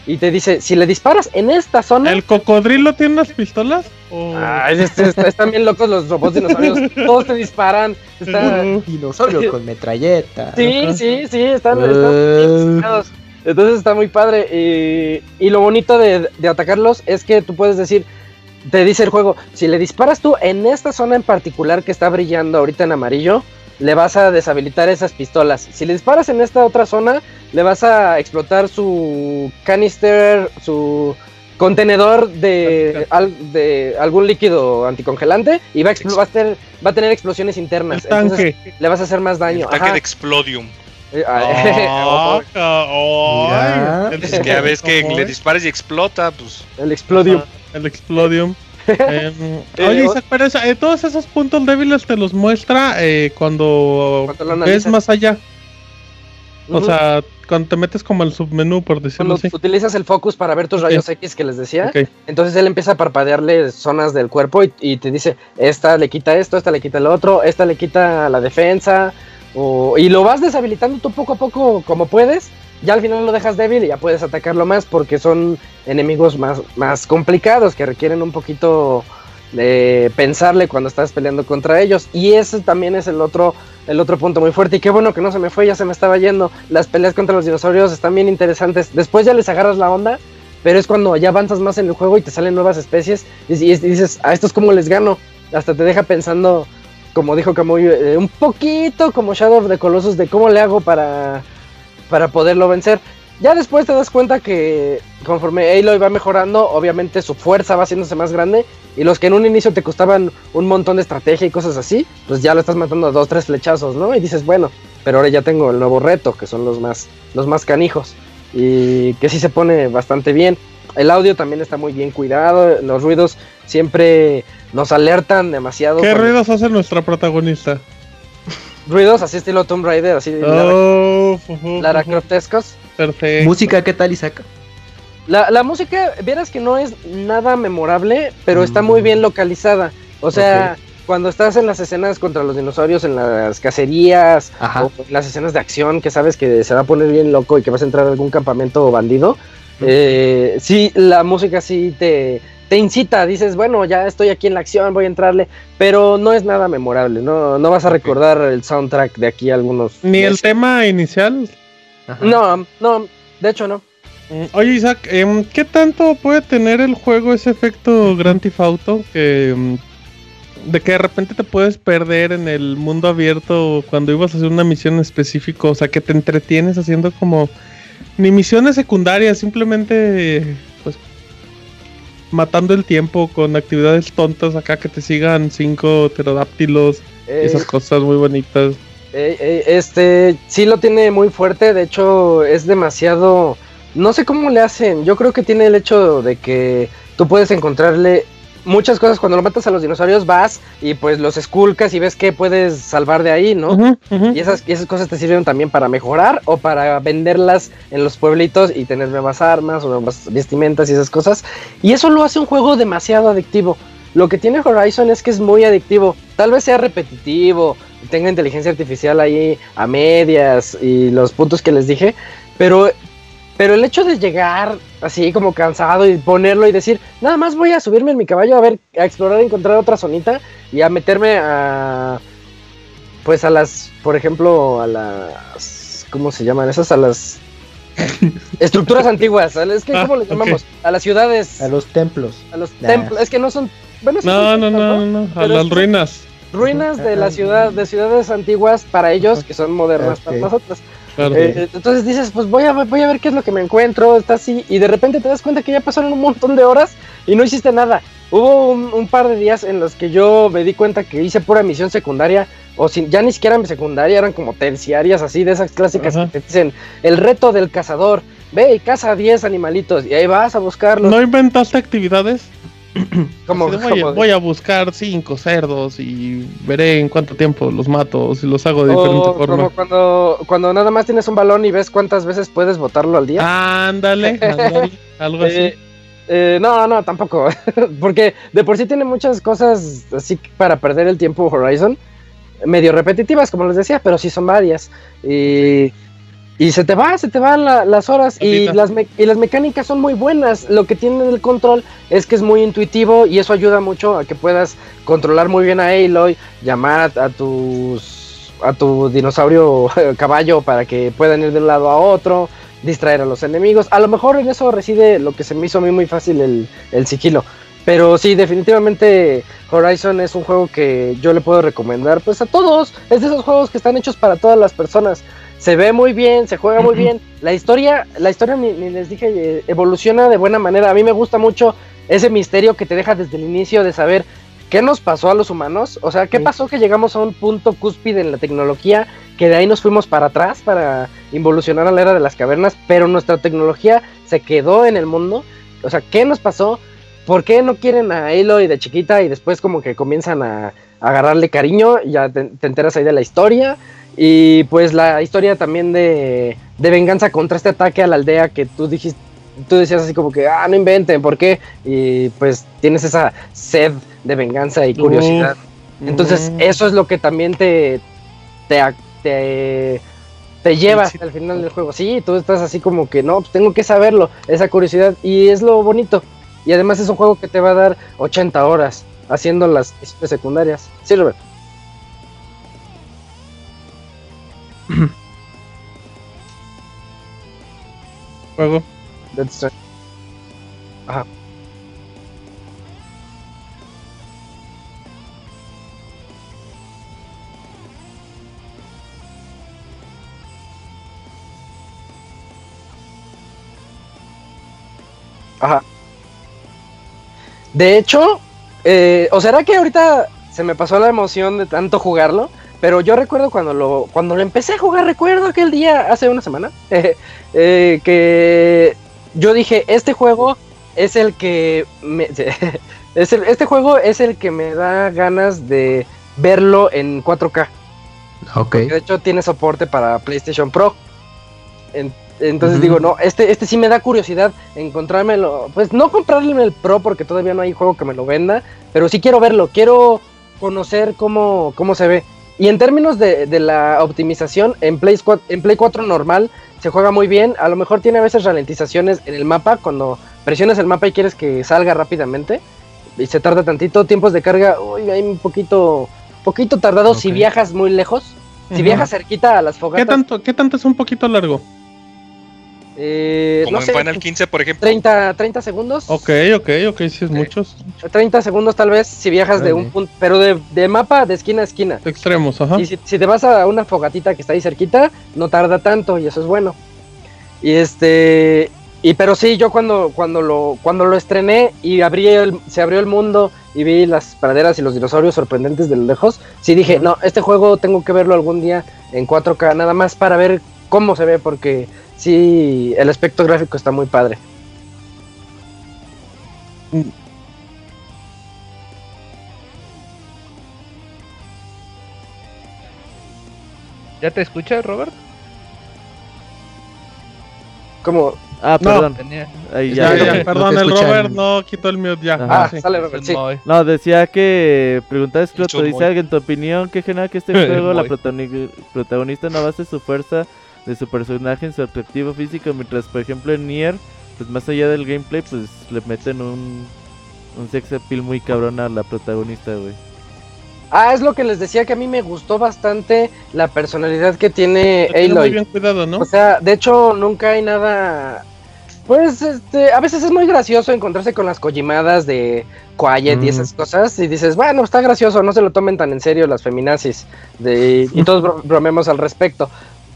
C: y te dice, si le disparas en esta zona...
A: ¿El cocodrilo tiene unas pistolas?
C: Ah, están bien locos los robots dinosaurios. Todos te disparan. Está...
F: Dinosaurio con metralleta.
C: Sí, sí, sí, están... Uh... Entonces está muy padre. Y, y lo bonito de, de, atacarlos es que tú puedes decir, te dice el juego, si le disparas tú en esta zona en particular que está brillando ahorita en amarillo, le vas a deshabilitar esas pistolas. Si le disparas en esta otra zona, le vas a explotar su canister, su contenedor de, de algún líquido anticongelante y va a, va a, tener, va a tener explosiones internas. Entonces, le vas a hacer más daño.
E: El tanque de Explodium. Eh, ah, oh, es que a veces que le dispares y explota, pues.
C: El Explodium.
A: el Explodium. Em, oye, Isaac, pero eh, todos esos puntos débiles te los muestra eh, cuando, ves más allá. O sea, cuando te metes como al submenú, por decirlo
C: cuando utilizas el focus para ver tus rayos X que les decía, entonces él empieza a parpadearle zonas del cuerpo y, te dice, esta le quita esto, esta le quita el otro, esta le quita la defensa, y lo vas deshabilitando tú poco a poco como puedes, ya al final lo dejas débil y ya puedes atacarlo más porque son enemigos más, más complicados que requieren un poquito de pensarle cuando estás peleando contra ellos. Y ese también es el otro, el otro punto muy fuerte. Y qué bueno que no se me fue, ya se me estaba yendo. Las peleas contra los dinosaurios están bien interesantes. Después ya les agarras la onda, pero es cuando ya avanzas más en el juego y te salen nuevas especies. Y, dices, a estos cómo les gano. Hasta te deja pensando, como dijo Camuy, eh, un poquito como Shadow of the Colossus de cómo le hago para para poderlo vencer. Ya después te das cuenta que conforme Aloy va mejorando, obviamente su fuerza va haciéndose más grande. Y los que en un inicio te costaban un montón de estrategia y cosas así, pues ya lo estás matando a dos, tres flechazos, ¿no? Y dices, bueno, pero ahora ya tengo el nuevo reto, que son los más, los más canijos. Y que sí se pone bastante bien. El audio también está muy bien cuidado. Los ruidos siempre nos alertan demasiado.
A: ¿Qué ruidos hace nuestra protagonista?
C: ruidos así estilo Tomb Raider, así oh, Lara, Croftescos.
F: Perfecto. ¿Música qué tal, Isaac?
C: La, la música, vieras que no es nada memorable, pero está muy bien localizada. O sea, cuando estás en las escenas contra los dinosaurios, en las cacerías, o las escenas de acción, que sabes que se va a poner bien loco y que vas a entrar a algún campamento bandido, eh, sí, la música sí te, te incita, dices, bueno, ya estoy aquí en la acción, voy a entrarle, pero no es nada memorable, no, no vas a recordar el soundtrack de aquí algunos.
A: ¿Ni el tema inicial?
C: No, no, de hecho no.
A: Mm, oye Isaac, em, ¿qué tanto puede tener el juego ese efecto Grand Theft Auto que em, de que de repente te puedes perder en el mundo abierto cuando ibas a hacer una misión específica, o sea, que te entretienes haciendo como ni misiones secundarias, simplemente pues matando el tiempo con actividades tontas acá que te sigan cinco pterodáctilos, esas cosas muy bonitas.
C: Este sí lo tiene muy fuerte, de hecho es demasiado no sé cómo le hacen, yo creo que tiene el hecho de que tú puedes encontrarle muchas cosas cuando lo matas a los dinosaurios vas y pues los esculcas y ves que puedes salvar de ahí, ¿no? Y, esas, esas cosas te sirven también para mejorar o para venderlas en los pueblitos y tener nuevas armas o nuevas vestimentas y esas cosas. Y eso lo hace un juego demasiado adictivo. Lo que tiene Horizon es que es muy adictivo. Tal vez sea repetitivo, tenga inteligencia artificial ahí a medias y los puntos que les dije, pero pero el hecho de llegar así como cansado y ponerlo y decir, nada más voy a subirme en mi caballo a ver, a explorar, a encontrar otra zonita y a meterme a, pues a las, por ejemplo, a las, ¿cómo se llaman? Esas a las estructuras antiguas. Es que, ah, ¿cómo le llamamos? A las ciudades.
F: A los templos.
C: A los templos. Es que no son,
A: bueno, no, no, no, no, a las ruinas.
C: Ruinas de la ciudad, de ciudades antiguas para ellos, que son modernas para nosotros. Eh, entonces dices, pues voy a, voy a ver qué es lo que me encuentro, está así, y de repente te das cuenta que ya pasaron un montón de horas y no hiciste nada. Hubo un, par de días en los que yo me di cuenta que hice pura misión secundaria, o sin, ya ni siquiera mi secundaria, eran como terciarias, así, de esas clásicas que te dicen, el reto del cazador, ve y caza 10 animalitos, y ahí vas a buscarlos.
A: ¿No inventaste actividades? Como, voy, a, buscar cinco cerdos y veré en cuánto tiempo los mato si los hago de diferente forma. Como
C: cuando, cuando nada más tienes un balón y ves cuántas veces puedes botarlo al
A: día. Ándale, algo así.
C: Eh, eh, no, no, tampoco. Porque de por sí tiene muchas cosas así para perder el tiempo Horizon. Medio repetitivas, como les decía, pero sí son varias. Y y se te va, se te van las horas y las, y las mecánicas son muy buenas. Lo que tiene el control es que es muy intuitivo y eso ayuda mucho a que puedas controlar muy bien a Aloy, llamar a, tus a tu dinosaurio caballo para que puedan ir de un lado a otro, distraer a los enemigos. A lo mejor en eso reside lo que se me hizo a mí muy fácil el, el sigilo. Pero sí, definitivamente Horizon es un juego que yo le puedo recomendar pues a todos. Es de esos juegos que están hechos para todas las personas se ve muy bien, se juega muy bien. La historia, la historia ni, les dije, eh, evoluciona de buena manera. A mí me gusta mucho ese misterio que te deja desde el inicio de saber qué nos pasó a los humanos. O sea, qué pasó que llegamos a un punto cúspide en la tecnología, que de ahí nos fuimos para atrás para involucionar a la era de las cavernas, pero nuestra tecnología se quedó en el mundo. O sea, ¿qué nos pasó? ¿Por qué no quieren a Aloy de chiquita y después como que comienzan a, agarrarle cariño? Ya te enteras ahí de la historia. Y pues la historia también de, venganza contra este ataque a la aldea que tú dijiste, tú decías así como que, ah, no inventen, ¿por qué? Y pues tienes esa sed de venganza y curiosidad. Entonces, eso es lo que también te, te, te, te lleva hasta el final del juego. Sí, tú estás así como que, no, pues tengo que saberlo, esa curiosidad, y es lo bonito. Y además es un juego que te va a dar 80 horas haciendo las secundarias. Sí, Robert. Ajá. Ajá. De hecho, eh, ¿o será que ahorita se me pasó la emoción de tanto jugarlo? Pero yo recuerdo cuando lo, cuando lo empecé a jugar, recuerdo aquel día, hace una semana, eh, que yo dije, este juego es el que me, es el, este juego es el que me da ganas de verlo en 4K.
F: Ok.
C: de hecho tiene soporte para PlayStation Pro. Entonces digo, no, este, este sí me da curiosidad encontrármelo. Pues no comprarle el Pro porque todavía no hay juego que me lo venda, pero sí quiero verlo, quiero conocer cómo, cómo se ve. Y en términos de, la optimización, en Play, 4, en Play 4 normal se juega muy bien. A lo mejor tiene a veces ralentizaciones en el mapa cuando presiones el mapa y quieres que salga rápidamente y se tarda tantito. Tiempos de carga, uy, hay un poquito, poquito tardado si viajas muy lejos. Si viajas cerquita a las fogatas.
A: ¿Qué tanto, ¿Qué tanto es un poquito largo?
C: Eh,
E: Como en Final 15, por ejemplo.
C: 30, 30 segundos.
A: Ok, ok, ok, sí es muchos.
C: 30 segundos tal vez si viajas de un punto, pero de, mapa de esquina a esquina.
A: Extremos, ajá.
C: Y si, te vas a una fogatita que está ahí cerquita, no tarda tanto y eso es bueno. Y este, y pero sí, yo cuando, cuando, lo, cuando lo estrené y abrí el, se abrió el mundo y vi las praderas y los dinosaurios sorprendentes de lejos, sí dije, no, este juego tengo que verlo algún día en 4K, nada más para ver cómo se ve, porque sí, el aspecto gráfico está muy padre.
B: ¿Ya te escuchas, Robert?
C: ¿Cómo?
G: Ah, perdón.
A: Ahí ya, perdón, el Robert no quitó el mute ya.
C: Ah, sale Robert, sí.
G: No, decía que preguntaba Escroto, dice en tu opinión, ¿qué genera que este juego la protagonista no base su fuerza de su personaje en su atractivo físico, mientras por ejemplo en Nier, pues más allá del gameplay, pues le meten un, un sex appeal muy cabrón a la protagonista, güey.
C: Ah, es lo que les decía que a mí me gustó bastante la personalidad que tiene Aloy. Muy bien cuidado, ¿no? O sea, de hecho nunca hay nada pues este, a veces es muy gracioso encontrarse con las collimadas de Quiet y esas cosas y dices, bueno, está gracioso, no se lo tomen tan en serio las feminazis de, y todos bromemos al respecto.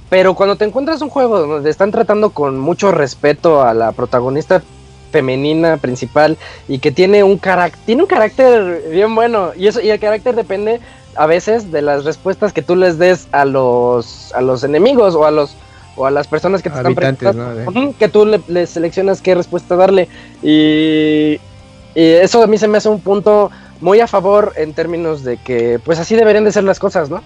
C: Pero cuando te encuentras un juego donde están tratando con mucho respeto a la protagonista femenina principal y que tiene un carácter, tiene un carácter bien bueno y eso y el carácter depende a veces de las respuestas que tú les des a los a los enemigos o a los o a las personas que te están preguntando, que tú le, seleccionas qué respuesta darle y, y eso a mí se me hace un punto muy a favor en términos de que pues así deberían de ser las cosas, ¿no?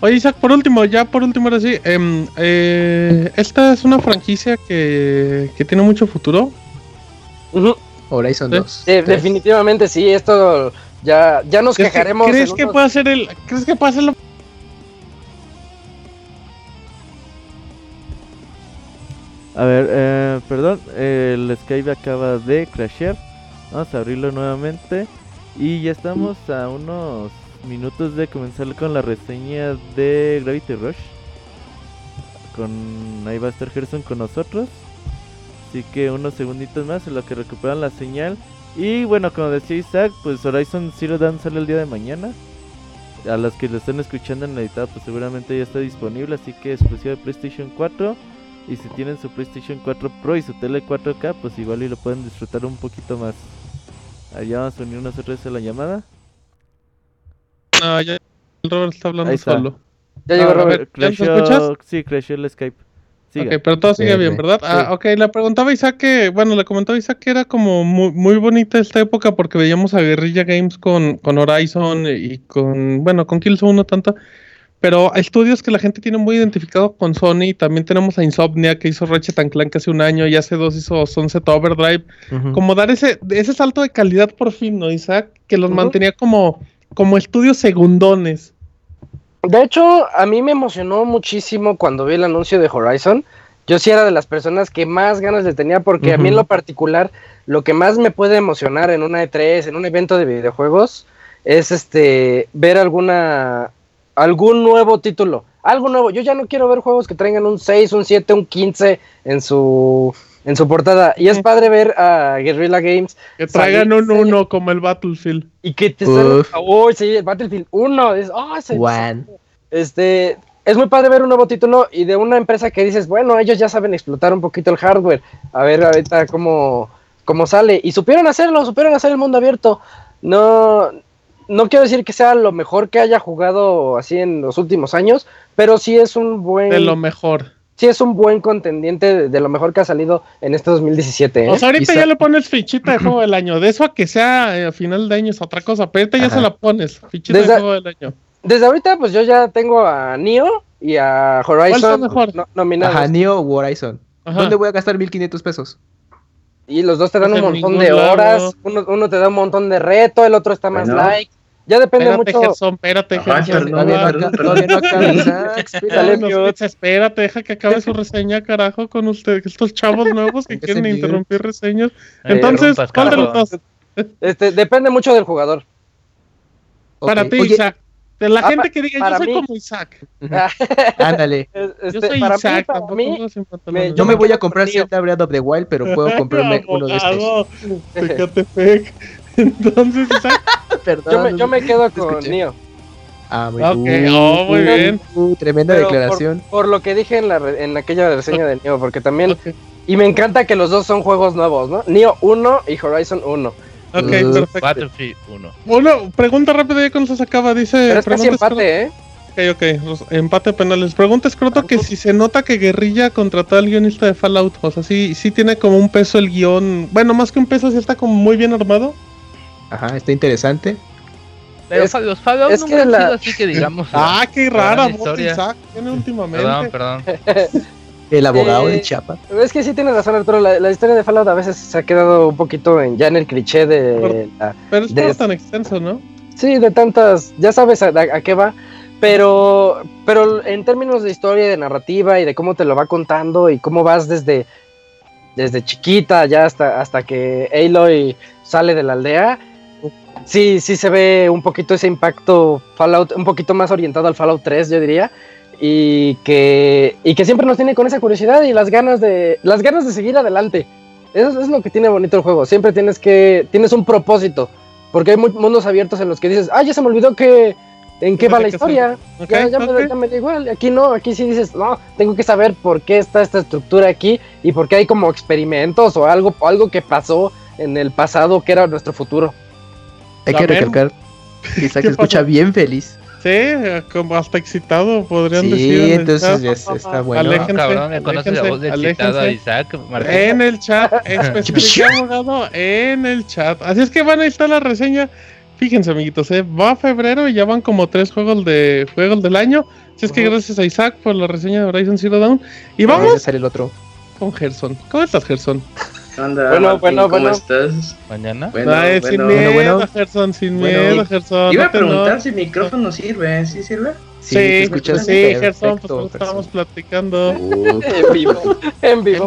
A: Oye, Isaac, por último, ya por último, ahora sí. Em, eh, esta es una franquicia que, que tiene mucho futuro.
I: Horizon 2.
C: definitivamente sí, esto ya, ya nos quejaremos.
A: ¿Crees que puede ser el. ¿Crees que puede ser
G: A ver, eh, perdón, el Skype acaba de crashear. Vamos a abrirlo nuevamente. Y ya estamos a unos minutos de comenzar con la reseña de Gravity Rush. Con ahí va a estar Gerson con nosotros. Así que unos segunditos más en lo que recuperan la señal. Y bueno, como decía Isaac, pues Horizon Zero Dawn sale el día de mañana. A los que lo estén escuchando en la editado, pues seguramente ya está disponible. Así que exclusivo de PlayStation 4. Y si tienen su PlayStation 4 Pro y su tele 4K, pues igual y lo pueden disfrutar un poquito más. Allá vamos a unirnos otra vez a la llamada.
A: No, ya el Robert está hablando solo.
C: Ya llegó Robert.
G: ¿Ya escuchas? Sí, creció el Skype.
A: Ok, pero todo sigue bien, ¿verdad? Ah, ok, le preguntaba Isaac que, bueno, le comentaba Isaac que era como muy, muy bonita esta época porque veíamos a Guerrilla Games con, con Horizon y con, bueno, con Killzone no tanto, pero estudios que la gente tiene muy identificado con Sony, también tenemos a Insomnia que hizo Ratchet Clank hace un año y hace dos hizo Sunset Overdrive, como dar ese, ese salto de calidad por fin, ¿no, Isaac? Que los mantenía como como estudios segundones.
C: De hecho, a mí me emocionó muchísimo cuando vi el anuncio de Horizon. Yo sí era de las personas que más ganas le tenía porque a mí en lo particular lo que más me puede emocionar en una E3, en un evento de videojuegos, es este ver alguna algún nuevo título, algo nuevo. Yo ya no quiero ver juegos que traigan un 6, un 7, un 15 en su en su portada. Y es padre ver a Guerrilla Games.
A: Que traigan un 1 como el Battlefield.
C: Y que te salga. Oh, sí, el Battlefield 1. Es, oh, este, es muy padre ver un nuevo título y de una empresa que dices, bueno, ellos ya saben explotar un poquito el hardware. A ver ahorita cómo, cómo sale. Y supieron hacerlo, supieron hacer el mundo abierto. No, no quiero decir que sea lo mejor que haya jugado así en los últimos años, pero sí es un buen.
A: De lo mejor
C: sí es un buen contendiente de, lo mejor que ha salido en este 2017. ¿eh?
A: O sea, ahorita ya le pones fichita de juego del año. De eso a que sea eh, a final de año es otra cosa, pero ahorita ya se la pones, fichita de juego del año.
C: Desde ahorita, pues yo ya tengo a Nio y a Horizon
A: mejor?
F: No, nominados. Ajá, Neo o Horizon. ¿Dónde voy a gastar 1500 pesos?
C: Y los dos te dan un montón de horas. Uno, uno, te da un montón de reto, el otro está más like. Ya depende
A: espérate,
C: mucho.
A: Gerson, espérate, Gerson. No, no, espérate, deja que acabe su reseña, carajo, con ustedes, estos chavos nuevos que quieren interrumpir reseñas. Entonces, ¿cuál de los dos?
C: Este, depende mucho del jugador.
A: Para ti, Isaac. De la ah, gente que diga, yo soy como Isaac.
F: Ándale.
A: Este, yo soy Isaac, tampoco mí,
F: me, yo me voy a comprar Zelda Breath of the Wild, pero puedo comprarme uno de estos.
A: Fíjate, fake. Entonces,
C: Perdón, yo, me, yo me quedo con Nio.
F: Ah, muy,
A: okay. oh, muy bien.
F: Uh, tremenda declaración.
C: Por, lo que dije en, la, en aquella reseña de Nio, porque también. Y me encanta que los dos son juegos nuevos, ¿no? Nio 1 y Horizon 1.
A: Ok, uh, perfecto.
B: Battlefield 1.
A: Bueno, pregunta rápida ya cuando se acaba. Dice.
C: Pero es casi empate, ¿eh?
A: Ok, ok, empate penales. Pregunta Escroto que si se nota que Guerrilla contrató al guionista de Fallout. O sea, sí, sí tiene como un peso el guion. Bueno, más que un peso, sí está como muy bien armado.
F: Ajá, está interesante.
B: Pero es, los Fallout es que la... así que digamos.
A: ah, qué rara Isaac tiene últimamente.
B: Perdón, perdón.
F: El abogado de eh, Chiapas.
C: Es que sí tiene razón Arturo, la, la, historia de Fallout a veces se ha quedado un poquito en, ya en el cliché de...
A: Pero, es de, tan extenso, ¿no?
C: Sí, de tantas, ya sabes a, qué va, pero, pero en términos de historia, de narrativa y de cómo te lo va contando y cómo vas desde, desde chiquita ya hasta, hasta que Aloy sale de la aldea, sí, sí se ve un poquito ese impacto Fallout, un poquito más orientado al Fallout 3, yo diría. Y que, y que siempre nos tiene con esa curiosidad y las ganas de, las ganas de seguir adelante. Eso es lo que tiene bonito el juego. Siempre tienes que, tienes un propósito. Porque hay mundos abiertos en los que dices, ah, ya se me olvidó que, en qué va la historia. ya, me, da igual. Aquí no, aquí sí dices, no, tengo que saber por qué está esta estructura aquí y por qué hay como experimentos o algo, algo que pasó en el pasado que era nuestro futuro.
F: Hay que recalcar que se escucha bien feliz.
A: Sí, como hasta excitado podrían
F: decir. Sí, entonces ya está bueno.
B: Aléjense, cabrón, me conoce la voz de excitado a Isaac.
A: En el chat, abogado, en el chat. Así es que van a estar la reseña. Fíjense, amiguitos, ¿eh? va febrero y ya van como tres juegos de juegos del año. Así es que gracias a Isaac por la reseña de Horizon Zero Dawn. Y vamos.
F: a el otro.
A: Con Gerson. ¿Cómo estás, Gerson?
J: Bueno, bueno, ¿Cómo estás?
B: Mañana.
A: Bueno, Ay, sin miedo, bueno. Gerson, sin miedo, Gerson.
J: Iba a preguntar si el micrófono sirve, ¿sí sirve?
A: Sí, sí, sí Gerson, pues estábamos platicando.
C: en vivo. En vivo.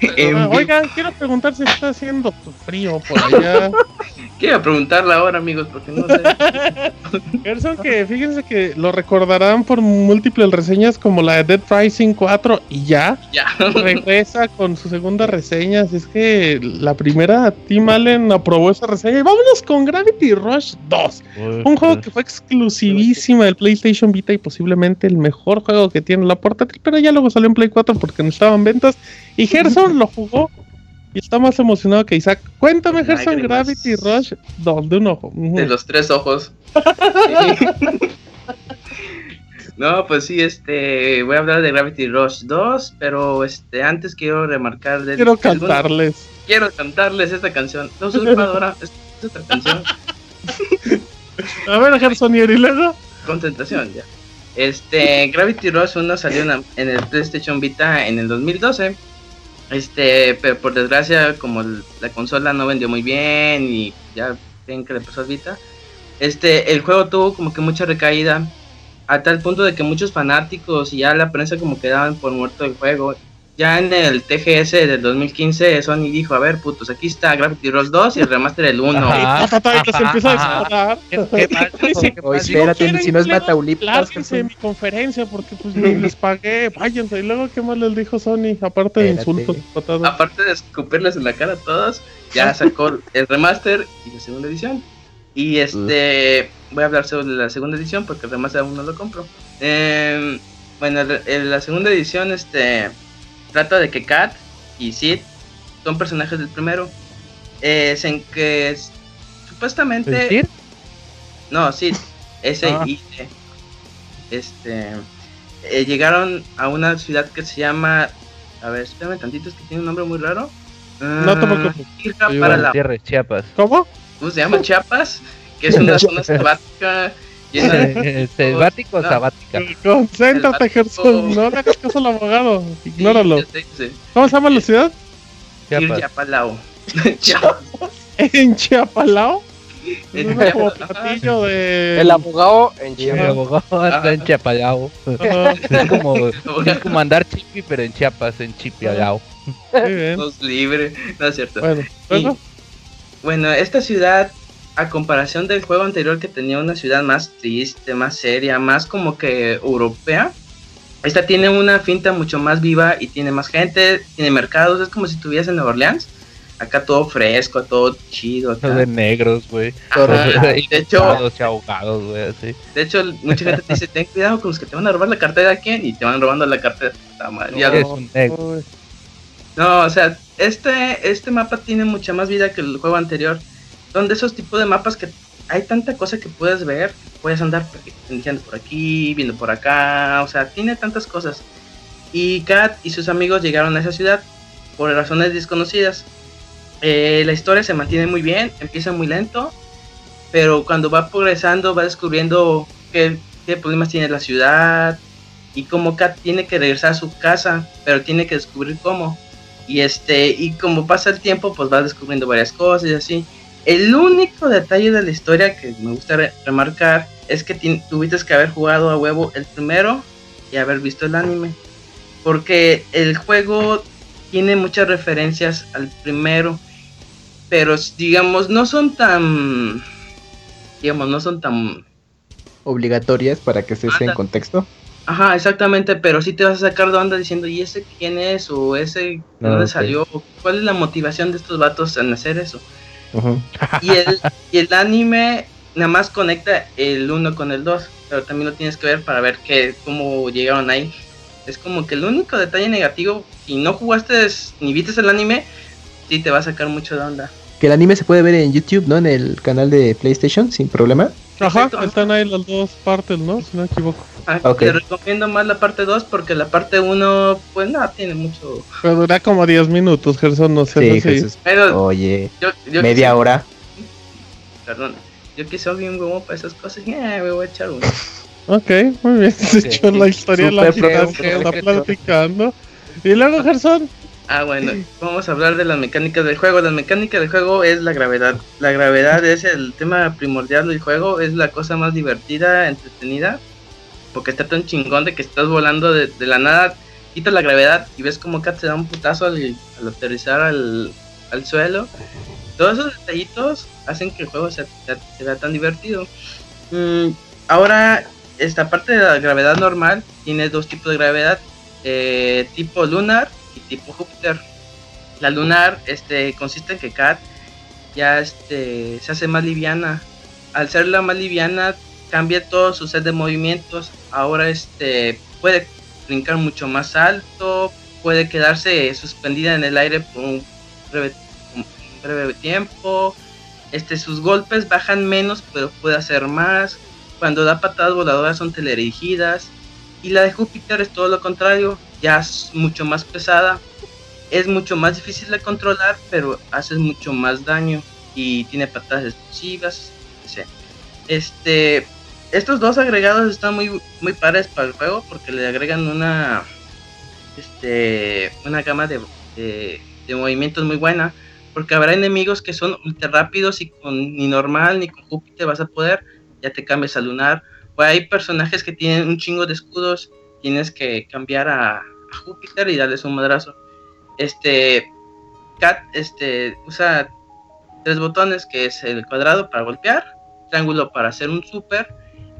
A: En vivo. Oigan, quiero preguntar si está haciendo frío por allá.
J: Quiero preguntarle ahora, amigos, porque no sé.
A: Gerson, que fíjense que lo recordarán por múltiples reseñas como la de Dead Rising 4 y ya.
J: Ya.
A: Regresa con su segunda reseña. Así es que la primera, Tim Allen aprobó esa reseña. Y vámonos con Gravity Rush 2. un juego que fue exclusivísima del PlayStation Vita y posiblemente el mejor juego que tiene la portátil, pero ya luego salió en Play 4 porque no estaban ventas. Y Gerson lo jugó y está más emocionado que Isaac. Cuéntame, Gerson, Gravity Rush 2, de un ojo.
J: De los tres ojos. no, pues sí, este, voy a hablar de Gravity Rush 2, pero este, antes quiero remarcar... De,
A: quiero cantarles.
J: quiero cantarles esta canción. No soy jugadora, es esta canción.
A: a ver, Gerson, ¿y luego?
J: Concentración, ya. Este, Gravity Rush 1 salió en el PlayStation Vita en el 2012 este, pero por desgracia, como la consola no vendió muy bien y ya ven que le pasó a este, el juego tuvo como que mucha recaída a tal punto de que muchos fanáticos y ya la prensa como que daban por muerto el juego ya en el TGS del 2015, Sony dijo, a ver, putos, aquí está Gravity Rush 2 y el remaster el 1.
A: Ajá, y se empieza a disparar.
F: espérate, si no es Mataulipas.
A: en mi conferencia porque pues les pagué, váyanse. Y luego, ¿qué más les dijo Sony? Aparte de insultos,
J: patadas. Aparte de escupirles en la cara a todos, ya sacó el remaster y la segunda edición. Y este, voy a hablar sobre la segunda edición porque el remaster aún no lo compro. Eh, bueno, en la segunda edición, este trata de que Kat y Sid son personajes del primero. Es en que supuestamente.
B: ¿Sid?
J: No, Sid. S ah. I Este. Eh, llegaron a una ciudad que se llama. A ver, espérame tantito, es que tiene un nombre muy raro.
A: no te
B: para la... Tierra Chiapas.
A: ¿Cómo?
J: ¿Cómo se llama? Chiapas, que es una zona selvática
B: ¿Selvático o sabática?
A: Concéntrate, Gerson. No le hagas caso al abogado. Ignóralo. ¿Cómo se llama la ciudad?
J: Chiapalao.
A: ¿En Chiapalao?
C: El abogado en
B: Chiapas. El abogado está en Chiapalao. es, como, es como andar chipi, pero en Chiapas, en Chipialao.
J: Muy bien. libre, no es cierto. Bueno, bueno, esta ciudad a comparación del juego anterior que tenía una ciudad más triste, más seria, más como que europea, esta tiene una finta mucho más viva y tiene más gente, tiene mercados, es como si estuviese en Nueva Orleans. Acá todo fresco, todo chido. Acá.
B: de negros, güey.
J: De hecho,
B: ahogados, güey, así.
J: De hecho, mucha gente te dice, ten cuidado con los que te van a robar la cartera de quién y te van robando la cartera. No, no, o sea, este, este mapa tiene mucha más vida que el juego anterior son de esos tipos de mapas que hay tanta cosa que puedes ver, puedes andar iniciando por aquí, viendo por acá, o sea, tiene tantas cosas. Y Kat y sus amigos llegaron a esa ciudad por razones desconocidas. Eh, la historia se mantiene muy bien, empieza muy lento, pero cuando va progresando va descubriendo qué, qué problemas tiene la ciudad y cómo Kat tiene que regresar a su casa, pero tiene que descubrir cómo. Y este, y como pasa el tiempo, pues va descubriendo varias cosas y así. El único detalle de la historia que me gusta remarcar es que tuviste que haber jugado a huevo el primero y haber visto el anime. Porque el juego tiene muchas referencias al primero. Pero digamos, no son tan. Digamos, no son tan.
F: Obligatorias para que se esté en contexto.
J: Ajá, exactamente, pero sí te vas a sacar de onda diciendo, ¿y ese quién es? ¿O ese de ah, dónde salió? ¿Cuál es la motivación de estos vatos en hacer eso? Y, el, y el anime nada más conecta el 1 con el 2, pero también lo tienes que ver para ver que, cómo llegaron ahí. Es como que el único detalle negativo, si no jugaste ni viste el anime, sí te va a sacar mucho de onda.
F: Que el anime se puede ver en YouTube, ¿no? En el canal de PlayStation, sin problema.
A: Ajá, están ahí las dos partes, ¿no? Si no me equivoco.
J: Ah, Te recomiendo más la parte 2 porque la parte 1, pues nada, tiene mucho.
A: Pero dura como 10 minutos, Gerson, no sé.
F: Sí, Oye, media hora.
J: Perdón, yo que soy bien huevo para esas cosas, yeah, me voy a echar uno.
A: Ok, muy bien. Se echó la historia de la vida que está platicando. Y luego, Gerson.
J: Ah, bueno, vamos a hablar de las mecánicas del juego. La mecánica del juego es la gravedad. La gravedad es el tema primordial del juego, es la cosa más divertida, entretenida, porque está tan chingón de que estás volando de, la nada, quitas la gravedad y ves como Kat se da un putazo al, aterrizar al, suelo. Todos esos detallitos hacen que el juego se, vea tan divertido. Mm, ahora, esta parte de la gravedad normal tiene dos tipos de gravedad, eh, tipo lunar y tipo Júpiter. La lunar este, consiste en que Kat ya este, se hace más liviana. Al ser la más liviana, cambia todo su set de movimientos. Ahora este, puede brincar mucho más alto, puede quedarse suspendida en el aire por un breve, breve tiempo. Este, sus golpes bajan menos, pero puede hacer más. Cuando da patadas voladoras son teledirigidas. Y la de Júpiter es todo lo contrario, ya es mucho más pesada, es mucho más difícil de controlar, pero hace mucho más daño y tiene patadas explosivas. Este, estos dos agregados están muy, muy pares para el juego porque le agregan una, este, una gama de, de, movimientos muy buena. Porque habrá enemigos que son ultra rápidos y con ni normal ni con Júpiter vas a poder, ya te cambias a lunar. O hay personajes que tienen un chingo de escudos, tienes que cambiar a, Júpiter y darles un madrazo. Este, Cat este, usa tres botones, que es el cuadrado para golpear, triángulo para hacer un super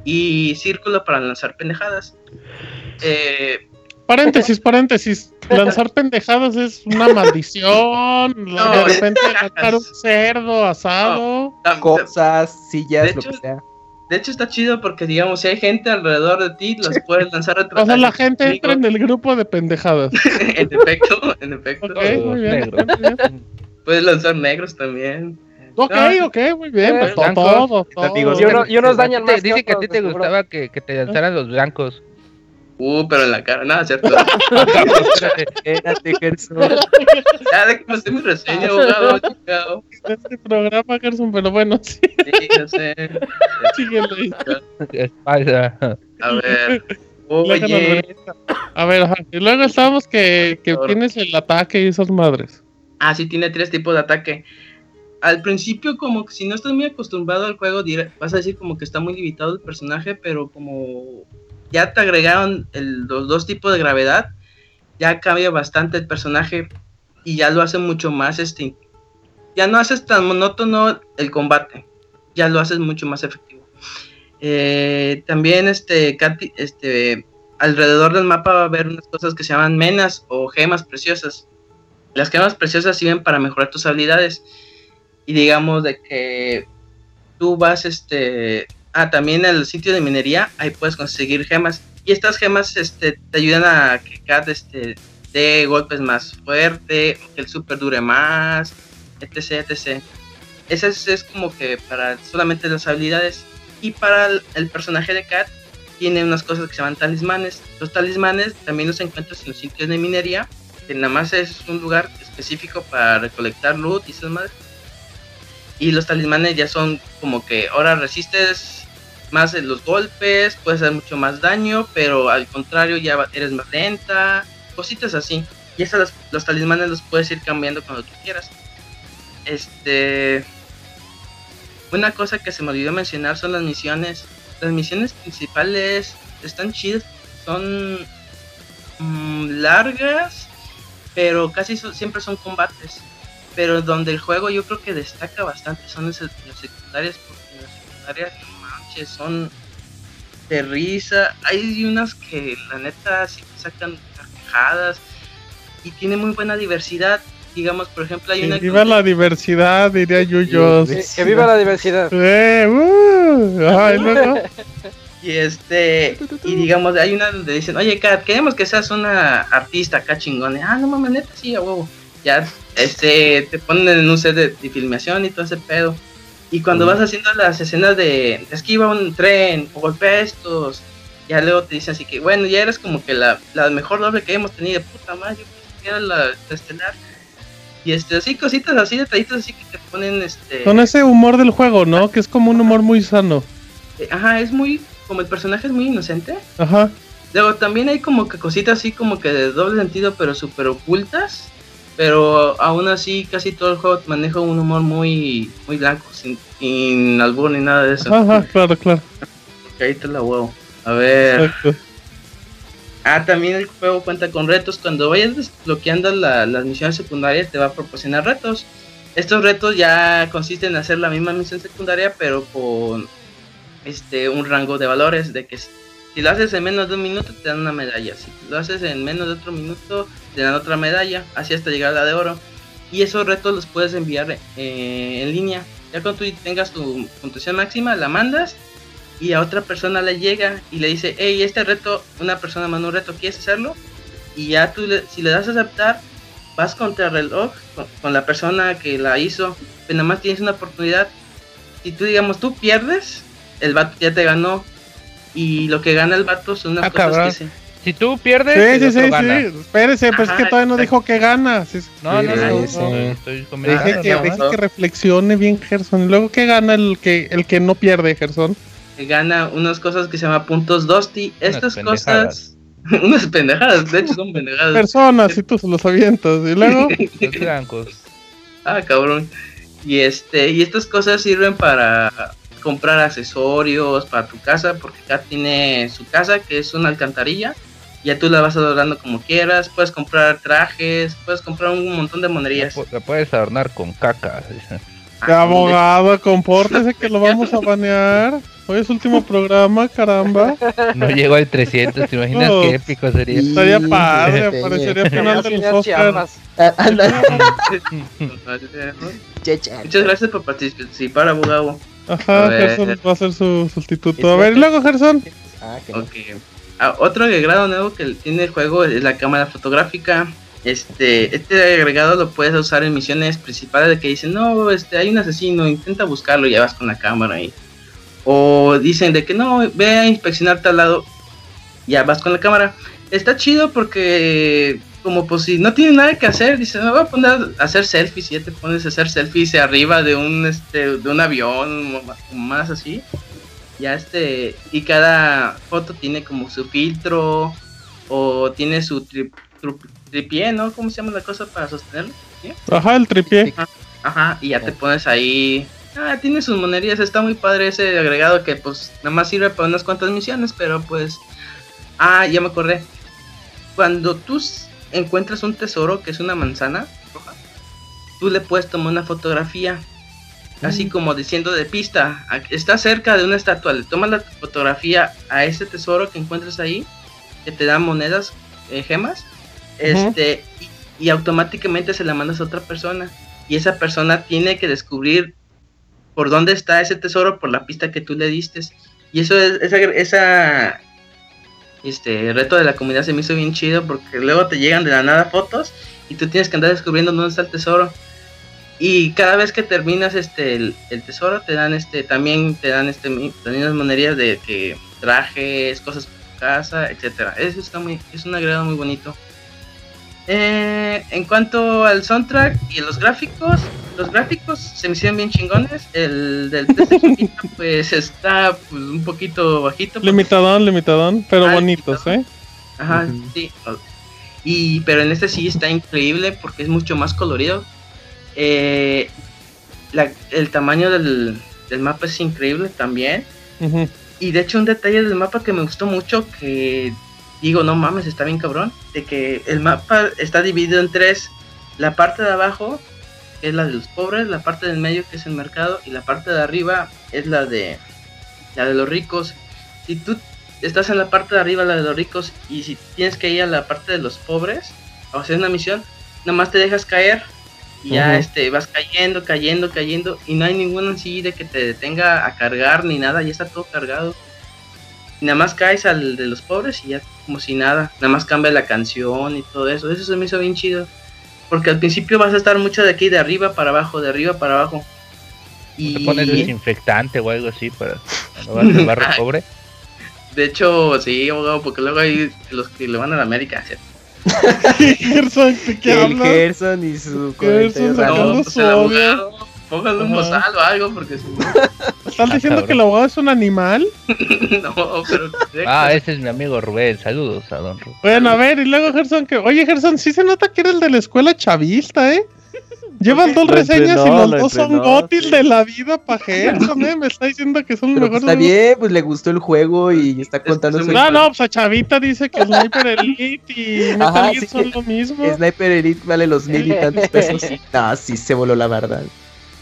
J: y círculo para lanzar pendejadas.
A: Eh, paréntesis, paréntesis. Lanzar pendejadas es una maldición. de repente sacar un cerdo asado.
F: cosas, sillas, lo que sea.
J: De hecho está chido porque digamos si hay gente alrededor de ti, los puedes lanzar a
A: O sea, la gente entra en el grupo de pendejadas.
J: en efecto, en efecto. Puedes lanzar negros también.
A: Ok, ok, muy bien. Pues, todo,
C: Y, unos dañan más.
B: Dice que a ti te gustaba que, que te lanzaran los blancos.
J: Uh, pero en la cara, nada, ¿cierto?
F: Espérate, Gerson.
J: Ya, déjame hacer mi reseña, abogado, chingado.
A: Este programa, Gerson, pero bueno, sí.
J: Sí, ya sé.
A: Síguele.
J: A ver. Oye.
A: A ver, ajá. Y luego estábamos que, que tienes el ataque y esas madres.
J: ah, sí, tiene tres tipos de ataque. Al principio, como que si no estás muy acostumbrado al juego, vas a decir como que está muy limitado el personaje, pero como ya te agregaron los dos tipos de gravedad, ya cambia bastante el personaje y ya lo hace mucho más, este, ya no haces tan monótono el combate, ya lo haces mucho más efectivo. Eh, también, este, Katy- este, alrededor del mapa va a haber unas cosas que se llaman menas o gemas preciosas. Las gemas preciosas sirven para mejorar tus habilidades. Y digamos de que tú vas, este, ah, también en el sitio de minería, ahí puedes conseguir gemas. Y estas gemas, este, te ayudan a que Kat, este, dé golpes más fuerte, que el super dure más, etc, etc. Ese es, es como que para solamente las habilidades. Y para el, el personaje de Kat, tiene unas cosas que se llaman talismanes. Los talismanes también los encuentras en los sitios de minería, que nada más es un lugar específico para recolectar loot y esas madres. Y los talismanes ya son como que ahora resistes más en los golpes, puedes hacer mucho más daño, pero al contrario ya eres más lenta, cositas así. Y esas los, los talismanes los puedes ir cambiando cuando tú quieras. Este. Una cosa que se me olvidó mencionar son las misiones. Las misiones principales están chidas, son mm, largas, pero casi siempre son combates. Pero donde el juego yo creo que destaca bastante son las, las secundarias, porque las secundarias, no manches, son de risa. Hay unas que la neta sí te sacan carcajadas y tiene muy buena diversidad. Digamos, por ejemplo, hay
A: Que
J: una
A: viva la diversidad, diría Yuyos.
C: Que, que viva la diversidad.
A: Eh, uh, ay, luego.
J: Y este, y digamos, hay una donde dicen, oye, Kat, queremos que seas una artista acá chingón. Ah, no mames, neta, sí, a huevo. Ya, este, te ponen en un set de, de filmación y todo ese pedo. Y cuando vas haciendo las escenas de esquiva un tren o golpea estos, ya luego te dicen así que, bueno, ya eres como que la, la mejor doble que hemos tenido. Puta madre, yo pensé que era la, la estelar. Y este, así, cositas así, detallitos así que te ponen, este...
A: Con ese humor del juego, ¿no? Que es como un humor muy sano.
J: eh, Ajá, es muy, como el personaje es muy inocente.
A: Ajá.
J: Luego también hay como que cositas así como que de doble sentido, pero súper ocultas. Pero aún así casi todo el juego maneja un humor muy, muy blanco, sin, sin albur ni nada de eso.
A: Ajá, claro, claro.
J: Porque ahí te la huevo. A ver.
A: Exacto.
J: Ah, también el juego cuenta con retos. Cuando vayas desbloqueando la- las misiones secundarias te va a proporcionar retos. Estos retos ya consisten en hacer la misma misión secundaria, pero con este un rango de valores. De que si, lo haces en menos de un minuto te dan una medalla. Si lo haces en menos de otro minuto te dan otra medalla. Así hasta llegar a la de oro. Y esos retos los puedes enviar eh, en línea. Ya cuando tú tengas tu puntuación máxima, la mandas y a otra persona le llega y le dice, hey, este reto, una persona manda un reto, ¿quieres hacerlo? Y ya tú, le- si le das a aceptar, vas contra el reloj con, la persona que la hizo, pero nada más tienes una oportunidad. Si tú, digamos, tú pierdes, el vato ya te ganó. Y lo que gana el vato son unas
B: Ah,
J: cosas
B: cabrón.
J: que se...
B: Si tú pierdes,
A: Sí, sí, sí,
B: gana.
A: sí. Espérese, pues es que
J: Ajá,
A: todavía no dijo que gana. Sí, sí.
B: No, no, no, no, estoy
A: Deje que, deje que reflexione bien Gerson. Y luego que gana el que el que no pierde, Gerson.
J: que gana unas cosas que se llama puntos Dusty. Estas cosas... unas pendejadas, de hecho son pendejadas.
A: Personas, y tú se los avientas. Y luego,
B: Los blancos.
J: Ah, cabrón. Y este, y estas cosas sirven para comprar accesorios para tu casa, porque acá tiene su casa que es una alcantarilla. Ya tú la vas adornando como quieras, puedes comprar trajes, puedes comprar un montón de monerías.
B: La puedes adornar con caca. dice.
A: que abogado, compórtese que lo vamos a banear. Hoy es último programa, caramba.
B: No llegó al 300, ¿te imaginas
A: Oh.
B: qué épico sería?
A: Estaría
F: Sí,
A: padre,
F: sí.
A: aparecería al final de los
C: Señor
A: Oscars.
C: Chiapas.
F: Ah, anda.
J: Muchas gracias por participar, abogado.
A: Ajá,
J: ver.
A: Gerson va a ser su sustituto. A ver, y luego Gerson.
F: Ah, que no.
J: Ah, otro agregado nuevo que tiene el juego es la cámara fotográfica. Este, este agregado lo puedes usar en misiones principales de que dicen, no, este, hay un asesino, intenta buscarlo y ya vas con la cámara ahí. O dicen de que no, ve a inspeccionar tal lado. ya vas con la cámara. Está chido porque como pues si no tienes nada que hacer, dices, me voy a poner a hacer selfies y ya te pones a hacer selfies arriba de un este de un avión o más así. Ya este y cada foto tiene como su filtro o tiene su tripié, ¿no? ¿Cómo se llama la cosa para sostenerlo?
A: Ajá, el tripié.
J: Ajá, y ya te pones ahí. Ah, tiene sus monerías, está muy padre ese agregado que pues nada más sirve para unas cuantas misiones, pero pues Ah, ya me acordé. Cuando tú encuentras un tesoro que es una manzana roja, tú le puedes tomar una fotografía, así mm. como diciendo de pista, está cerca de una estatua, le tomas la fotografía a ese tesoro que encuentras ahí, que te da monedas, eh, gemas, este, y, automáticamente se la mandas a otra persona, y esa persona tiene que descubrir por dónde está ese tesoro por la pista que tú le diste. Y eso es, esa, esa este reto de la comunidad se me hizo bien chido porque luego te llegan de la nada fotos y tú tienes que andar descubriendo dónde está el tesoro. Y cada vez que terminas este el, tesoro te dan este también te dan este las monerías de que trajes, cosas para casa, etcétera. Eso está muy es un agregado muy bonito. Eh, en cuanto al soundtrack y los gráficos, los gráficos se me hicieron bien chingones. El del pues está pues, un poquito bajito.
A: Limitadón, limitadón, pero ah, bonitos, ¿eh?
J: Ajá, sí. Y, pero en este sí está increíble porque es mucho más colorido. Eh, el tamaño del, mapa es increíble también. Y de hecho un detalle del mapa que me gustó mucho, que digo, no mames, está bien cabrón, de que el mapa está dividido en tres. La parte de abajo es la de los pobres, la parte del medio que es el mercado y la parte de arriba es la de la de los ricos. Si tú estás en la parte de arriba, la de los ricos, y si tienes que ir a la parte de los pobres, o hacer una misión, nada más te dejas caer y ya este vas cayendo, cayendo, cayendo y no hay ningún así de que te detenga a cargar ni nada, ya está todo cargado. Y nada más caes al de los pobres y ya como si nada, nada más cambia la canción y todo eso. Eso se me hizo bien chido. Porque al principio vas a estar mucho de aquí, de arriba para abajo, de arriba para abajo.
B: Y... ¿Te pones desinfectante o algo así para cuando vas barro pobre?
J: De hecho, sí, porque luego hay los que le van a la América, ¿cierto?
A: Gerson, qué
F: El Gerson y su
A: Gerson sacando su
J: Póngale un bozal o algo, porque si
A: ¿Están diciendo que el abogado es un animal?
J: no, pero.
B: Ah, ese es mi amigo Rubén. Saludos a don Rubén.
A: Bueno, a ver, y luego Gerson, que. Oye, Gerson, sí se nota que eres de la escuela chavista, ¿eh? Llevan dos reseñas y los dos son gotis de la vida para Gerson, ¿eh? Me está diciendo que son mejores.
F: Pues está bien, pues le gustó el juego y está contando
A: su. No, no, pues a Chavita dice que Sniper Elite y Metal Gear son lo mismo.
F: Sniper Elite vale los mil y tantos pesos. Ah, sí, se voló la verdad.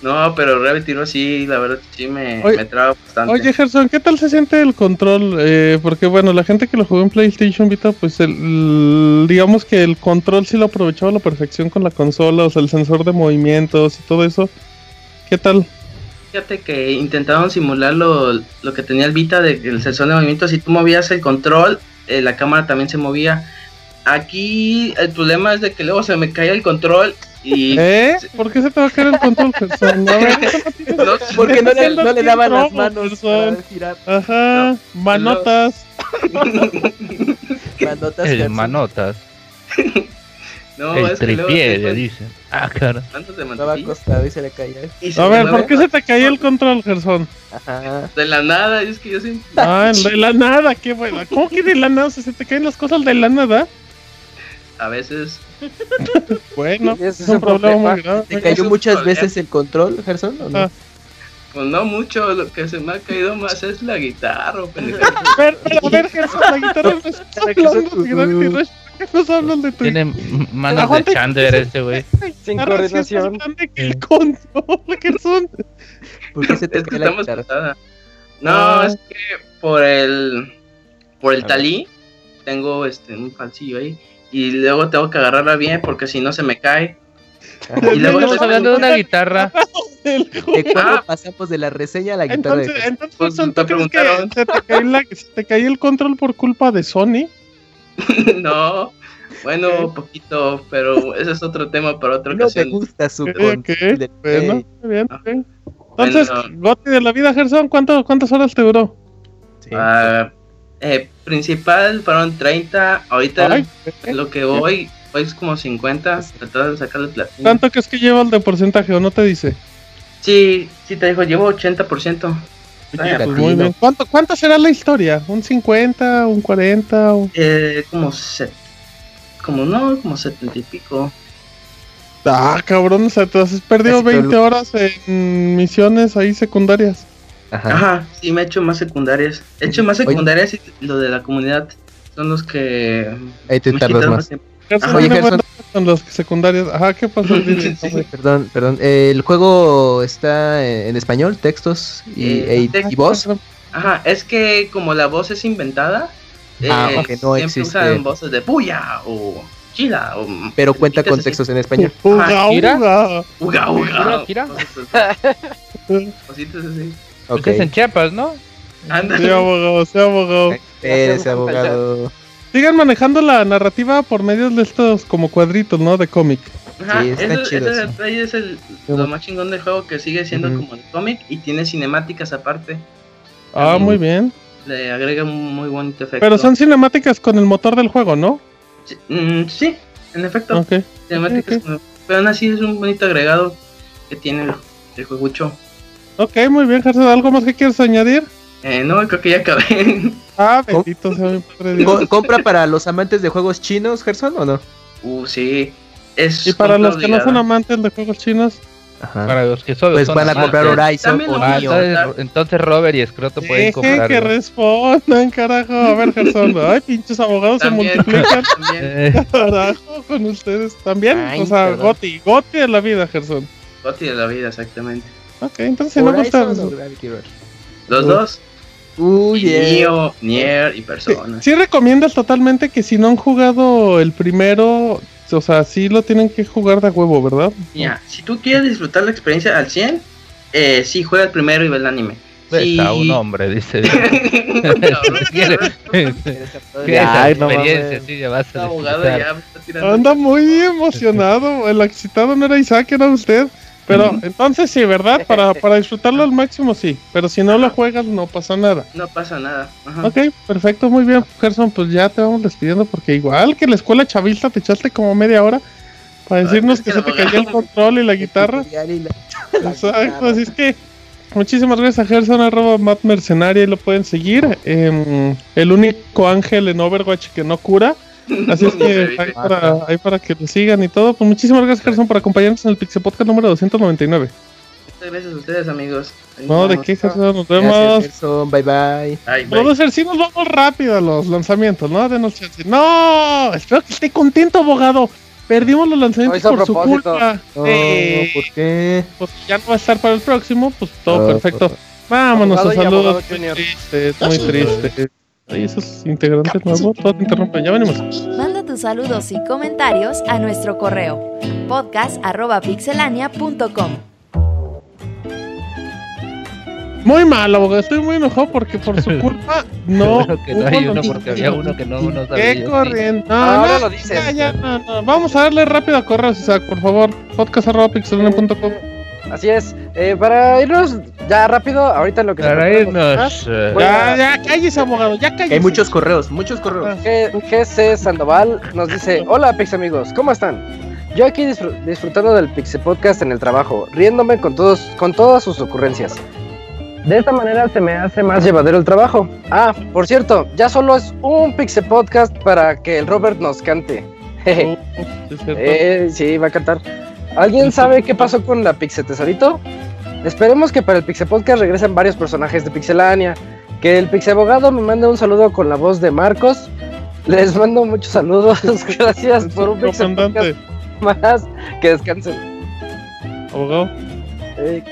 J: No, pero Rabbit Hero sí, la verdad sí me, me traba bastante.
A: Oye, Gerson, ¿qué tal se siente el control? Eh, porque bueno, la gente que lo jugó en PlayStation Vita, pues el, digamos que el control sí lo aprovechaba a la perfección con la consola, o sea, el sensor de movimientos y todo eso. ¿Qué tal?
J: Fíjate que intentaron simular lo, lo que tenía el Vita del sensor de movimientos. Si tú movías el control, eh, la cámara también se movía. Aquí el problema es de que luego se me caía el control
A: ¿Eh? ¿Por qué se te va a caer el control, Gerson?
F: no, porque no le, no le daban las manos para girar.
A: Ajá, manotas.
F: manotas.
B: El manotas.
J: No,
B: el
J: es
B: tripié, le dicen. Ah, claro.
F: Estaba acostado y se le caía.
A: a ver, ¿por qué se te caía el control, Gerson?
J: Ajá. De la nada, es que yo siempre...
A: Ah, de la nada, qué bueno. ¿Cómo que de la nada? O sea, ¿se te caen las cosas de la nada?
J: A veces.
A: bueno, es un problema muy grave.
F: ¿Te cayó muchas veces el control, Gerson? ¿o no? Ah.
J: Pues no mucho, lo que se me ha caído más es la guitarra.
A: Pero, a ver, Gerson, la guitarra no está nos hablan de tu...
B: Tiene manos de Chandler este güey.
F: Sin coordinación.
A: el control, Gerson.
F: ¿Por qué se te cae la guitarra?
J: No, ah. es que por el... Por el talí tengo este un falsillo ahí y luego tengo que agarrarla bien porque si no se me cae.
B: y luego estamos hablando de una guitarra.
F: ¿De ah. pasamos de la reseña a la guitarra?
A: Entonces, entonces pues, te preguntaron. Se te, cae la, se te cae el control por culpa de Sony?
J: no. Bueno, poquito, pero ese es otro tema para otra ocasión.
F: No me gusta su
A: control. Bueno, bien, ah. bien. Entonces, bueno. Goti de la vida, Gerson, ¿cuánto, ¿cuántas horas te duró?
J: Sí. Ah, Eh, principal fueron 30. Ahorita lo que voy, hoy es como 50. Tratar de sacarle platino.
A: ¿Cuánto crees que lleva el de porcentaje o no te dice?
J: Sí, sí te dijo, llevo 80%.
A: pues muy bien. ¿Cuánto, ¿Cuánto será la historia? ¿Un 50? ¿Un 40?
J: Eh, como set, como no, como 70 y pico.
A: Ah, cabrón, o sea, te has perdido 20 horas en misiones ahí secundarias.
J: Ajá. Ajá, sí, me he hecho más secundarias. He hecho más secundarias y lo de la comunidad son los que.
F: Ahí te tardas más.
A: Oye, Gerson. Son los secundarios. Ajá, ¿qué pasó?
F: Perdón, perdón. ¿El juego está en español, textos y, eh, e, voz?
J: Ajá, es que como la voz es inventada, ah, eh, no siempre usan voces de puya o chila. O,
F: Pero cuenta con textos en español.
A: Uga, uga.
J: Uga, uga.
B: Cositas así. Okay. es en Chiapas, ¿no?
A: Sí, abogado, sí, abogado.
F: Ese abogado.
A: Sigan manejando la narrativa por medio de estos como cuadritos, ¿no? De cómic.
J: Ajá, sí, está chido, ese, es el, lo más chingón del juego que sigue siendo como el cómic y tiene cinemáticas aparte.
A: Ah, muy bien.
J: Le agrega un muy bonito efecto.
A: Pero son cinemáticas con el motor del juego, ¿no?
J: Sí, mm, en efecto. Okay. Cinemáticas, pero aún así es un bonito agregado que tiene el, el juegucho.
A: Ok, muy bien, Gerson. ¿Algo más que quieres añadir?
J: Eh, no, creo que ya acabé.
A: Ah, bendito sea mi
F: padre ¿Compra para los amantes de juegos chinos, Gerson, o no?
J: Uh, sí. Es
A: y para los que no son amantes de juegos chinos.
B: Ajá. Para los que son,
F: pues van a comprar Horizon o
B: ah, entonces, Robert y Scroto pueden comprar.
A: que respondan, carajo. A ver, Gerson. Ay, pinches abogados se multiplican. También. Carajo, con ustedes. También. o sea, Goti. Goti de la vida, Gerson.
J: Goti de la vida, exactamente.
A: Ok, entonces no gusta.
J: Los dos. Uy, yeah. Nier y Persona.
A: Sí, recomiendas totalmente que si no han jugado el primero, o sea, sí lo tienen que jugar de huevo, ¿verdad?
J: Ya, si tú quieres disfrutar la experiencia al 100, eh, sí, juega el primero y ve el anime.
B: Está un hombre, dice. ¿Qué Ay, experiencia sí vas a
A: Anda muy emocionado. El excitado no era Isaac, era usted. Pero entonces sí, ¿verdad? Para, para disfrutarlo al máximo sí. Pero si no lo juegas no pasa nada.
J: No pasa nada.
A: Ajá. Ok, perfecto, muy bien, Gerson. Pues ya te vamos despidiendo porque igual que la escuela chavista te echaste como media hora para decirnos que, se te cayó el control y la guitarra. Exacto, así es que muchísimas gracias a Gerson, arroba Matt Mercenaria y lo pueden seguir. Eh, el único ángel en Overwatch que no cura. Así es que ahí para, ahí para que lo sigan y todo. Pues muchísimas gracias, Gerson, por acompañarnos en el Pixel Podcast número 299.
J: Muchas gracias a ustedes, amigos.
A: no, de qué, Gerson, nos vemos.
F: Gerson, bye bye.
A: Producer, sí nos vamos rápido a los lanzamientos, ¿no? Denos chance. No, espero que esté contento, abogado. Perdimos los lanzamientos por su culpa.
F: No, ¿por qué?
A: Pues ya no va a estar para el próximo, pues todo perfecto. Vámonos, a saludos. Muy triste, muy triste. Ahí esos integrantes nuevos, todo te interrumpen, ya venimos.
H: Manda tus saludos y comentarios a nuestro correo podcast.pixelania.com.
A: Muy mal, abogado. Estoy muy enojado porque por su culpa no.
B: que no hay uno porque había uno que no, no sabía.
A: ¿Qué corriente? No, Ahora lo dices. Ya, ya, no, no. Vamos a darle rápido a correos, Isaac, por favor. podcast.pixelania.com.
C: Así es. Eh, para irnos ya rápido, ahorita lo que
B: Para irnos. Eh.
A: ya, ya, cállese, abogado, ya cállese.
F: Hay muchos correos, muchos correos.
C: GC Sandoval nos dice: Hola, Pix amigos, ¿cómo están? Yo aquí disfrutando del Pixel Podcast en el trabajo, riéndome con, todos, con todas sus ocurrencias. De esta manera se me hace más llevadero el trabajo. Ah, por cierto, ya solo es un Pixel Podcast para que el Robert nos cante. Eh, sí, va a cantar. ¿Alguien sabe qué pasó con la Pixel Tesorito? Esperemos que para el Pixel Podcast regresen varios personajes de Pixelania. Que el Pixel Abogado me mande un saludo con la voz de Marcos. Les mando muchos saludos. Gracias por un Pixel Podcast más. Que descansen.
A: Abogado. Eh,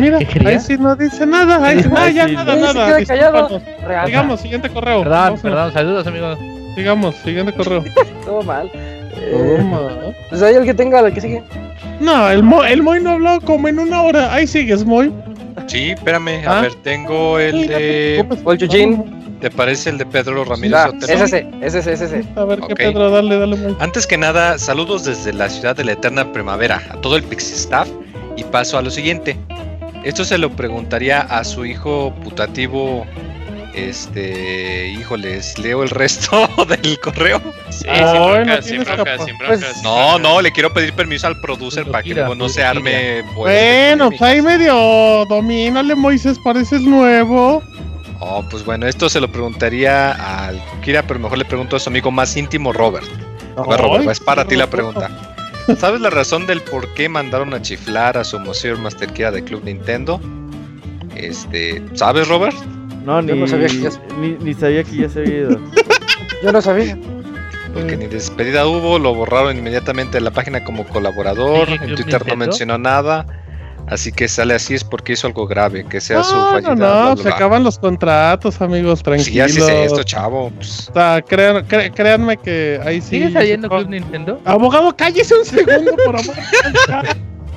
A: Mira, ahí sí no dice nada, ahí sí, nada, ya nada, nada.
C: callado.
A: Sigamos, siguiente correo.
B: Perdón, perdón, saludos amigos.
A: Sigamos, siguiente correo.
C: Todo mal. Eh, pues ahí el que tenga, el que sigue.
A: No, el, Moy, el Moy no habló como en una hora. Ahí sigues, Moy.
E: Sí, espérame. A ¿Ah? ver, tengo el de. ¿Te parece el de Pedro Ramírez
C: ah, Ese, ese, ese, ese.
A: A ver, ¿qué Pedro? Dale, dale, Moy.
E: Antes que nada, saludos desde la ciudad de la eterna primavera a todo el Pixie Staff. Y paso a lo siguiente. Esto se lo preguntaría a su hijo putativo Este, híjoles, leo el resto del correo.
D: Sí, sin broncas, sin
E: broncas, No, no, le quiero pedir permiso al producer para que luego no se arme.
A: Bueno, pues ahí medio domínale, Moisés, parece nuevo.
E: Oh, pues bueno, esto se lo preguntaría al Kira, pero mejor le pregunto a su amigo más íntimo, Robert. Robert, es para ti la pregunta. ¿Sabes la razón del por qué mandaron a chiflar a su Monsieur Master Kira de Club Nintendo? Este, ¿sabes, Robert?
G: No, ni, no sabía que ya... ni, sabía que ya se había ido.
C: Yo no sabía.
E: Porque ni despedida hubo, lo borraron inmediatamente de la página como colaborador. en Twitter no mencionó nada. Así que sale así es porque hizo algo grave, que sea su
A: fallida. No, no, se acaban los contratos, amigos, tranquilos.
E: Sí, así es esto, chavo. Pues.
A: O sea, créanme que ahí sí.
B: ¿Sigue saliendo Club Nintendo?
A: Abogado, cállese un segundo, por amor.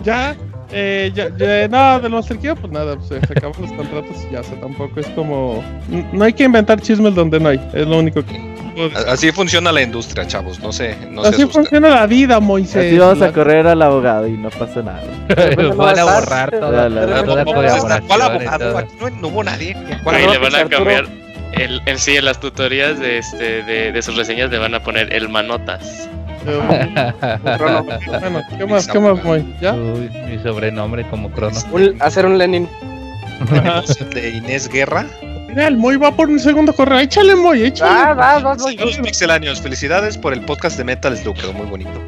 A: ya. Eh, ya, ya, nada, del Monster Kid, pues nada, pues, se acaban los contratos y ya, se tampoco es como. No hay que inventar chismes donde no hay, es lo único que.
E: Así funciona la industria, chavos, no sé. No
A: Así funciona la vida, Moisés.
G: Así vamos a correr al abogado y no pasa nada.
B: van a borrar toda la
E: ¿Cuál abogado? Aquí no, hubo nadie.
D: Ahí le van a cambiar. El, en sí, en las tutorías de, este, de, de sus reseñas le van a poner el manotas
A: bueno, ¿qué más? ¿Qué más, Moy? ¿Ya?
B: Uy, mi sobrenombre como Crono.
C: hacer un Lenin.
E: de Inés Guerra.
A: Mira, el Moy va por un segundo correo. Échale, Moy, échale. Ah,
E: va, va, Saludos pixelanios. Felicidades por el podcast de Metal Slug. Quedó muy bonito.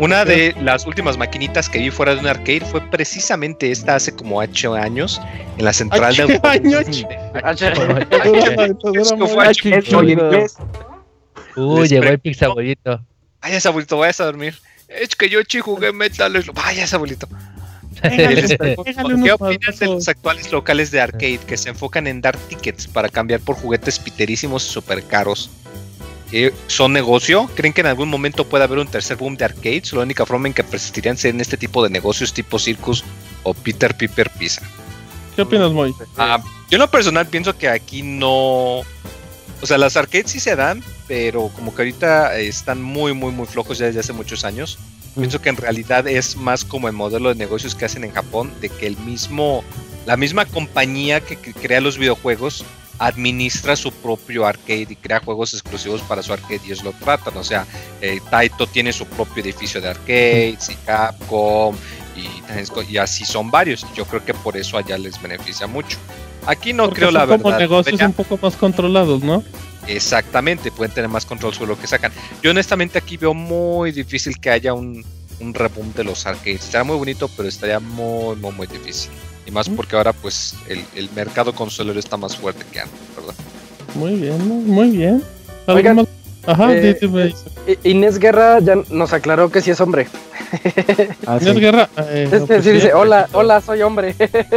E: Una de las últimas maquinitas que vi fuera de un arcade fue precisamente esta hace como 8 años en la central de
A: años?
B: Uy, llegó el pixabolito.
E: Vaya, abuelito, vayas a dormir. Es que yo chi jugué Metal Vaya, abuelito. ¿Qué opinas de los actuales locales de arcade que se enfocan en dar tickets para cambiar por juguetes piterísimos y super caros? Eh, ¿Son negocio? ¿Creen que en algún momento puede haber un tercer boom de arcades? La única forma en que persistirían ser en este tipo de negocios tipo Circus o Peter Piper Pizza.
A: ¿Qué opinas, Moy?
E: Ah, yo en lo personal pienso que aquí no... O sea, las arcades sí se dan, pero como que ahorita están muy, muy, muy flojos ya desde hace muchos años. Pienso que en realidad es más como el modelo de negocios que hacen en Japón, de que el mismo, la misma compañía que, crea los videojuegos administra su propio arcade y crea juegos exclusivos para su arcade y ellos lo tratan. O sea, eh, Taito tiene su propio edificio de arcades y Capcom y, y, así son varios. Yo creo que por eso allá les beneficia mucho. Aquí no creo la verdad. Como
A: negocios un poco más controlados, ¿no?
E: Exactamente, pueden tener más control sobre lo que sacan. Yo honestamente aquí veo muy difícil que haya un, un reboom de los arcades. Estaría muy bonito, pero estaría muy, muy, muy difícil. Y más porque ahora pues el, el mercado consolero está más fuerte que antes, ¿verdad?
A: Muy bien, muy bien.
C: Ajá, eh, Inés Guerra ya nos aclaró que sí es hombre.
A: Ah, Inés Guerra.
C: Eh, este, pues sí, dice, hola, hola, soy hombre.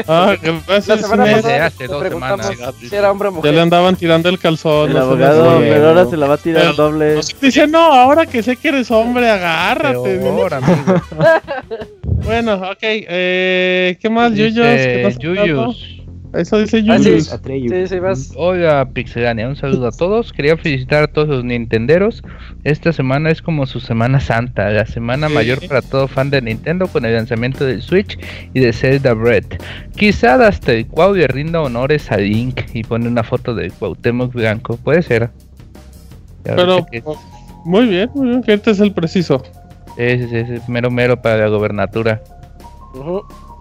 A: Ah, gracias. La semana
B: pasada hace dos semanas.
C: Si era hombre o mujer.
A: Ya le andaban tirando el calzón.
G: El abogado, pero ahora se la va a tirar doble.
A: dice, no, ahora que sé que eres hombre, agárrate. bueno, ok. Eh, ¿Qué más, Yuyos?
B: Yuyos.
A: Eso dice ah,
C: Julius. sí, sí, vas.
B: Hola Pixelania, un saludo a todos. Quería felicitar a todos los Nintenderos. Esta semana es como su Semana Santa, la semana mayor para todo fan de Nintendo con el lanzamiento del Switch y de Zelda Bread. Quizá hasta el Claudio rinda honores a Link y pone una foto de Cuauhtémoc Blanco. Puede ser.
A: Pero, muy bien, muy bien, que este es el preciso.
B: Ese es, es, mero mero para la gobernatura.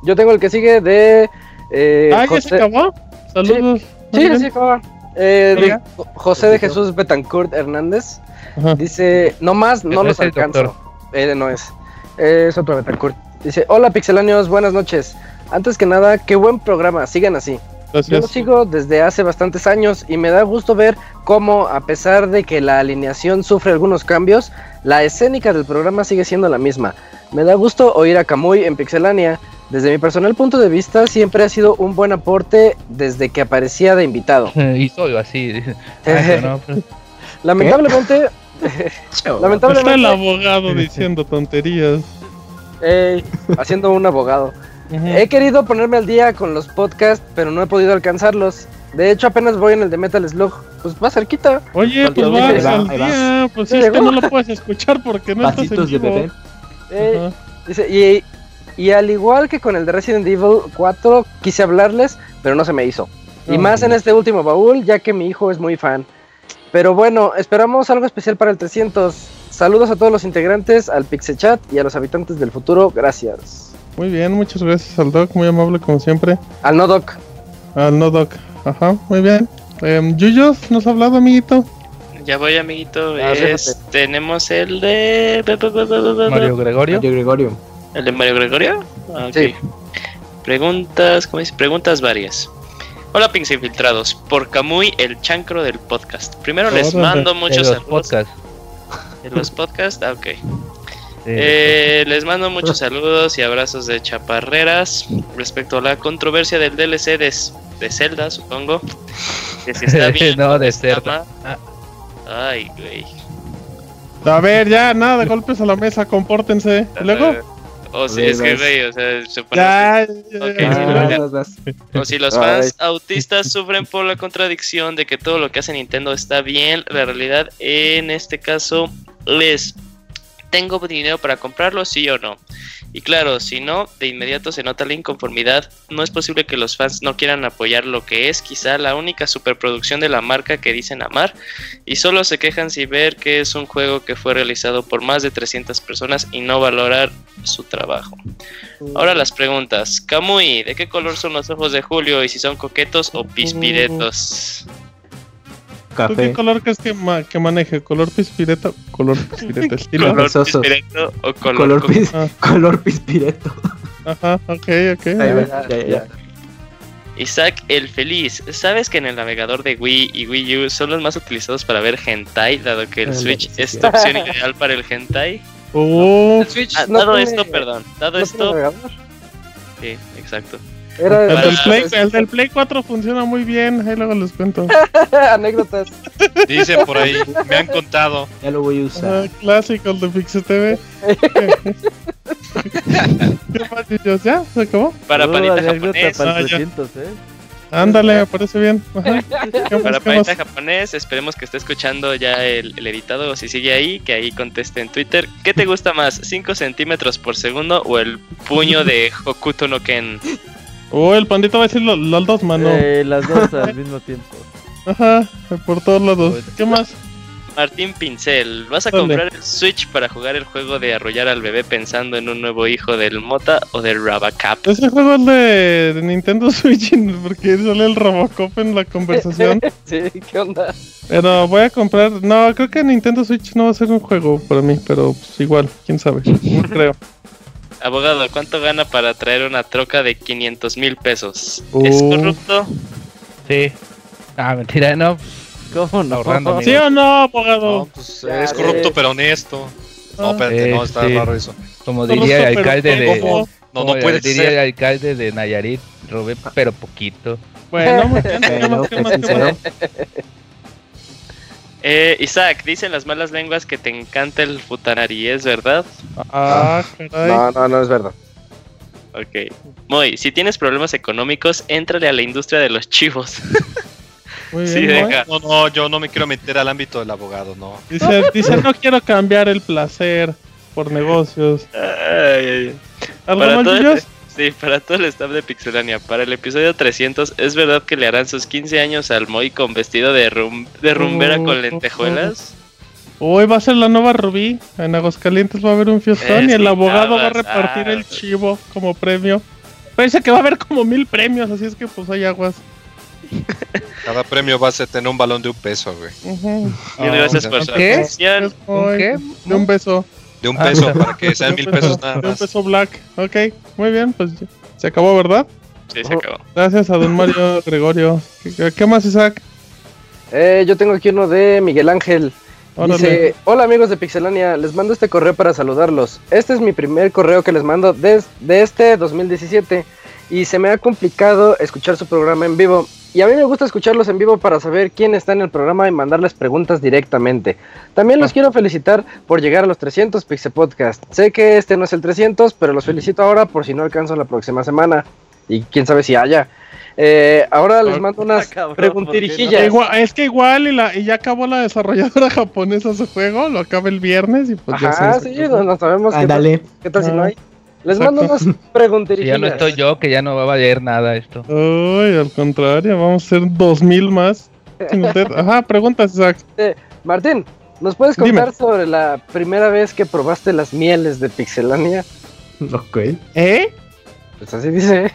C: Yo tengo el que sigue de
A: eh, ah, ¿ya se acabó? Saludos.
C: Sí, sí, sí acabó. Eh, José de Jesús Betancourt Hernández dice: No más, no los alcanzo. Eh, no es. Es otro Betancourt. Dice: Hola pixelanios, buenas noches. Antes que nada, qué buen programa, sigan así. Yo lo sigo desde hace bastantes años y me da gusto ver cómo, a pesar de que la alineación sufre algunos cambios, la escénica del programa sigue siendo la misma. Me da gusto oír a Kamui en Pixelania, desde mi personal punto de vista, siempre ha sido un buen aporte desde que aparecía de invitado.
B: y soy así.
C: lamentablemente, lamentablemente.
A: Está el abogado diciendo tonterías.
C: haciendo un abogado. He querido ponerme al día con los podcasts, pero no he podido alcanzarlos. De hecho, apenas voy en el de Metal Slug. Pues va cerquita.
A: Oye, pues va al día. Pues si es que no lo puedes escuchar porque no estás en vivo.
C: dice, y y al igual que con el de Resident Evil 4, quise hablarles, pero no se me hizo. Y más en este último baúl, ya que mi hijo es muy fan. Pero bueno, esperamos algo especial para el 300. Saludos a todos los integrantes, al Pixechat y a los habitantes del futuro. Gracias.
A: Muy bien, muchas gracias al Doc, muy amable como siempre.
C: Al no Doc.
A: Al no Doc. Ajá, muy bien. Eh, Yuyos, ¿nos ha hablado, amiguito?
D: Ya voy, amiguito. Ah, tenemos el de.
B: Mario Gregorio.
C: Mario Gregorio.
D: ¿El de Mario Gregorio? Ah, sí. Preguntas, ¿cómo dice? Preguntas varias. Hola, Pinks Infiltrados. Por Camuy, el chancro del podcast. Primero les mando muchos saludos. Podcasts. ¿De los podcasts? Ah, ok. Eh, les mando muchos saludos y abrazos de chaparreras respecto a la controversia del DLC de, de Zelda, supongo.
B: Que si está bien. no, de Zelda.
D: Ay, güey.
A: A ver, ya, nada de golpes a la mesa, compórtense. luego?
D: O si es que, güey, o sea, se ya, O si los fans autistas sufren por la contradicción de que todo lo que hace Nintendo está bien, la realidad en este caso les ¿Tengo dinero para comprarlo? Sí o no. Y claro, si no, de inmediato se nota la inconformidad. No es posible que los fans no quieran apoyar lo que es quizá la única superproducción de la marca que dicen amar y solo se quejan si ver que es un juego que fue realizado por más de 300 personas y no valorar su trabajo. Ahora las preguntas. Kamui, ¿de qué color son los ojos de Julio y si son coquetos o pispiretos?
A: ¿Tú qué color crees que, que maneje? ¿Color pispireto? ¿Color pispireto estilo?
D: ¿Color pispireto o color,
F: color, pis, ah. color pispireto?
A: Ajá, ok, ok. ya, ya, ya.
D: Isaac el Feliz, ¿sabes que en el navegador de Wii y Wii U son los más utilizados para ver hentai, dado que el Switch es tu opción ideal para el hentai?
A: Oh,
D: el Switch ah, dado esto, perdón, dado esto... Sí, exacto
A: el, del Play, el, del Play, 4 funciona muy bien, ahí luego les cuento.
C: Anécdotas.
E: Dicen por ahí, me han contado.
F: Ya lo voy a usar.
A: clásico, el de Pixel TV. ¿Qué más, ¿Ya? ¿Se acabó?
D: Para panita japonés.
G: Para 300, ¿eh?
A: Ándale, me parece bien.
D: Para Panita Japonés, esperemos que esté escuchando ya el, el, editado si sigue ahí, que ahí conteste en Twitter. ¿Qué te gusta más, 5 centímetros por segundo o el puño de Hokuto no Ken?
A: Oh, el pandito va a decir las dos, mano.
G: Eh, las dos al mismo tiempo.
A: Ajá, por todos lados. Pues, ¿Qué más?
D: Martín Pincel, ¿vas a comprar el Switch para jugar el juego de arrollar al bebé pensando en un nuevo hijo del Mota o del Rabacap?
A: Ese juego es de, de Nintendo Switch porque sale el Robocop en la conversación.
C: sí, ¿qué onda?
A: Pero voy a comprar, no, creo que Nintendo Switch no va a ser un juego para mí, pero pues igual, quién sabe, no creo.
D: Abogado, ¿cuánto gana para traer una troca de 500 mil pesos? ¿Es uh. corrupto?
B: Sí. Ah, mentira, no. ¿Cómo no?
A: Ahorrando, ¿Sí o no, abogado? No,
E: pues es corrupto pero honesto. No, espérate, no, está raro eso.
B: Como diría el alcalde de... No, no puede diría el alcalde de Nayarit, robé pero poquito.
A: Bueno, bueno,
D: Eh, Isaac, dicen las malas lenguas que te encanta el futanari, ¿es verdad?
C: Ah, No, no, no es verdad.
D: Ok. Muy, si tienes problemas económicos, éntrale a la industria de los chivos.
E: Muy bien, No, no, yo no me quiero meter al ámbito del abogado, no.
A: Dice, dice no quiero cambiar el placer por negocios. Ay, ay, ¿Algo más,
D: Sí, para todo el staff de Pixelania, para el episodio 300, ¿es verdad que le harán sus 15 años al Moy con vestido de, de rumbera con lentejuelas?
A: Hoy va a ser la nueva Rubí. En Aguascalientes va a haber un fiestón y el abogado va a repartir el chivo como premio. Parece que va a haber como mil premios, así es que pues hay aguas.
E: Cada premio va a ser tener un balón de un peso, güey.
D: gracias por su ¿Qué?
A: ¿Qué? De un beso.
E: De un peso, para que sean mil pesos nada más.
A: De un peso black. Ok, muy bien, pues se acabó, ¿verdad?
D: Sí, se acabó.
A: Gracias a don Mario Gregorio. ¿Qué, más, Isaac?
C: Eh, yo tengo aquí uno de Miguel Ángel. Dice, hola amigos de Pixelania, les mando este correo para saludarlos. Este es mi primer correo que les mando desde de este 2017 y se me ha complicado escuchar su programa en vivo. Y a mí me gusta escucharlos en vivo para saber quién está en el programa y mandarles preguntas directamente. También los ah. quiero felicitar por llegar a los 300 Pixel Podcast. Sé que este no es el 300, pero los felicito ahora por si no alcanzo la próxima semana. Y quién sabe si haya. Eh, ahora les mando unas preguntirijillas.
A: es que igual y, ya acabó la desarrolladora japonesa su juego, lo acaba el viernes y pues
C: Ajá, sí, no, sabemos
F: qué tal,
C: qué tal si no hay. Les mando unas preguntas.
B: ya no estoy yo, que ya no va a valer nada esto.
A: Uy, al contrario, vamos a ser dos mil más. Ajá, preguntas, Isaac.
C: Eh, Martín, ¿nos puedes contar sobre la primera vez que probaste las mieles de Pixelania?
F: Ok.
A: ¿Eh?
C: Pues así dice.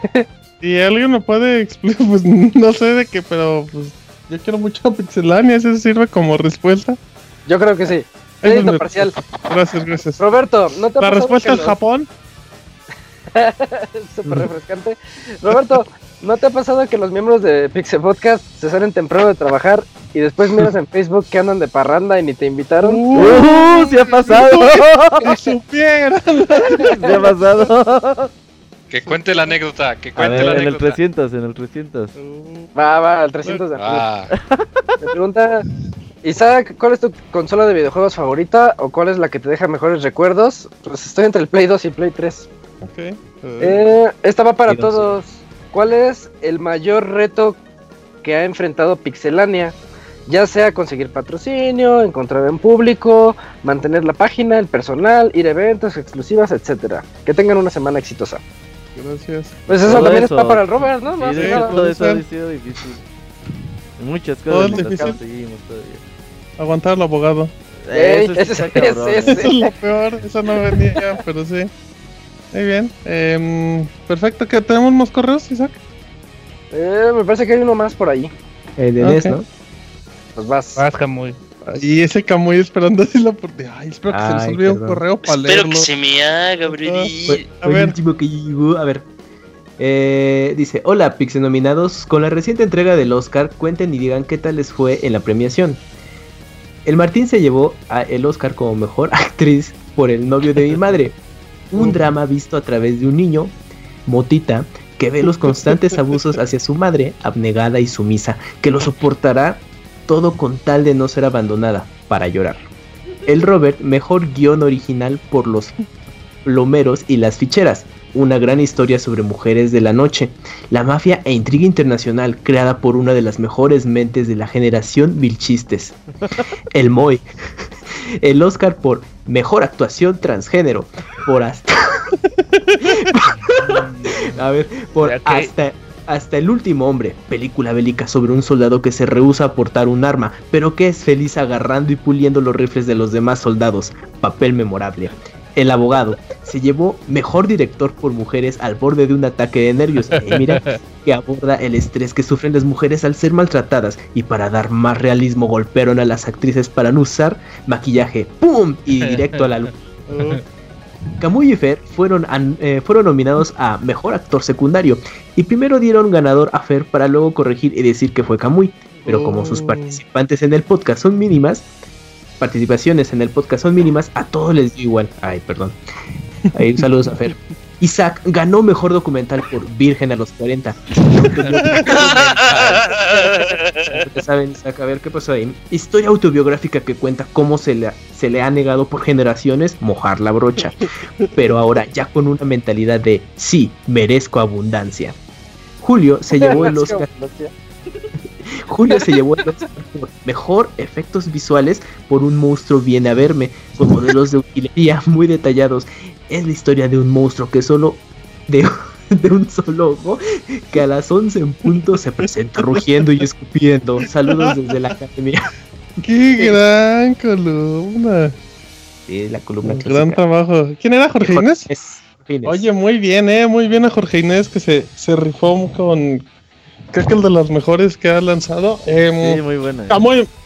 A: Si alguien me puede explicar, pues no sé de qué, pero pues yo quiero mucho a Pixelania, ¿eso sirve como respuesta?
C: Yo creo que sí. parcial.
A: Gracias, gracias.
C: Roberto, ¿no te
A: La respuesta es Japón.
C: Súper refrescante. Roberto, ¿no te ha pasado que los miembros de Pixel Podcast se salen temprano de trabajar y después miras en Facebook que andan de parranda y ni te invitaron?
G: ¡Uh! uh ¡Se ha pasado!
A: ¡Que supieran!
G: ¡Se ha pasado!
E: Que cuente la anécdota, que cuente la
G: anécdota.
E: En
G: el 300, en el 300.
C: Va, va, al 300 de ah. Me pregunta, Isaac, ¿cuál es tu consola de videojuegos favorita o cuál es la que te deja mejores recuerdos? Pues estoy entre el Play 2 y Play 3.
A: Ok.
C: Eh, esta va para todos. ¿Cuál es el mayor reto que ha enfrentado Pixelania? Ya sea conseguir patrocinio, encontrar en público, mantener la página, el personal, ir a eventos exclusivas, etcétera. Que tengan una semana exitosa.
A: Gracias.
C: Pues eso también está para el Robert, ¿no?
G: Sí, todo eso ha sido difícil. Muchas cosas difícil. conseguimos todavía.
A: Aguantar al abogado.
C: eso, es,
A: eso es lo peor, eso no venía, pero sí. Muy bien. Eh, perfecto, ¿que tenemos más correos, Isaac?
C: Eh, me parece que hay uno más por ahí.
F: Eh, de okay. ¿no?
C: Pues vas.
B: Vas, Camuy.
A: Y ese Camuy esperando así la Ay, espero que se nos olvide un correo para leerlo.
D: Espero que se me haga, Brady.
F: A ver. último que llegó, a ver. Eh, dice, hola Pixenominados, con la reciente entrega del Oscar, cuenten y digan qué tal les fue en la premiación. El Martín se llevó a el Oscar como mejor actriz por el novio de mi madre. Un drama visto a través de un niño, Motita, que ve los constantes abusos hacia su madre, abnegada y sumisa, que lo soportará todo con tal de no ser abandonada, para llorar. El Robert, mejor guion original por los lomeros y las ficheras, una gran historia sobre mujeres de la noche, la mafia e intriga internacional creada por una de las mejores mentes de la generación Vilchistes. El Moy, el Oscar por mejor actuación transgénero, por hasta... A ver, por hasta hasta el último hombre, película bélica sobre un soldado que se rehúsa a portar un arma, pero que es feliz agarrando y puliendo los rifles de los demás soldados. Papel memorable. El abogado se llevó mejor director por mujeres al borde de un ataque de nervios. Mira que aborda el estrés que sufren las mujeres al ser maltratadas. Y para dar más realismo golpearon a las actrices para no usar maquillaje. ¡Pum! Y directo a la luz. Camuy y Fer fueron, eh, fueron nominados a Mejor Actor Secundario y primero dieron ganador a Fer para luego corregir y decir que fue Camuy, pero como sus oh. participantes en el podcast son mínimas, participaciones en el podcast son mínimas, a todos les dio igual. Ay, perdón. Ahí saludos a Fer. Isaac ganó mejor documental por Virgen a los 40. saben, Isaac, a ver qué pasó ahí. Historia autobiográfica que cuenta cómo se le, se le ha negado por generaciones mojar la brocha. Pero ahora ya con una mentalidad de sí, merezco abundancia. Julio se llevó el Oscar. Julio se llevó el Oscar por mejor efectos visuales por un monstruo viene a verme, con modelos de utilería muy detallados. Es la historia de un monstruo que solo de, de un solo ojo que a las 11 en punto se presenta rugiendo y escupiendo. Saludos desde la academia.
A: ¡Qué gran columna!
F: Sí, la columna
A: Un Gran trabajo. ¿Quién era Jorge Inés? Oye, muy bien, eh, muy bien a Jorge Inés que se, se rifó con, creo que el de los mejores que ha lanzado.
G: Em, sí, muy buena.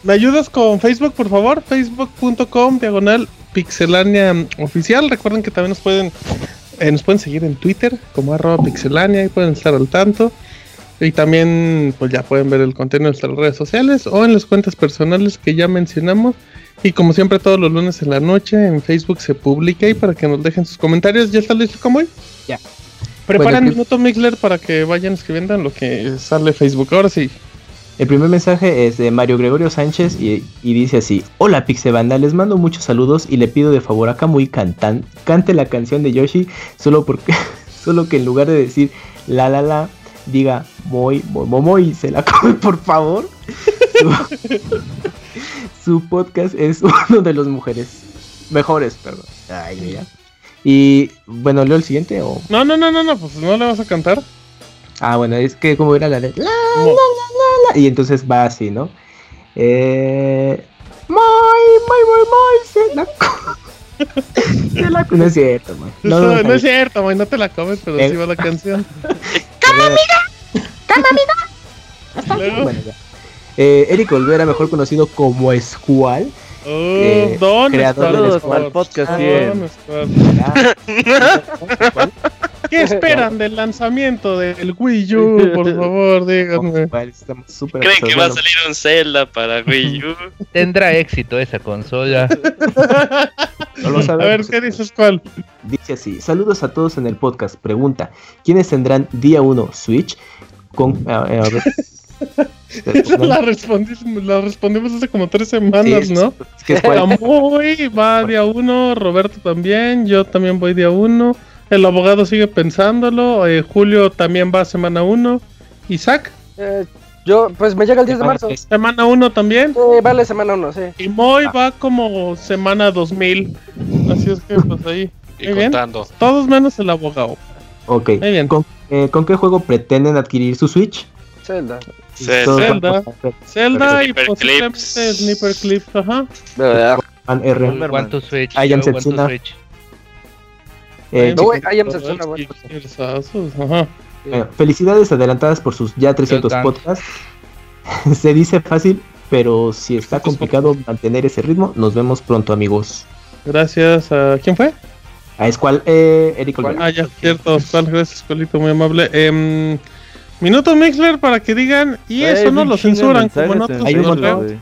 A: ¿Me ayudas con Facebook, por favor? Facebook.com, diagonal pixelania oficial. Recuerden que también nos pueden, eh, nos pueden seguir en Twitter como arroba pixelania y pueden estar al tanto. Y también pues ya pueden ver el contenido en nuestras redes sociales o en las cuentas personales que ya mencionamos. Y como siempre todos los lunes en la noche en Facebook se publica y para que nos dejen sus comentarios. ¿Ya está listo, hoy
F: Ya.
A: Preparan bueno, minuto Mixler para que vayan escribiendo en lo que sale Facebook. Ahora sí.
F: El primer mensaje es de Mario Gregorio Sánchez y, dice así: Hola Pixebanda, les mando muchos saludos y le pido de favor a Kamui cantan, cante la canción de Yoshi solo porque solo que en lugar de decir la la la diga muy muy y se la come por favor. Su, podcast es uno de los mujeres mejores, perdón. Ay, mira Y bueno, leo el siguiente o.
A: No, no, no, no, no, pues no le vas a cantar.
F: Ah, bueno, es que como era la de. La, la, la, y entonces va así, ¿no? Eh. Muy, muy, muy, muy, se la la No es cierto, man.
A: No, no, no, es cierto, man. No te la comes, pero sí va la canción.
F: ¡Cama, amiga! ¡Cama, amiga! Bueno, ya. Eh, Eric Olvera, mejor conocido como Squall.
A: Oh, eh, Don
G: creador del podcast 100.
A: ¿Qué esperan del lanzamiento del Wii U? Por favor, díganme.
D: ¿Creen que va a salir un Zelda para Wii U?
B: Tendrá éxito esa consola.
A: a ver, ¿qué dices cuál?
F: Dice así: Saludos a todos en el podcast. Pregunta: ¿Quiénes tendrán día 1 Switch? Con, a, ver.
A: La, respondimos, la respondimos hace como tres semanas, ¿no? Es que va día 1, Roberto también, yo también voy día 1. El abogado sigue pensándolo. Eh, Julio también va semana 1. Isaac.
C: Eh, yo, pues me llega el 10 de marzo.
A: Semana 1 también.
C: vale, semana 1, sí.
A: Y Moy va como semana 2000. Así es que, pues ahí.
E: Y contando.
A: Todos menos el abogado.
F: Ok. Muy bien. ¿Con, eh, ¿Con, qué juego pretenden adquirir su Switch?
C: Zelda.
A: Zelda. Zelda y posiblemente Sniper Clips, ajá.
F: R.
B: ¿Cuánto Switch?
F: I am Switch.
C: Eh,
F: felicidades adelantadas por sus ya 300 podcasts. Se dice fácil, pero si está complicado mantener ese ritmo, nos vemos pronto, amigos.
A: Gracias. ¿A quién fue?
F: A Escual, eh, Eric
A: Ah, ya, cierto. gracias, Escualito, muy amable. Eh, minuto Mixler para que digan, y eso no lo censuran como en otros. Hay un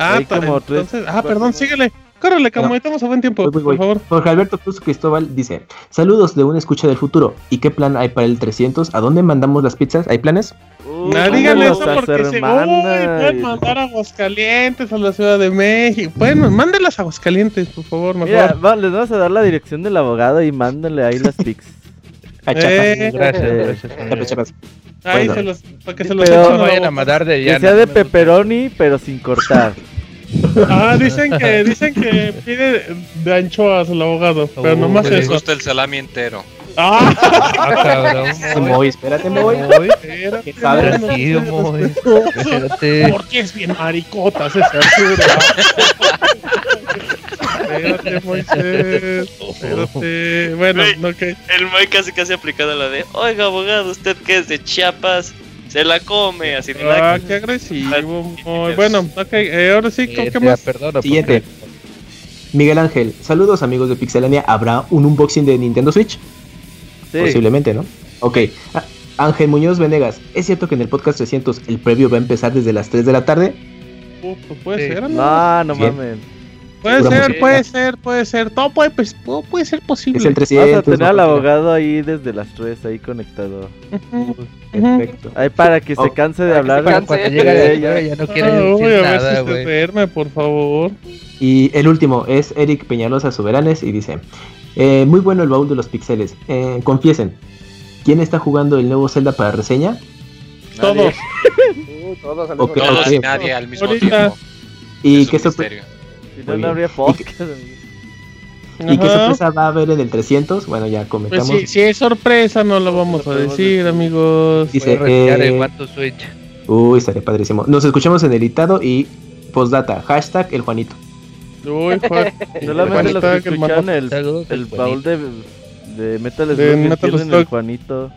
A: Ah, entonces, ah, perdón, síguele. Córrele, como estamos a buen tiempo, por favor.
F: Jorge Alberto Cruz Cristóbal dice: Saludos de una escucha del futuro. ¿Y qué plan hay para el 300? ¿A dónde mandamos las pizzas? ¿Hay planes?
A: Uh, no, díganle eso porque se pueden mandar a Aguascalientes, a la Ciudad de México. Pueden, mándenlas a Aguascalientes, por favor.
G: Mira, va, les vamos a dar la dirección del abogado y mándenle ahí las pizzas.
B: Eh, gracias, gracias.
A: Ahí se los, para que se los
B: echen vayan a mandar de
G: Que sea de pepperoni, pero sin cortar.
A: Ah, dicen que dicen que pide de anchoas el abogado, pero uh, nomás
E: eso. gusta el salami entero.
A: Ah,
F: ah cabrón. espérate, Moy.
B: Espérate, tranquilo, Moy. Espérate.
A: Porque es bien maricota ese Arturo. espérate, Moisés. Espérate. Bueno, ok.
D: El Moy casi casi aplicado la de, oiga, abogado, ¿usted qué es de Chiapas? se la come, así de
A: Ah, qué agresivo. Bueno, ok, eh, ahora sí, ¿con qué más?
F: Siguiente. Miguel Ángel, saludos amigos de Pixelania. ¿Habrá un unboxing de Nintendo Switch? Sí. Posiblemente, ¿no? Ok. Ah, Ángel Muñoz Venegas, ¿es cierto que en el podcast 300 el previo va a empezar desde las 3 de la tarde?
A: Uh, pues puede ser,
G: ¿no? No, no mames.
A: Puede ser, puede ser, puede ser, todo puede, pues, puede ser posible.
F: Es el 300.
G: Vas a tener al abogado ahí desde las 3, ahí conectado. Perfecto. Ahí para que se oh, canse de hablar.
B: Para cuando llegue ella, ya no quiere no, decir nada,
A: güey. por favor.
F: Y el último es Eric Peñalosa Soberanes y dice, eh, muy bueno el baúl de los pixeles. Eh, confiesen, ¿quién está jugando el nuevo Zelda para reseña?
A: Todos.
C: uh, todos, al
E: okay, todos y nadie al mismo tiempo.
F: ¿Y qué sorpresa?
G: Si no, no habría podcast.
F: ¿Y qué sorpresa va a haber en el 300? Bueno, ya pues comentamos.
A: Pues si, es sorpresa, no lo vamos a decir, amigos.
F: Dice,
B: eh... Switch.
F: Uy, estaría padrísimo. Nos escuchamos en editado y postdata, hashtag el Juanito.
A: Uy, Juan.
G: Solamente los que escuchan el, el baúl de, de Metal Slug Metal el Juanito.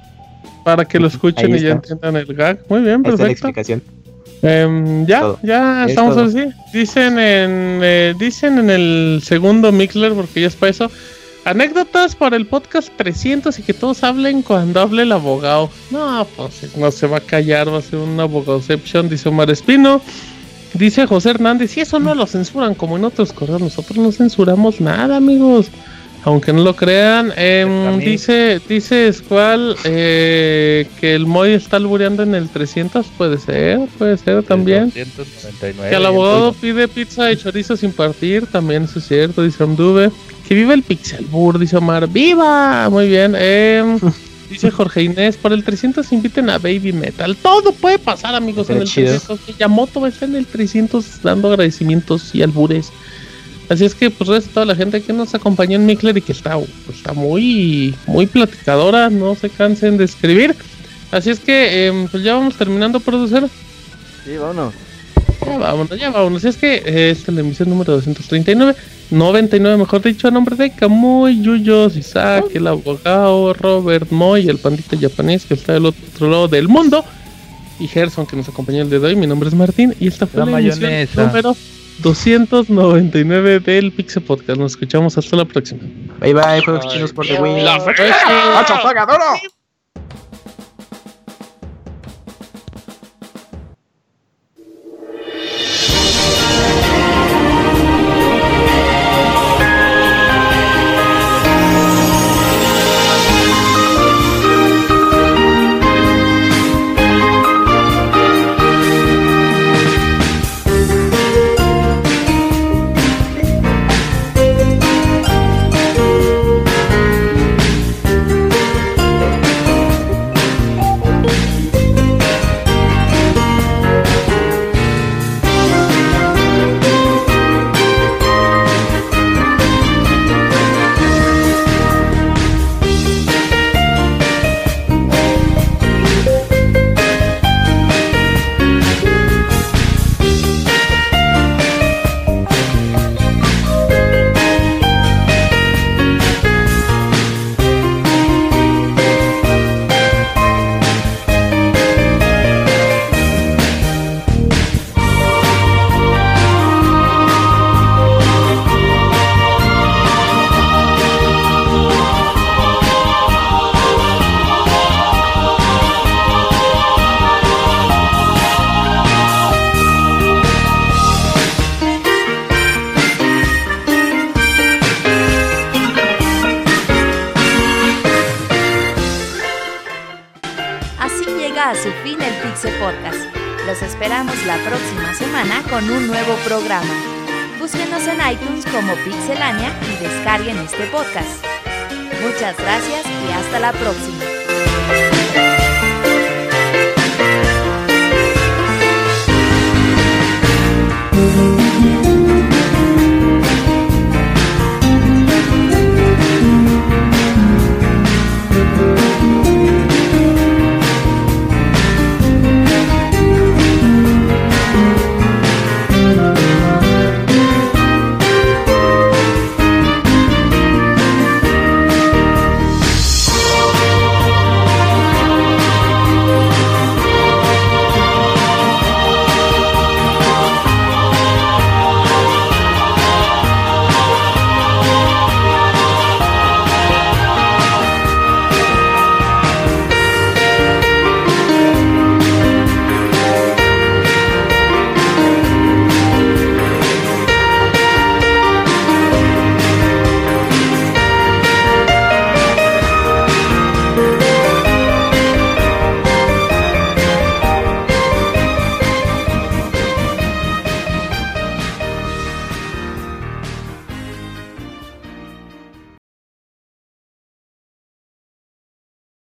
A: Para que lo escuchen y ya entiendan el gag. Muy bien, perfecto. Esta es la
F: explicación.
A: Eh, ya, ya estamos así. Dicen en, eh, dicen en el segundo Mixler, porque ya es para eso. Anécdotas para el podcast 300 y que todos hablen cuando hable el abogado. No, pues no se va a callar, va a ser un abogadoception, dice Omar Espino. Dice José Hernández, y eso no lo censuran como en otros correos, nosotros no censuramos nada, amigos. Aunque no lo crean, eh, dice, dice Squall eh, que el Moy está albureando en el 300, puede ser, puede ser también. que el abogado pide pizza de chorizo sin partir, también eso es cierto, dice Amduve. Que viva el Pixelbur, dice Omar, ¡viva! Muy bien, eh, dice Jorge Inés, por el 300 inviten a Baby Metal. Todo puede pasar, amigos, en el 300. Yamoto estar en el 300 dando agradecimientos y albures. Así es que, pues, gracias a toda la gente que nos acompañó en Mikler y que está, pues, está muy, muy platicadora. No se cansen de escribir. Así es que, em, pues, ya vamos terminando, producir.
G: Sí, vámonos.
A: Ya vámonos, ya vámonos. Así es que eh, esta es la emisión número 239. 99, mejor dicho, a nombre de Kamui, Yuyos, Isaac, el abogado, Robert Moy, el pandita japonés que está del otro lado del mundo, y Gerson que nos acompañó el día de hoy. Mi nombre es Martín y esta fue la, emisión número 299 del Pixel Podcast. Nos escuchamos hasta la próxima.
F: Bye bye, juegos chinos por The Wii. ¡La
H: Pixelania